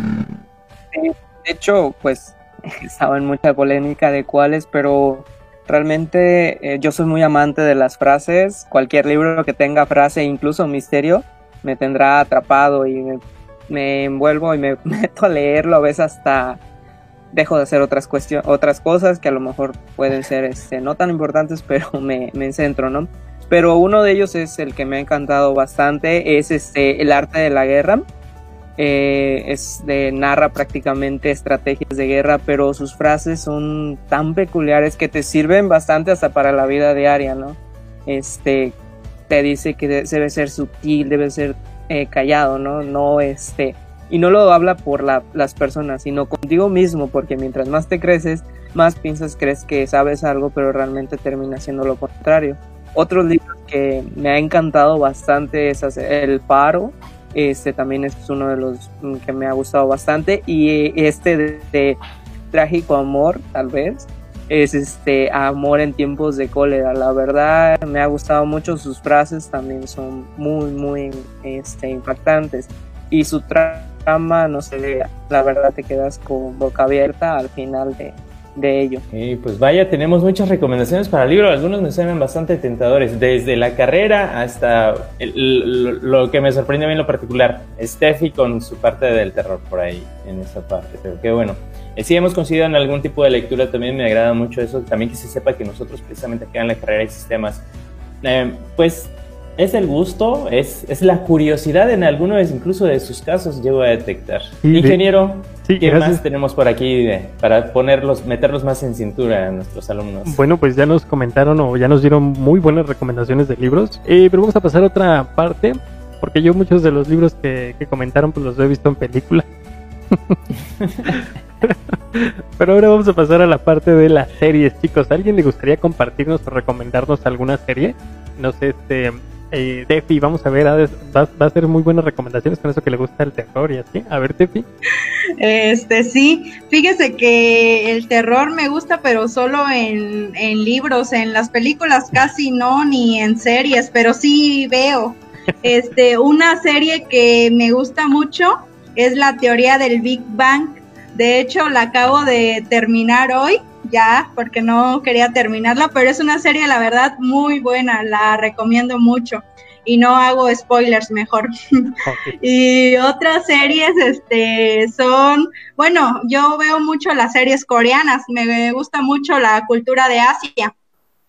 De hecho, pues estaba en mucha polémica de cuáles, pero realmente eh, yo soy muy amante de las frases. Cualquier libro que tenga frase, incluso misterio, me tendrá atrapado y me, envuelvo y me meto a leerlo a veces hasta dejo de hacer otras otras cosas que a lo mejor pueden ser este, no tan importantes, pero me, me centro, ¿no? Pero uno de ellos es el que me ha encantado bastante, es este, El arte de la guerra. Eh, es de, narra prácticamente estrategias de guerra, pero sus frases son tan peculiares que te sirven bastante hasta para la vida diaria, ¿no? Este, te dice que debe ser sutil, debe ser eh, callado, ¿no? No, este, y no lo habla por las personas, sino contigo mismo, porque mientras más te creces, más piensas, crees que sabes algo, pero realmente termina siendo lo contrario. Otros libros que me ha encantado bastante es El Paro, este también es uno de los que me ha gustado bastante, y este de, Trágico Amor, tal vez, es este Amor en tiempos de cólera. La verdad me ha gustado mucho, sus frases también son muy, muy este, impactantes. Y su tra no sé, la verdad te quedas con boca abierta al final de, de ello. Y pues vaya, tenemos muchas recomendaciones para el libro, algunos me suenan bastante tentadores, desde la carrera hasta lo que me sorprende a mí en lo particular, Steffi con su parte del terror por ahí, en esa parte, pero qué bueno. Eh, si hemos conseguido en algún tipo de lectura, también me agrada mucho eso, también que se sepa que nosotros precisamente acá en la carrera de sistemas, eh, pues es el gusto, es, es la curiosidad en algunos incluso de sus casos llego a detectar. Ingeniero, ¿qué más tenemos por aquí para ponerlos, meterlos más en cintura a nuestros alumnos? Bueno, pues ya nos comentaron o ya nos dieron muy buenas recomendaciones de libros, eh, pero vamos a pasar a otra parte, porque yo muchos de los libros que, que comentaron pues los he visto en película. Pero ahora vamos a pasar a la parte de las series, chicos. alguien le gustaría compartirnos o recomendarnos alguna serie? No sé, este, eh, Tefi, vamos a ver, va, a ser muy buenas recomendaciones con eso que le gusta el terror y así. A ver, Tefi. Este, sí, fíjese que el terror me gusta, pero solo en, en libros, en las películas casi no, ni en series, pero sí veo. Este, una serie que me gusta mucho es la teoría del Big Bang. De hecho, la acabo de terminar hoy ya, porque no quería terminarla, pero es una serie, la verdad, muy buena, la recomiendo mucho y no hago spoilers mejor. y otras series, este, son, bueno, yo veo mucho las series coreanas, me gusta mucho la cultura de Asia.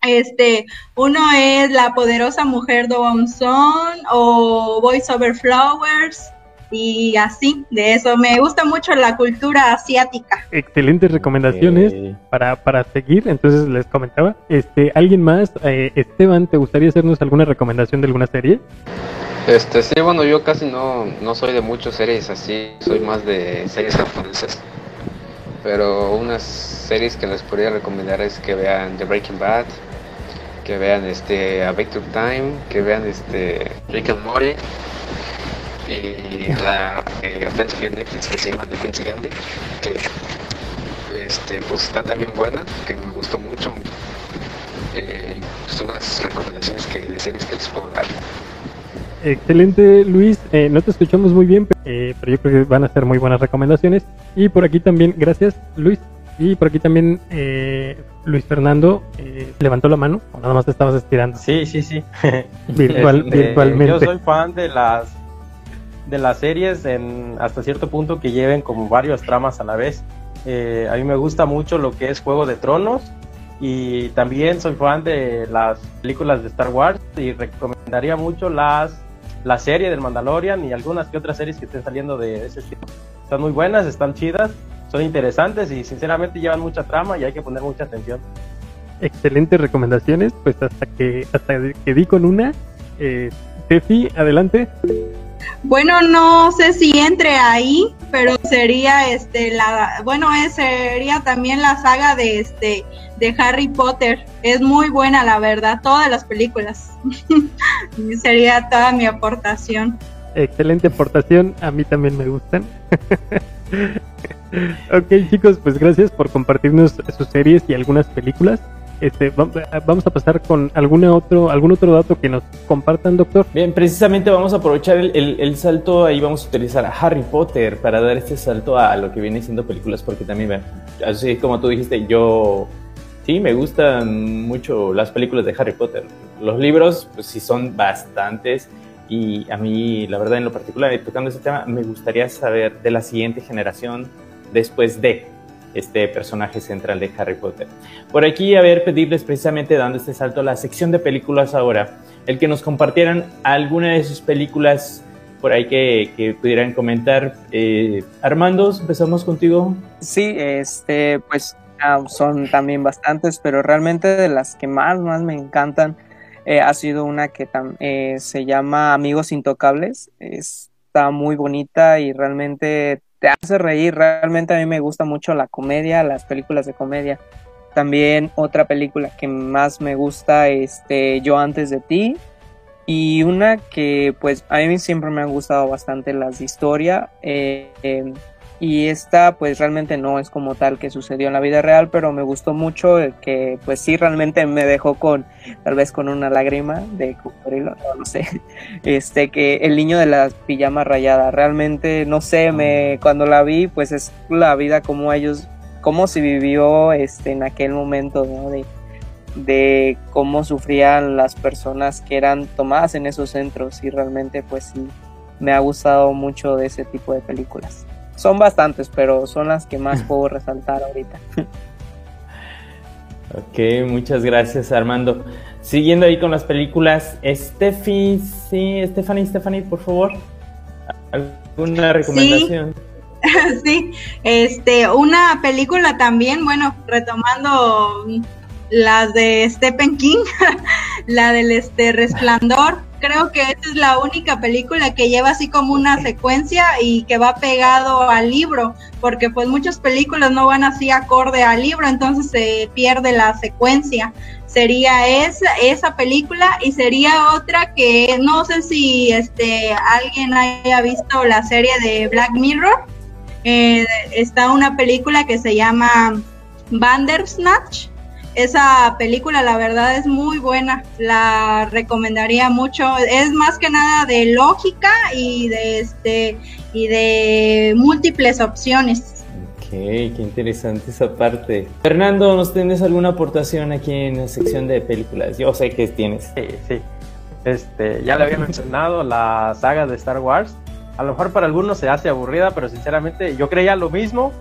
Este, uno es La poderosa mujer de Son o Voice Over Flowers y así, de eso. Me gusta mucho la cultura asiática. Excelentes recomendaciones para, para seguir. Entonces les comentaba, este, ¿alguien más? Eh, Esteban, ¿te gustaría hacernos alguna recomendación de alguna serie? Este, sí, bueno, yo casi no, no soy de muchas series así, soy más de series japonesas. Pero unas series que les podría recomendar es que vean The Breaking Bad, que vean este A Time, que vean este Rick and Morty y la eh, de Netflix que se llama Defense Gandhi, que este, pues está también buena, que me gustó mucho. Eh, son las recomendaciones que de series que les puedo dar. Excelente Luis, eh, no te escuchamos muy bien, eh, pero yo creo que van a ser muy buenas recomendaciones. Y por aquí también, gracias Luis. Y por aquí también eh, Luis Fernando eh, levantó la mano, o nada más te estabas estirando. Sí, sí, sí. Virtual, este, virtualmente. Yo soy fan de las de las series en, hasta cierto punto que lleven como varios tramas a la vez. Eh, a mí me gusta mucho lo que es Juego de Tronos y también soy fan de las películas de Star Wars y recomendaría mucho las la serie del Mandalorian y algunas que otras series que estén saliendo de ese estilo. Están muy buenas, están chidas, son interesantes y sinceramente llevan mucha trama y hay que poner mucha atención. Excelentes recomendaciones, pues hasta que hasta que di con una. Eh, Tefi, adelante. Bueno, no sé si entre ahí, pero sería este la bueno, es, sería también la saga de este de Harry Potter. Es muy buena, la verdad, todas las películas. sería toda mi aportación. Excelente aportación, a mí también me gustan. ok, chicos, pues gracias por compartirnos sus series y algunas películas. Este, vamos a pasar con alguna otro, algún otro dato que nos compartan, doctor. Bien, precisamente vamos a aprovechar el, salto, ahí vamos a utilizar a Harry Potter para dar este salto a, lo que viene siendo películas, porque también, así como tú dijiste, yo sí me gustan mucho las películas de Harry Potter. Los libros, pues sí son bastantes, y a mí, la verdad, en lo particular, tocando ese tema, me gustaría saber de la siguiente generación después de este personaje central de Harry Potter. Por aquí, a ver, pedirles precisamente dando este salto a la sección de películas ahora, el que nos compartieran alguna de sus películas por ahí que, pudieran comentar. Eh, Armando, empezamos contigo. Sí, este, pues son también bastantes, pero realmente de las que más, más me encantan eh, ha sido una que eh, se llama Amigos Intocables. Está muy bonita y realmente te hace reír. Realmente a mí me gusta mucho la comedia, las películas de comedia. También otra película que más me gusta, este, Yo antes de ti. Y una que pues a mí siempre me han gustado bastante las de historia. Eh, em, y esta pues realmente no es como tal que sucedió en la vida real, pero me gustó mucho que pues sí realmente me dejó con tal vez con una lágrima de cocodrilo, no, no sé, este que el niño de la pijama rayada, realmente no sé, me cuando la vi pues es la vida como ellos, cómo se vivió este en aquel momento, ¿no? De, de cómo sufrían las personas que eran tomadas en esos centros y realmente pues sí me ha gustado mucho de ese tipo de películas. Son bastantes, pero son las que más puedo resaltar ahorita. Ok, muchas gracias Armando. Siguiendo ahí con las películas, Steffi, sí, Stephanie, Stephanie, por favor, ¿alguna recomendación? Sí. sí, este, una película también, bueno, retomando las de Stephen King, la del este Resplandor, creo que esta es la única película que lleva así como una secuencia y que va pegado al libro, porque pues muchas películas no van así acorde al libro, entonces se pierde la secuencia. Sería esa, esa película y sería otra que no sé si este alguien haya visto la serie de Black Mirror. Eh, está una película que se llama Bandersnatch esa película la verdad es muy buena, la recomendaría mucho. Es más que nada de lógica y de este y de múltiples opciones. Ok, qué interesante esa parte. Fernando, ¿nos tienes alguna aportación aquí en la sección de películas? Yo sé que tienes. Sí, sí. Este, ya le había mencionado la saga de Star Wars. A lo mejor para algunos se hace aburrida, pero sinceramente yo creía lo mismo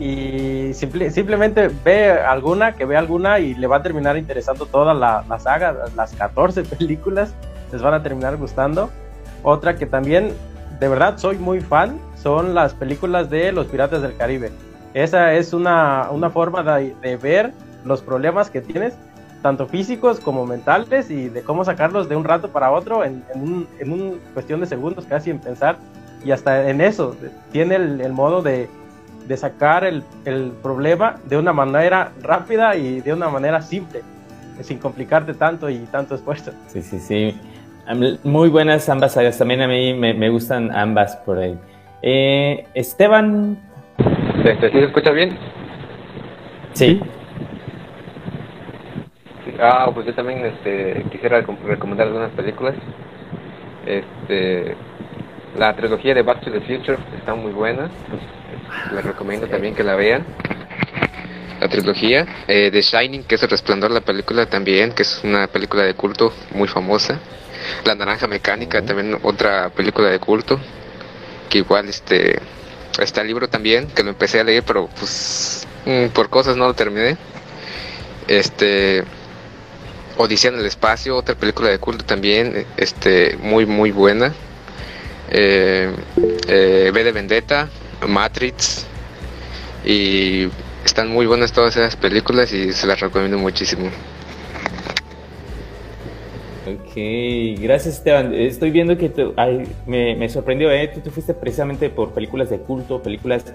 y simplemente ve alguna, que ve alguna y le va a terminar interesando toda la, saga, las 14 películas, les van a terminar gustando. Otra que también, de verdad, soy muy fan, son las películas de los Piratas del Caribe. Esa es una, una forma de, ver los problemas que tienes, tanto físicos como mentales, y de cómo sacarlos de un rato para otro en, en, un, cuestión de segundos, casi en pensar. Y hasta en eso, tiene el modo de, de sacar el, el, problema de una manera rápida y de una manera simple, sin complicarte tanto y tanto esfuerzo. Sí, sí, sí. Muy buenas ambas sagas. También a mí me, me gustan ambas por ahí. Eh, Esteban. ¿Se, ¿Se escucha bien? Sí. Ah, pues yo también este, quisiera recomendar algunas películas. Este, la trilogía de Back to the Future está muy buena. Les recomiendo también que la vean. La trilogía eh, de Shining, que es El Resplandor, la película también, que es una película de culto muy famosa. La Naranja Mecánica, también otra película de culto. que igual este está el libro también, que lo empecé a leer, pero pues mm, por cosas no lo terminé. Este Odisea en el espacio, otra película de culto también, este muy muy buena. Eh, eh, B de Vendetta, Matrix y están muy buenas todas esas películas y se las recomiendo muchísimo. Ok, gracias Esteban. Estoy viendo que me, sorprendió, ¿eh? Tú te fuiste precisamente por películas de culto, películas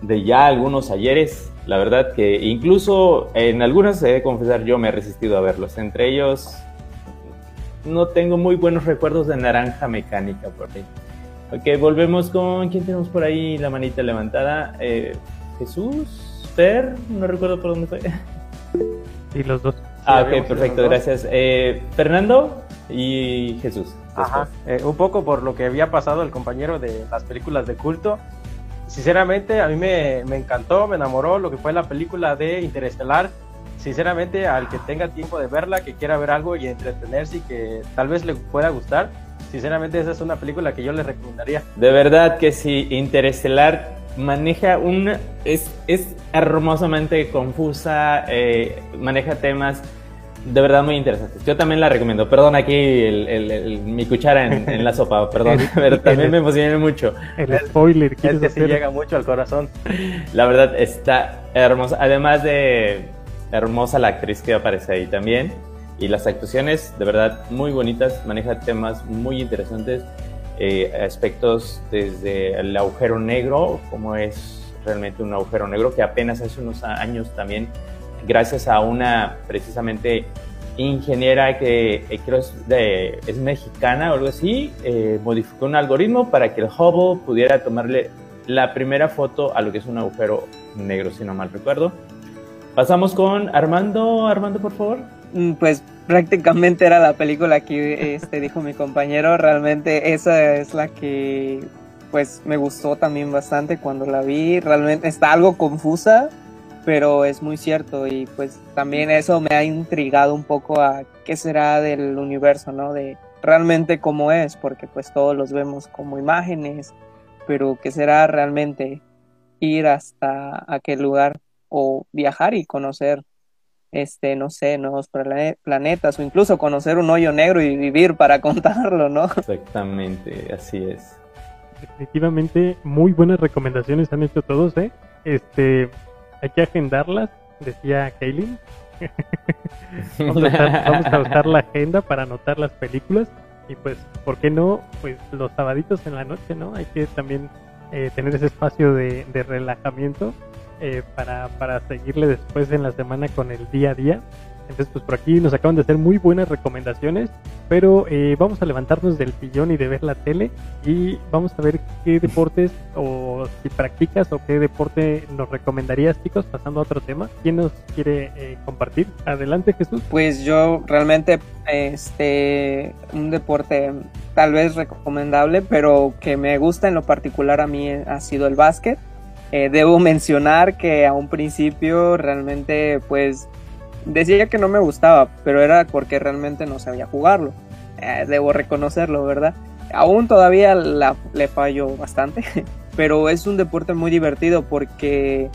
de ya algunos ayeres. La verdad que incluso en algunas, he de confesar, yo me he resistido a verlos. Entre ellos, no tengo muy buenos recuerdos de Naranja Mecánica por ahí. Ok, volvemos con. ¿Quién tenemos por ahí la manita levantada? Eh, Jesús, Fer, no recuerdo por dónde fue. Sí, los dos. Ah, ok, perfecto, gracias. Eh, Fernando y Jesús. Ajá, eh, un poco por lo que había pasado el compañero de las películas de culto. Sinceramente, a mí me, me encantó, me enamoró lo que fue la película de Interestelar. Sinceramente, al que tenga tiempo de verla, que quiera ver algo y entretenerse y que tal vez le pueda gustar, sinceramente esa es una película que yo le recomendaría. De verdad que sí, Interestelar maneja un... es, es hermosamente confusa, eh, maneja temas de verdad muy interesantes. Yo también la recomiendo. Perdón aquí el, mi cuchara en, la sopa, perdón, pero también me emocioné mucho. El spoiler, este sí llega mucho al corazón. La verdad está hermosa, además de hermosa la actriz que aparece ahí también. Y las actuaciones, de verdad, muy bonitas, maneja temas muy interesantes, eh, aspectos desde el agujero negro, como es realmente un agujero negro, que apenas hace unos años también gracias a una precisamente ingeniera que eh, creo es, es mexicana o algo así, eh, modificó un algoritmo para que el Hubble pudiera tomarle la primera foto a lo que es un agujero negro, si no mal recuerdo. Pasamos con Armando. Armando, por favor. Mm, pues prácticamente era la película que este, dijo mi compañero. Realmente esa es la que pues me gustó también bastante cuando la vi. Realmente está algo confusa, pero es muy cierto y pues también eso me ha intrigado un poco a qué será del universo, ¿no? De realmente cómo es, porque pues todos los vemos como imágenes, pero qué será realmente ir hasta aquel lugar o viajar y conocer este, no sé, nuevos planetas o incluso conocer un hoyo negro y vivir para contarlo, ¿no? Exactamente, así es. Definitivamente muy buenas recomendaciones han hecho todos, ¿eh? Este, hay que agendarlas, decía Kaylin. vamos, a usar, la agenda para anotar las películas y pues, ¿por qué no? Pues los sabaditos en la noche, ¿no? Hay que también eh, tener ese espacio de, de relajamiento eh, para, para seguirle después en la semana con el día a día. Entonces, pues por aquí nos acaban de hacer muy buenas recomendaciones, pero eh, vamos a levantarnos del sillón y de ver la tele y vamos a ver qué deportes o si practicas o qué deporte nos recomendarías, chicos, pasando a otro tema. ¿Quién nos quiere eh, compartir? Adelante, Jesús. Pues yo realmente, este, un deporte tal vez recomendable, pero que me gusta en lo particular a mí ha sido el básquet. Eh, debo mencionar que a un principio realmente pues decía que no me gustaba, pero era porque realmente no sabía jugarlo. Eh, debo reconocerlo, ¿verdad? Aún todavía le fallo bastante, pero es un deporte muy divertido porque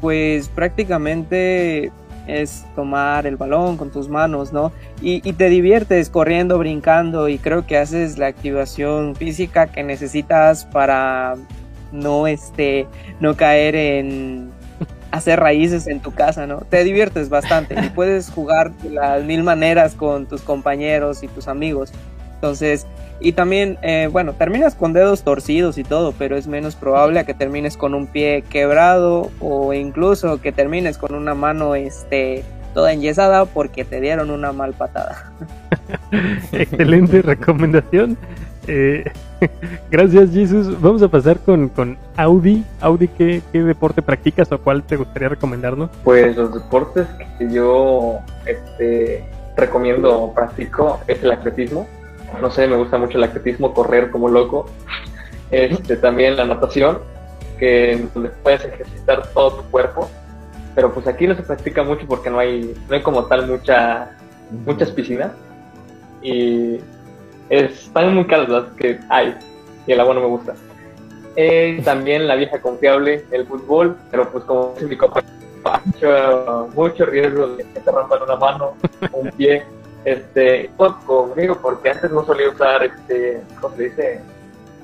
pues prácticamente es tomar el balón con tus manos, ¿no? Y, y, te diviertes corriendo, brincando y creo que haces la activación física que necesitas para no, este, no caer en hacer raíces en tu casa, ¿no? Te diviertes bastante y puedes jugar de las mil maneras con tus compañeros y tus amigos. Entonces, y también, eh, bueno, terminas con dedos torcidos y todo, pero es menos probable a que termines con un pie quebrado o incluso que termines con una mano, este, toda enyesada porque te dieron una mal patada. Excelente recomendación. Eh, gracias, Jesus. Vamos a pasar con, con Audi. Audi, ¿qué, ¿qué, deporte practicas o cuál te gustaría recomendarnos? Pues los deportes que yo este, recomiendo practico es el atletismo. No sé, me gusta mucho el atletismo, correr como loco. Este, también la natación, que donde puedes ejercitar todo tu cuerpo. Pero pues aquí no se practica mucho porque no hay, no hay como tal mucha, muchas piscinas. Y están muy caras las que hay y el agua no me gusta. Eh, también la vieja confiable, el fútbol, pero pues como dice mi compañero, mucho, mucho riesgo de que te rompan una mano, un pie. Este, conmigo porque antes no solía usar, este, ¿cómo se dice?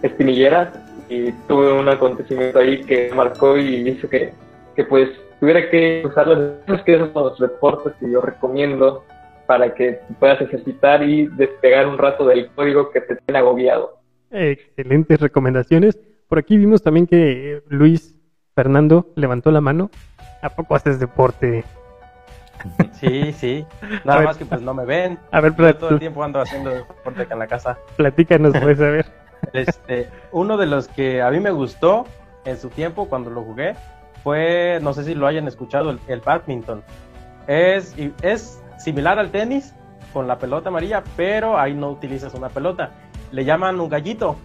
Espinilleras y tuve un acontecimiento ahí que marcó y hizo que, que pues tuviera que usar los que esos son los deportes que yo recomiendo para que puedas ejercitar y despegar un rato del código que te tiene agobiado. Excelentes recomendaciones. Por aquí vimos también que Luis Fernando levantó la mano. ¿A poco haces deporte? Sí, sí. Nada más que pues no me ven. A ver, todo el tiempo ando haciendo deporte acá en la casa. Platícanos, puedes saber. Este, uno de los que a mí me gustó en su tiempo cuando lo jugué fue, no sé si lo hayan escuchado, el, badminton. Es, es similar al tenis con la pelota amarilla, pero ahí no utilizas una pelota. Le llaman un gallito.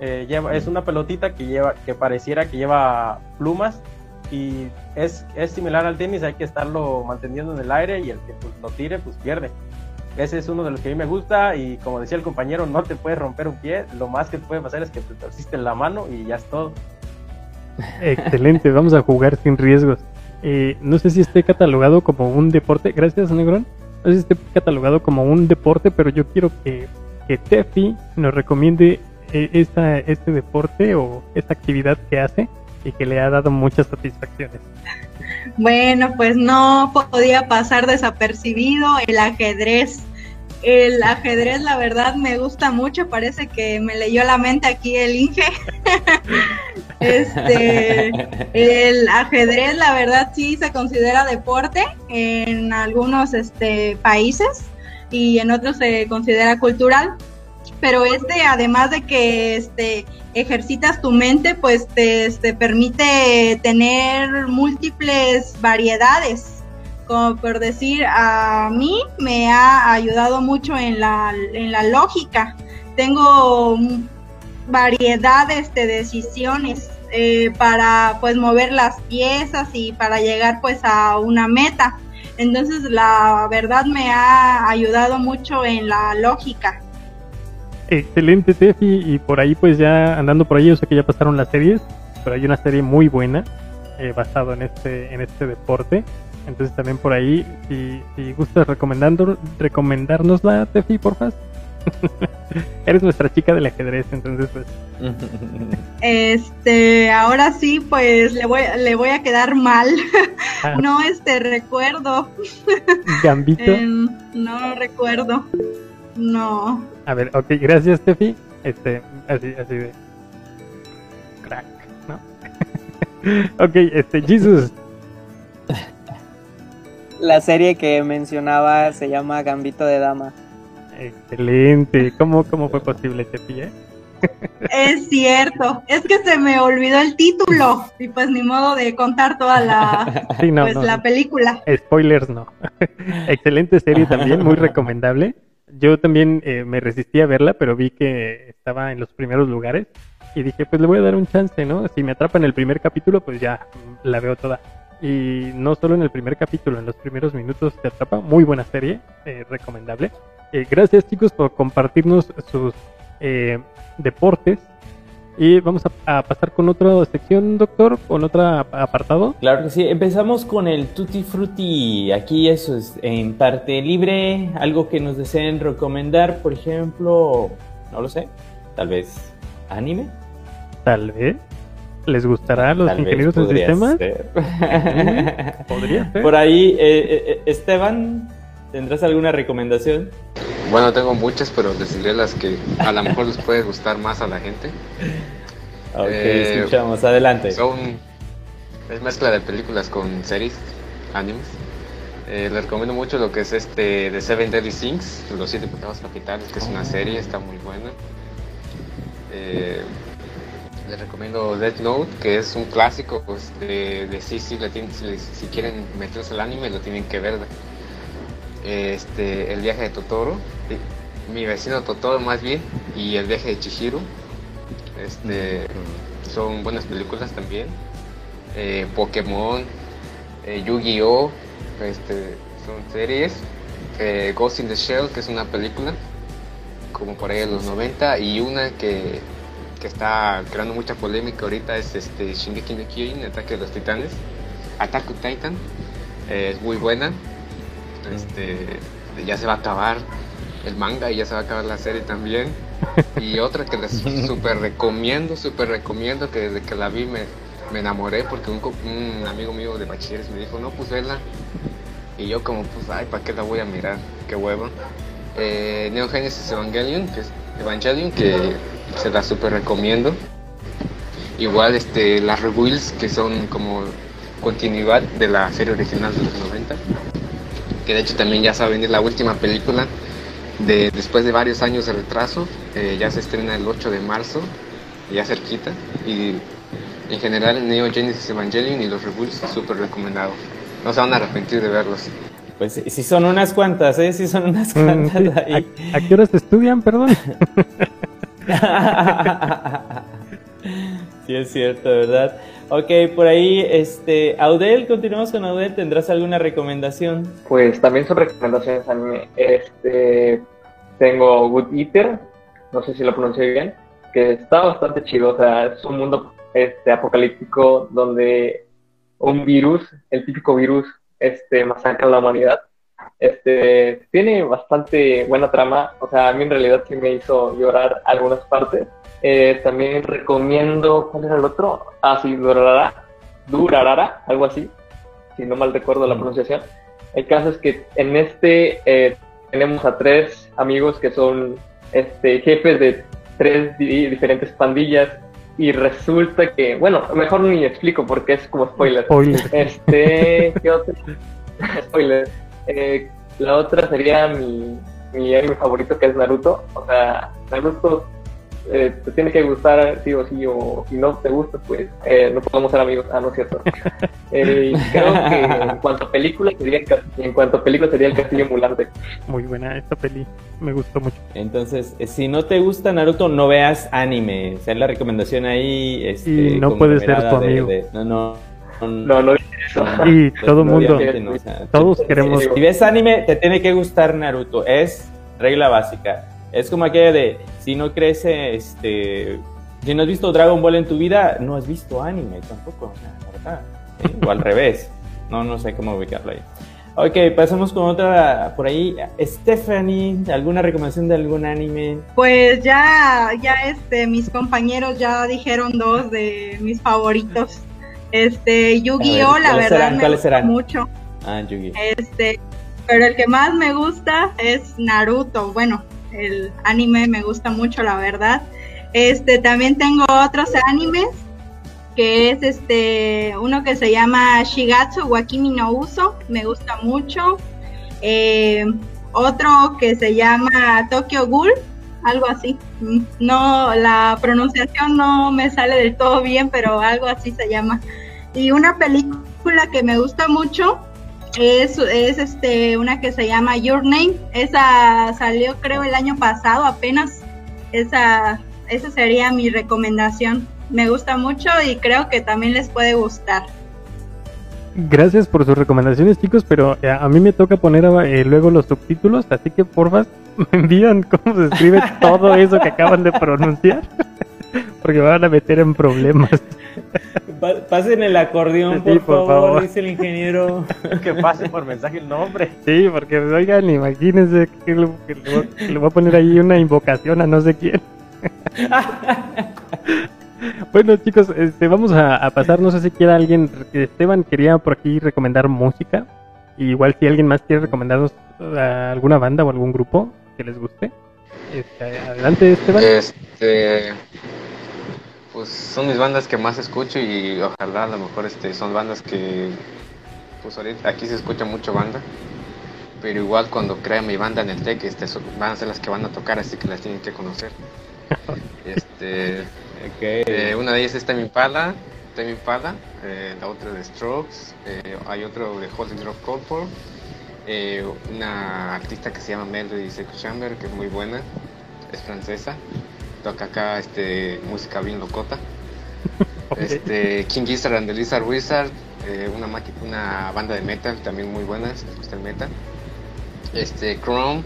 Eh, es una pelotita que lleva, que pareciera que lleva plumas y es, es similar al tenis, hay que estarlo manteniendo en el aire y el que pues, lo tire, pues pierde. Ese es uno de los que a mí me gusta y como decía el compañero, no te puedes romper un pie, lo más que te puede pasar es que te torciste la mano y ya es todo. Excelente, vamos a jugar sin riesgos. Eh, no sé si esté catalogado como un deporte, gracias Negrón, no sé si esté catalogado como un deporte, pero yo quiero que, que Tefi nos recomiende eh, esta, este deporte o esta actividad que hace y que le ha dado muchas satisfacciones. Bueno, pues no podía pasar desapercibido el ajedrez. El ajedrez, la verdad, me gusta mucho. Parece que me leyó la mente aquí el Inge. este, el ajedrez, la verdad, sí se considera deporte en algunos este, países y en otros se considera cultural. Pero este, además de que este, ejercitas tu mente, pues te, te permite tener múltiples variedades como por decir, a mí me ha ayudado mucho en la, en la lógica. Tengo variedades de decisiones eh, para pues mover las piezas y para llegar pues a una meta. Entonces la verdad me ha ayudado mucho en la lógica. Excelente, Tefi. Y por ahí, pues ya andando por ahí, yo sé que ya pasaron las series, pero hay una serie muy buena eh, basado en este, en este deporte. Entonces también por ahí, si, si gustas recomendando, recomendárnosla, Tefi, porfa. Eres nuestra chica del ajedrez, entonces pues. Este, ahora sí, pues le voy, le voy a quedar mal. Ah. no, este, recuerdo. Gambito. Em, no recuerdo. No. A ver, ok, gracias, Tefi. Este, así, así de. Crack, ¿no? ok, este, Jesus. La serie que mencionaba se llama Gambito de Dama. Excelente. ¿Cómo, cómo fue posible, Tefi, eh? Es cierto, es que se me olvidó el título y pues ni modo de contar toda la, pues, la película. Spoilers no. Excelente serie también, muy recomendable. Yo también eh, me resistí a verla, pero vi que estaba en los primeros lugares y dije, pues le voy a dar un chance, ¿no? Si me atrapa en el primer capítulo, pues ya la veo toda. Y no solo en el primer capítulo, en los primeros minutos te atrapa. Muy buena serie, eh, recomendable. Eh, gracias chicos por compartirnos sus deportes y vamos a, pasar con otra sección, doctor, con otro apartado. Claro que sí, empezamos con el Tutti Frutti. Aquí eso es en parte libre, algo que nos deseen recomendar, por ejemplo, no lo sé, tal vez anime. Tal vez. ¿Les gustará a los ingenieros del sistema? Podría ser. Por ahí, eh, eh, eh, Esteban, ¿tendrás alguna recomendación? Bueno, tengo muchas, pero les las que a lo mejor les puede gustar más a la gente. Ok, eh, escuchamos, adelante. Son. Es mezcla de películas con series, animes. Eh, les recomiendo mucho lo que es este The Seven Deadly Sins, Los Siete Pecados Capitales, que es una serie, está muy buena. Eh, les recomiendo Death Note, que es un clásico pues, de, de sí, sí, si, si, quieren meterse al anime, lo tienen que ver este, el viaje de Totoro, mi vecino Totoro más bien, y el viaje de Chihiro. Este, son buenas películas también. Eh, Pokémon, eh, Yu-Gi-Oh, este, son series. Eh, Ghost in the Shell, que es una película, como por ahí de los 90, y una que que está creando mucha polémica ahorita es este Shingeki no Kyojin, Ataque de los Titanes. Attack on Titan. Eh, es muy buena. Este, ya se va a acabar el manga y ya se va a acabar la serie también. Y otra que les super recomiendo, super recomiendo, que desde que la vi me, me enamoré porque un, un, amigo mío de bachilleres me dijo, no, pues vela. Y yo como, pues, ay, ¿para qué la voy a mirar? Qué huevo. Eh, Neo Genesis Evangelion, que es Evangelion, que se la super recomiendo. Igual este, las rebuilds, que son como continuidad de la serie original de los 90. Que de hecho también ya saben, es la última película de, después de varios años de retraso, eh, ya se estrena el 8 de marzo, ya cerquita, y en general Neo Genesis Evangelion y los reboots súper recomendados. No se van a arrepentir de verlos. Pues sí son unas cuantas, ¿eh? Sí son unas mm, cuantas. ¿A, qué horas estudian, perdón? sí es cierto, ¿verdad? Ok, por ahí, este, Audel, continuamos con Audel, ¿tendrás alguna recomendación? Pues también son recomendaciones a mí. Este, tengo Good Eater, no sé si lo pronuncié bien, que está bastante chido, o sea, es un mundo este, apocalíptico donde un virus, el típico virus, este, masacra a la humanidad. Este, tiene bastante buena trama, o sea, a mí en realidad sí me hizo llorar algunas partes eh, también recomiendo, ¿cuál era el otro? Ah, sí, Durarara, Durarara, algo así, si no mal recuerdo la pronunciación. El caso es que en este eh, tenemos a tres amigos que son este, jefes de tres diferentes pandillas y resulta que, bueno, mejor ni explico porque es como spoiler. Este, ¿qué otro? spoiler. Eh, la otra sería mi, mi anime favorito que es Naruto. O sea, Naruto eh, te tiene que gustar sí o sí, o si no te gusta, pues eh, no podemos ser amigos. Ah, no es cierto. Eh, creo que en cuanto a película sería el, en cuanto a película sería el castillo ambulante. Muy buena esta peli, me gustó mucho. Entonces, si no te gusta Naruto, no veas anime. O sea, la recomendación ahí. Este, y no puede ser tu amigo. no, no. No, no, eso. Y todo el mundo, todos queremos. Si ves anime, te tiene que gustar Naruto. Es regla básica. Es como aquella de, si no crees, este, si no has visto Dragon Ball en tu vida, no has visto anime tampoco, ¿verdad? O al revés, no, no sé cómo ubicarlo ahí. Ok, pasamos con otra por ahí. Stephanie, ¿alguna recomendación de algún anime? Pues ya, ya este, mis compañeros ya dijeron dos de mis favoritos. Este, Yu-Gi-Oh, la verdad me gusta mucho. Ah, Yu-Gi-Oh. Este, pero el que más me gusta es Naruto. Bueno, el anime me gusta mucho, la verdad. Este, también tengo otros animes, que es este, uno que se llama Shigatsu Wakimi no Uso, me gusta mucho. Eh, otro que se llama Tokyo Ghoul, algo así. No, la pronunciación no me sale del todo bien, pero algo así se llama. Y una película que me gusta mucho es, es este, una que se llama Your Name. Esa salió creo el año pasado apenas. Esa, esa sería mi recomendación. Me gusta mucho y creo que también les puede gustar. Gracias por sus recomendaciones, chicos, pero eh, a mí me toca poner eh, luego los subtítulos, así que porfa, me envían cómo se escribe todo eso que acaban de pronunciar, porque me van a meter en problemas. Pasen el acordeón, por, favor, dice el ingeniero. que pase por mensaje el nombre. Sí, porque oigan, imagínense que le, que voy a poner ahí una invocación a no sé quién. bueno, chicos, este, vamos a, pasar. No sé si quiera alguien. Esteban quería por aquí recomendar música. igual si alguien más quiere recomendarnos alguna banda o algún grupo que les guste. Este, adelante, Esteban. Este pues son mis bandas que más escucho y ojalá a lo mejor este, son bandas que, pues ahorita aquí se escucha mucho banda, pero igual cuando crea mi banda en el TEC, este, van a ser las que van a tocar, así que las tienen que conocer. este, eh, una de ellas es Temi Impala, Impala eh, la otra de Strokes, eh, hay otro de Holy Drop Corpor, una artista que se llama Melody Chamber, que es muy buena, es francesa toca acá este, música bien locota. Este, King Gizzard and the Lizard Wizard, eh, una, una banda de metal también muy buena, si les gusta el metal. Este, Chrome,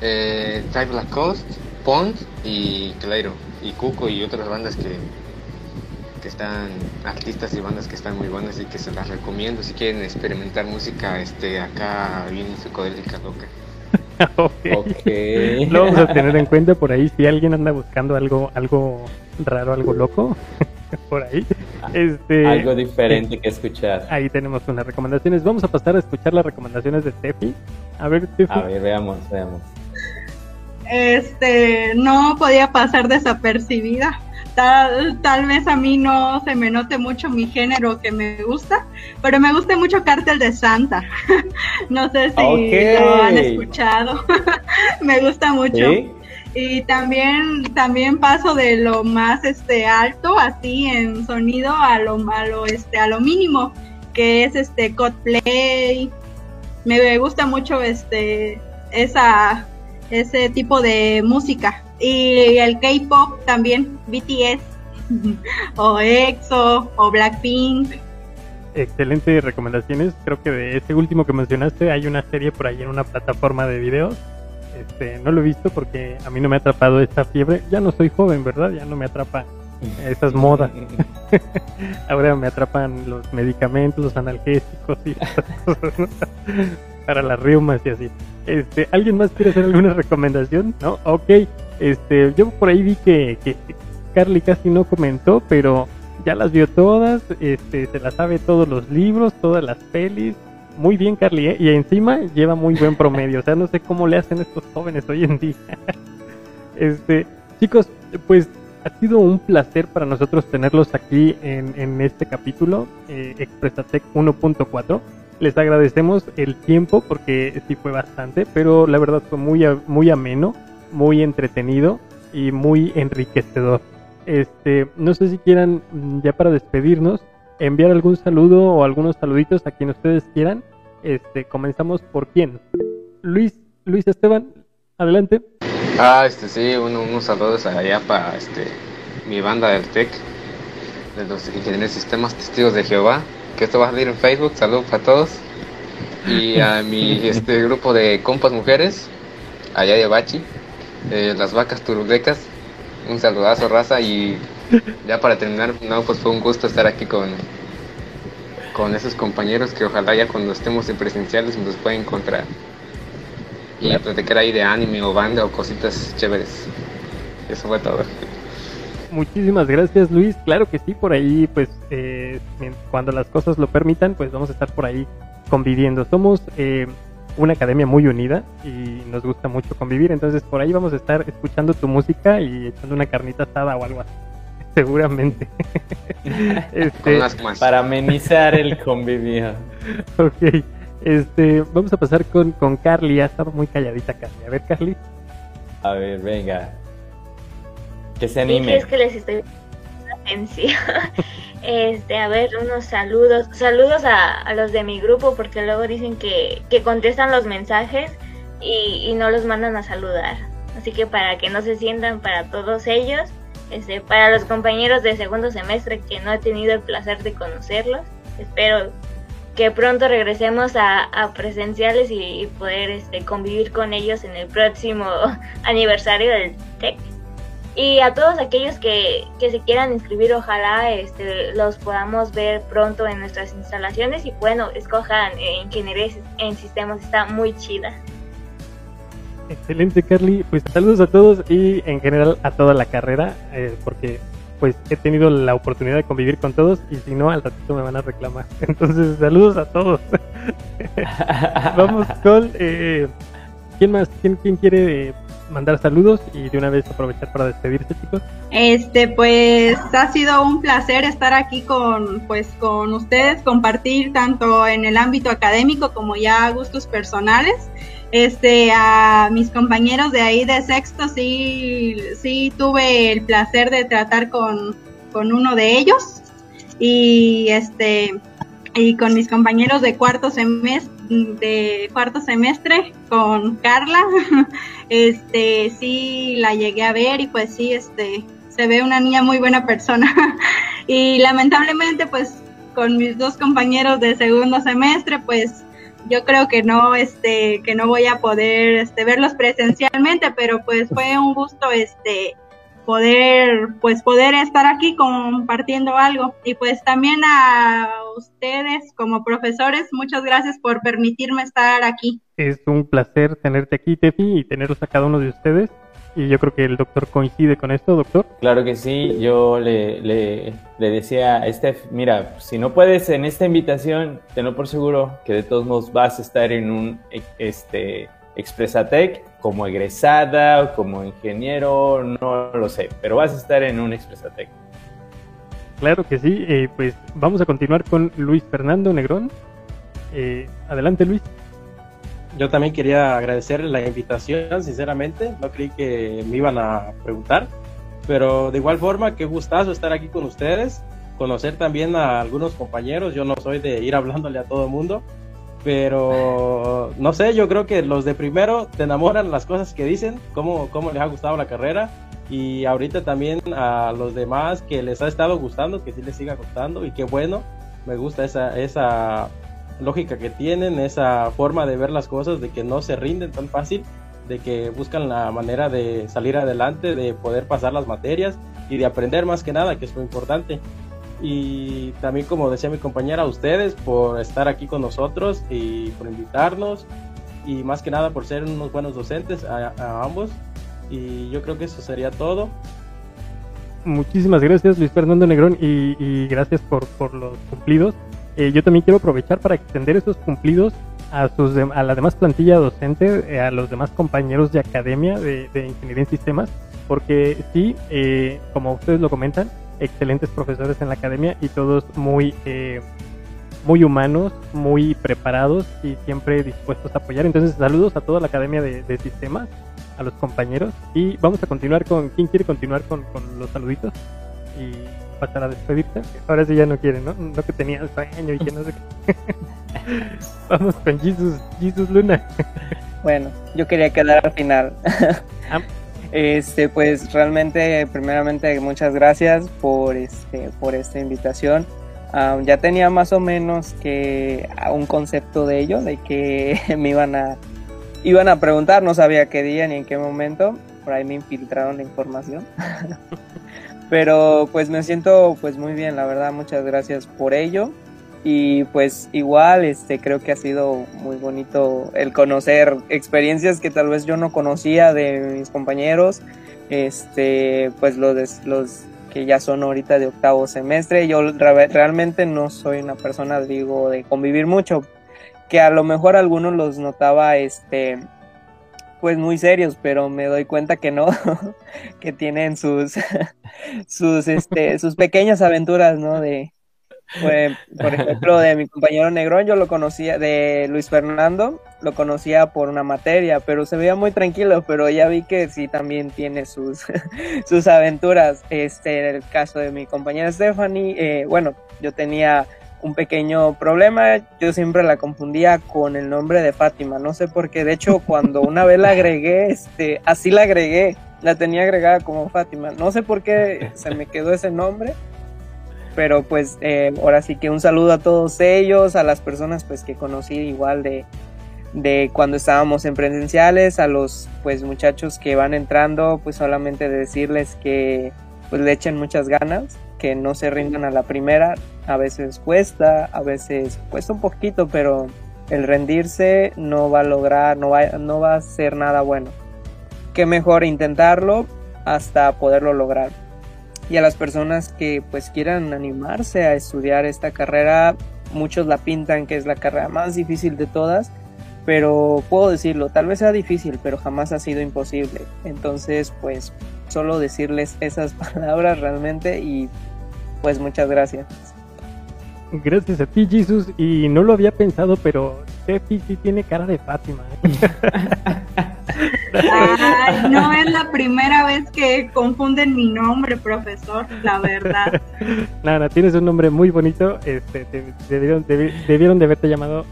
eh, Tribe Lacoste, Pond y Clairo y Cuco y otras bandas que, que están artistas y bandas que están muy buenas y que se las recomiendo si quieren experimentar música este acá bien psicodélica loca. okay. Lo vamos a tener en cuenta por ahí si alguien anda buscando algo algo raro, algo loco por ahí. Este, algo diferente que escuchar. Ahí tenemos unas recomendaciones. Vamos a pasar a escuchar las recomendaciones de Tefi. A ver, Tefi. A ver, veamos, veamos. Este, no podía pasar desapercibida. Tal, tal vez a mí no se me note mucho mi género que me gusta, pero me gusta mucho Cártel de Santa. no sé si lo han escuchado. me gusta mucho. Y también, también paso de lo más este alto, así en sonido, a lo, a este, a lo mínimo, que es este Codplay. Me gusta mucho este esa ese tipo de música. Y el K-pop también, BTS, o EXO, o Blackpink. Excelentes recomendaciones. Creo que de ese último que mencionaste hay una serie por ahí en una plataforma de videos este, no lo he visto porque a mí no me ha atrapado esta fiebre. Ya no soy joven, ¿verdad? Ya no me atrapa esas modas. Ahora me atrapan los medicamentos, los analgésicos y cosas, para las reumas y así. Este, ¿Alguien más quiere hacer alguna recomendación? ¿No? Ok. Este, yo por ahí vi que, que Carly casi no comentó, pero ya las vio todas, este, se las sabe todos los libros, todas las pelis, muy bien, Carly, ¿eh? y encima lleva muy buen promedio. O sea, no sé cómo le hacen estos jóvenes hoy en día. este, chicos, pues ha sido un placer para nosotros tenerlos aquí en, este capítulo, eh, Expresatec 1.4. Les agradecemos el tiempo porque sí fue bastante, pero la verdad fue muy, muy ameno, muy entretenido y muy enriquecedor. Este, no sé si quieran ya para despedirnos enviar algún saludo o algunos saluditos a quien ustedes quieran. Este, comenzamos por quién. Luis, Luis Esteban, adelante. Ah, este sí, unos saludos allá para este mi banda del TEC, de los ingenieros sistemas testigos de Jehová, que esto va a salir en Facebook, saludos para todos. Y a mi este grupo de compas mujeres, allá de Bachi, las vacas turudecas, un saludazo raza y ya para terminar, no, pues fue un gusto estar aquí con, con esos compañeros que ojalá ya cuando estemos en presenciales nos pueda encontrar y platicar ahí de anime o banda o cositas chéveres. Eso fue todo. Muchísimas gracias Luis, claro que sí, por ahí pues eh, cuando las cosas lo permitan pues vamos a estar por ahí conviviendo. Somos eh, una academia muy unida y nos gusta mucho convivir, entonces por ahí vamos a estar escuchando tu música y echando una carnita asada o algo así. Seguramente. este, para amenizar el convivio. ok. Este, vamos a pasar con, con Carly. Ha estado muy calladita Carly. A ver, Carly. A ver, venga. Que se anime. es que les estoy atención. Este, a ver, unos saludos. Saludos a, los de mi grupo porque luego dicen que, que contestan los mensajes y, y no los mandan a saludar. Así que para que no se sientan para todos ellos, este, para los compañeros de segundo semestre que no he tenido el placer de conocerlos, espero que pronto regresemos a, presenciales y, poder este, convivir con ellos en el próximo aniversario del TEC. Y a todos aquellos que, se quieran inscribir, ojalá este, los podamos ver pronto en nuestras instalaciones y bueno, escojan eh, ingeniería en sistemas, está muy chida. Excelente, Carly. Pues saludos a todos y en general a toda la carrera, eh, porque pues he tenido la oportunidad de convivir con todos y si no, al ratito me van a reclamar. Entonces, saludos a todos. Vamos con... Eh, ¿Quién más? ¿Quién, quién quiere mandar saludos y de una vez aprovechar para despedirse, chicos? Este, pues ha sido un placer estar aquí con, pues, con ustedes, compartir tanto en el ámbito académico como ya gustos personales. Este, a mis compañeros de ahí de sexto sí, sí tuve el placer de tratar con, uno de ellos y este y con mis compañeros de cuarto semestre de cuarto semestre con Carla este sí la llegué a ver y pues sí este se ve una niña muy buena persona. Y lamentablemente pues con mis dos compañeros de segundo semestre pues yo creo que no, este, que no voy a poder este, verlos presencialmente, pero pues fue un gusto este poder pues poder estar aquí compartiendo algo. Y pues también a ustedes como profesores muchas gracias por permitirme estar aquí. Es un placer tenerte aquí Tefi y tenerlos a cada uno de ustedes. Y yo creo que el doctor coincide con esto, doctor. Claro que sí, yo le, le, le decía a Steph, mira, si no puedes en esta invitación, tenlo por seguro que de todos modos vas a estar en un este, Expresatec como egresada o como ingeniero, no lo sé, pero vas a estar en un Expresatec. Claro que sí, eh, pues vamos a continuar con Luis Fernando Negrón. Eh, adelante Luis yo también quería agradecer la invitación, sinceramente. No creí que me iban a preguntar. Pero de igual forma, qué gustazo estar aquí con ustedes. Conocer también a algunos compañeros. Yo no soy de ir hablándole a todo el mundo. Pero no sé, yo creo que los de primero te enamoran las cosas que dicen, cómo, cómo les ha gustado la carrera. Y ahorita también a los demás que les ha estado gustando, que sí les siga gustando. Y qué bueno, me gusta esa, esa lógica que tienen, esa forma de ver las cosas, de que no se rinden tan fácil, de que buscan la manera de salir adelante, de poder pasar las materias y de aprender más que nada, que es muy importante. Y también, como decía mi compañera, a ustedes por estar aquí con nosotros y por invitarnos y más que nada por ser unos buenos docentes a, ambos. Y yo creo que eso sería todo. Muchísimas gracias Luis Fernando Negrón y, gracias por, por los cumplidos. Eh, yo también quiero aprovechar para extender esos cumplidos a, sus a la demás plantilla docente, eh, a los demás compañeros de academia de, Ingeniería en Sistemas, porque sí, eh, como ustedes lo comentan, excelentes profesores en la academia y todos muy, muy humanos, muy preparados y siempre dispuestos a apoyar. Entonces, saludos a toda la academia de, Sistemas, a los compañeros y vamos a continuar con, ¿quién quiere continuar con, con los saluditos? Y pasar a despedirte. Ahora sí ya no quiere, ¿no? No que tenía sueño y que no sé qué. Vamos con Jesus, Jesus Luna. bueno, yo quería quedar al final. Ah. Este, pues realmente, primeramente, muchas gracias por este, por esta invitación. ya tenía más o menos que un concepto de ello, de que me iban a, iban a preguntar, no sabía qué día ni en qué momento. Por ahí me infiltraron la información. Pero pues me siento pues muy bien, la verdad, muchas gracias por ello. Y pues igual este creo que ha sido muy bonito el conocer experiencias que tal vez yo no conocía de mis compañeros. Este, pues los los que ya son ahorita de octavo semestre. Yo realmente no soy una persona, digo, de convivir mucho, que a lo mejor algunos los notaba este pues muy serios, pero me doy cuenta que no, que tienen sus, sus, este, sus pequeñas aventuras, ¿no? De, por ejemplo, de mi compañero Negrón, yo lo conocía, de Luis Fernando, lo conocía por una materia, pero se veía muy tranquilo, pero ya vi que sí también tiene sus, sus aventuras. Este, en el caso de mi compañera Stephanie, eh, bueno, yo tenía un pequeño problema. Yo siempre la confundía con el nombre de Fátima. No sé por qué. De hecho, cuando una vez la agregué, este, así la agregué. La tenía agregada como Fátima. No sé por qué se me quedó ese nombre. Pero pues eh, ahora sí que un saludo a todos ellos, a las personas pues que conocí igual de, de cuando estábamos en presenciales, a los pues muchachos que van entrando, pues solamente decirles que pues le echen muchas ganas, que no se rindan a la primera, a veces cuesta, a veces cuesta un poquito, pero el rendirse no va a lograr, no va, no va a ser nada bueno. Qué mejor intentarlo hasta poderlo lograr. Y a las personas que pues quieran animarse a estudiar esta carrera, muchos la pintan que es la carrera más difícil de todas, pero puedo decirlo, tal vez sea difícil, pero jamás ha sido imposible. Entonces, pues solo decirles esas palabras realmente y pues muchas gracias. Gracias a ti, Jesus. Y no lo había pensado, pero Steffi sí tiene cara de Fátima. Ay, no es la primera vez que confunden mi nombre, profesor, la verdad. Nada, tienes un nombre muy bonito. Este, debieron, debieron de haberte llamado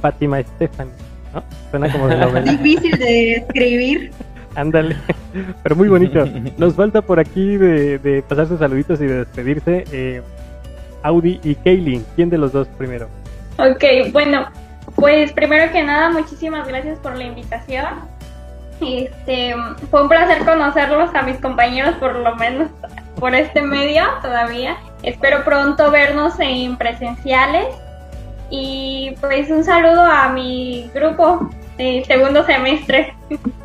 Fátima Estefan, ¿no? Suena como de novela. Difícil de escribir. Ándale, pero muy bonito. Nos falta por aquí de, de pasar sus saluditos y de despedirse. Eh, Audi y Kaylin, ¿quién de los dos primero? Ok, bueno, Pues primero que nada, muchísimas gracias por la invitación. Este, fue un placer conocerlos a mis compañeros, por lo menos por este medio todavía. Espero pronto vernos en presenciales. Y pues un saludo a mi grupo de segundo semestre.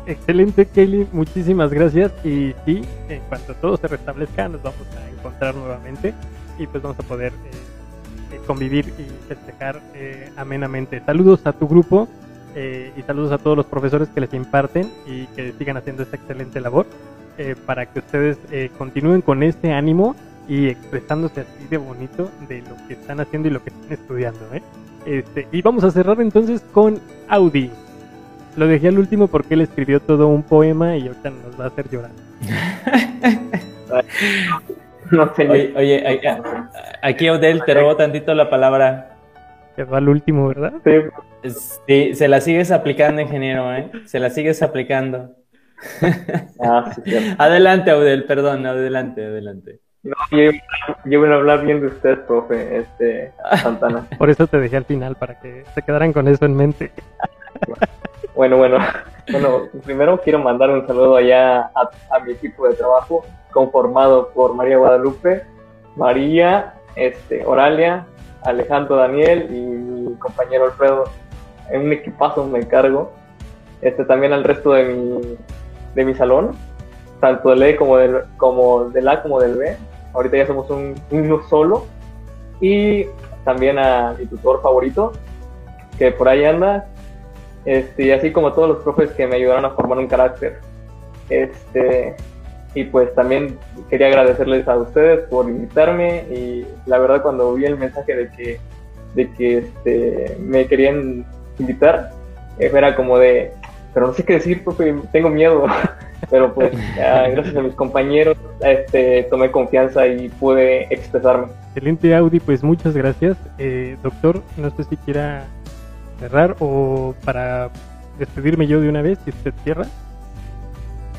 Excelente, Kelly. Muchísimas gracias. Y sí, en cuanto todo se restablezca, nos vamos a encontrar nuevamente y pues vamos a poder eh, eh, convivir y festejar eh, amenamente. Saludos a tu grupo y saludos a todos los profesores que les imparten y que sigan haciendo esta excelente labor para que ustedes continúen con este ánimo y expresándose así de bonito de lo que están haciendo y lo que están estudiando. Este, y vamos a cerrar entonces con Audi. Lo dejé al último porque él escribió todo un poema y ahorita nos va a hacer llorar. no sé. Oye, oye, aquí Odell te robo tantito la palabra. Que va al último, ¿verdad? Sí. Se la sigues aplicando, ingeniero, ¿eh? Se la sigues aplicando. Ah, adelante, Audel, perdón, adelante, adelante. No, yo, yo voy a hablar bien de usted, profe, este, Santana. Por eso te dejé al final, para que se quedaran con eso en mente. Bueno, bueno, bueno, primero quiero mandar un saludo allá a, mi equipo de trabajo, conformado por María Guadalupe, María, este, Oralia, Alejandro Daniel y mi compañero Alfredo. En un equipazo me encargo. Este, también al resto de mi, de mi salón, tanto del E como del, como del A como del B. Ahorita ya somos un, uno solo. Y también a mi tutor favorito, que por ahí anda, este, así como todos los profes que me ayudaron a formar un carácter. Este, y pues también quería agradecerles a ustedes por invitarme y la verdad cuando vi el mensaje de que, de que este, me querían invitar, eh, era como de, pero no sé qué decir, profe, tengo miedo. pero pues gracias a mis compañeros este, tomé confianza y pude expresarme. Excelente Audi, pues muchas gracias. Eh, doctor, no sé si quiera cerrar o para despedirme yo de una vez, si usted cierra.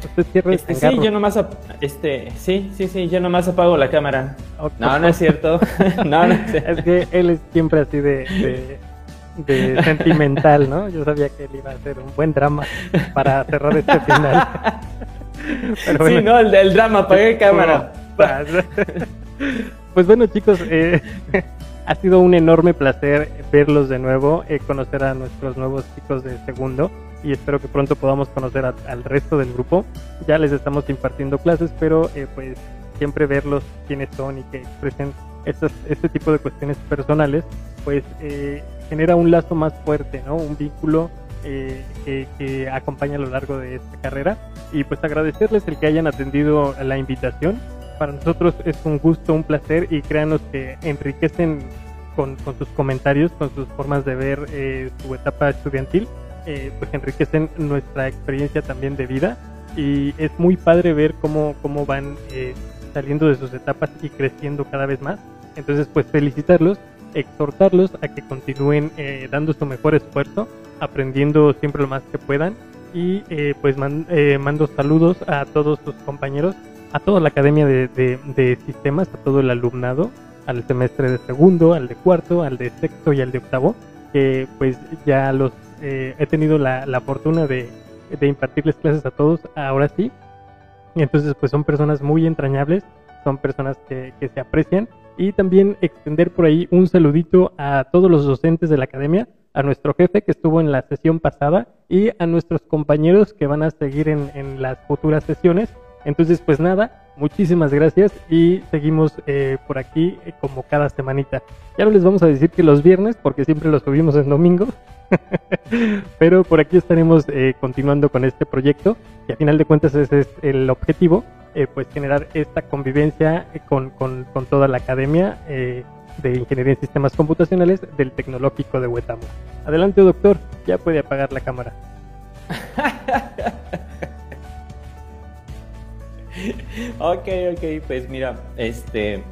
Usted cierra este, sí, yo nomás, este, sí, sí, sí, yo nomás apago la cámara. No, no es cierto. no, no es, que él es siempre así de, de, sentimental, ¿no? Yo sabía que él iba a hacer un buen drama para cerrar este final. sí, no, el, drama, apagué cámara. Pues bueno, chicos, eh, ha sido un enorme placer verlos de nuevo, eh, conocer a nuestros nuevos chicos de segundo y espero que pronto podamos conocer al resto del grupo. Ya les estamos impartiendo clases, pero eh, pues siempre verlos quiénes son y que expresen este tipo de cuestiones personales, pues eh, genera un lazo más fuerte, ¿no? Un vínculo que, que, acompaña a lo largo de esta carrera. Y pues agradecerles el que hayan atendido la invitación para nosotros es un gusto, un placer y créanos que enriquecen con, sus comentarios, con sus formas de ver eh, su etapa estudiantil, eh, pues enriquecen nuestra experiencia también de vida y es muy padre ver cómo, cómo van eh, saliendo de sus etapas y creciendo cada vez más. Entonces, pues felicitarlos, exhortarlos a que continúen dando su mejor esfuerzo, aprendiendo siempre lo más que puedan y pues mando saludos a todos sus compañeros a toda la academia de, sistemas, a todo el alumnado, al semestre de segundo, al de cuarto, al de sexto y al de octavo, que pues ya los eh, he tenido la, fortuna de, impartirles clases a todos ahora sí. Entonces pues son personas muy entrañables, son personas que, que se aprecian y también extender por ahí un saludito a todos los docentes de la academia, a nuestro jefe que estuvo en la sesión pasada y a nuestros compañeros que van a seguir en, las futuras sesiones entonces, pues nada, muchísimas gracias y seguimos eh, por aquí eh, como cada semanita. Ya no les vamos a decir que los viernes, porque siempre los subimos en domingo, pero por aquí estaremos eh, continuando con este proyecto y a final de cuentas ese es el objetivo, pues generar esta convivencia con, con, con toda la academia de Ingeniería en Sistemas Computacionales del Tecnológico de Huetamo. Adelante, doctor, ya puede apagar la cámara. ok, ok, pues mira, este,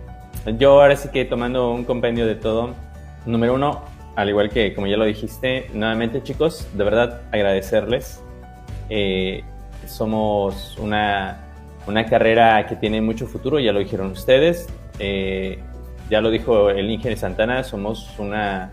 yo ahora sí que tomando un compendio de todo, número uno, al igual que como ya lo dijiste, nuevamente chicos, de verdad agradecerles. Eh, somos una, una, carrera que tiene mucho futuro, ya lo dijeron ustedes. Eh, ya lo dijo el ingeniero Santana, somos una,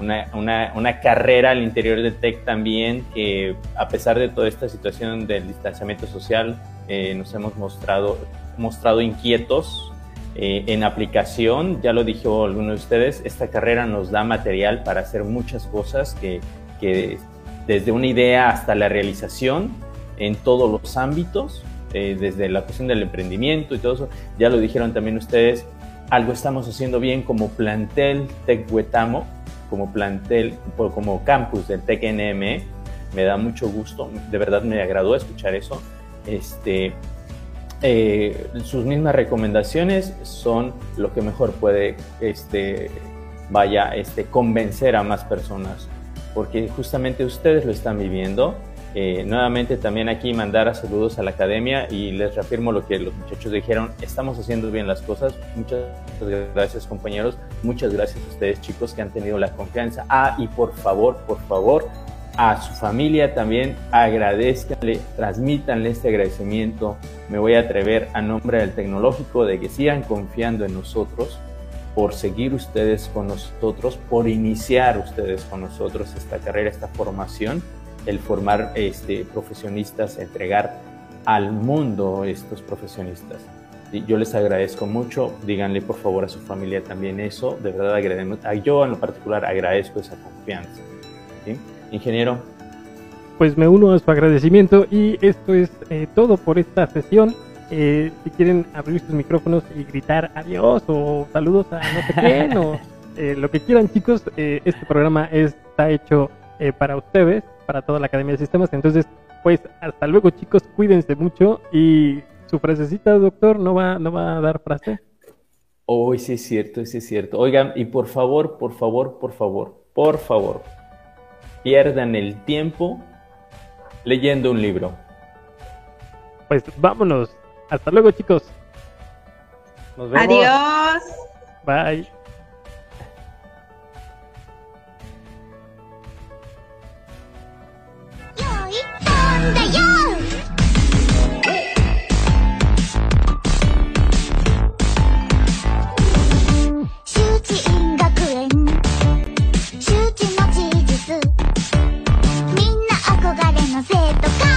una, una, carrera al interior de TEC también que a pesar de toda esta situación del distanciamiento social eh, nos hemos mostrado, mostrado inquietos eh, en aplicación. Ya lo dijo alguno de ustedes, esta carrera nos da material para hacer muchas cosas que, que desde una idea hasta la realización en todos los ámbitos, eh, desde la cuestión del emprendimiento y todo eso, ya lo dijeron también ustedes, algo estamos haciendo bien como plantel Tec Huetamo, como plantel, como campus del Tec NM, me da mucho gusto, de verdad me agradó escuchar eso. Este, eh, sus mismas recomendaciones son lo que mejor puede este, vaya este, convencer a más personas, porque justamente ustedes lo están viviendo eh, nuevamente también aquí mandar a saludos a la academia y les reafirmo lo que los muchachos dijeron, estamos haciendo bien las cosas, muchas gracias compañeros, muchas gracias a ustedes chicos que han tenido la confianza. Ah, y por favor, por favor, a su familia también agradezcanle, transmítanle este agradecimiento. Me voy a atrever a nombre del tecnológico de que sigan confiando en nosotros, por seguir ustedes con nosotros, por iniciar ustedes con nosotros esta carrera, esta formación el formar este, profesionistas, entregar al mundo estos profesionistas. Y yo les agradezco mucho, díganle por favor a su familia también eso, de verdad agradecemos, yo en lo particular agradezco esa confianza. Ingeniero. Pues me uno a su agradecimiento y esto es eh, todo por esta sesión. Eh, si quieren abrir sus micrófonos y gritar adiós o saludos a no sé quién o eh, lo que quieran chicos, este programa está hecho para ustedes para toda la Academia de Sistemas. Entonces, pues hasta luego chicos, cuídense mucho y su frasecita, doctor, no va, no va a dar frase. Hoy sí es cierto, sí es cierto. Oigan, y por favor, por favor, por favor, por favor, pierdan el tiempo leyendo un libro. Pues vámonos. Hasta luego, chicos. Nos vemos. Adiós. Bye. んだよ。周知院学園周知の事実。みんな憧れの生徒か。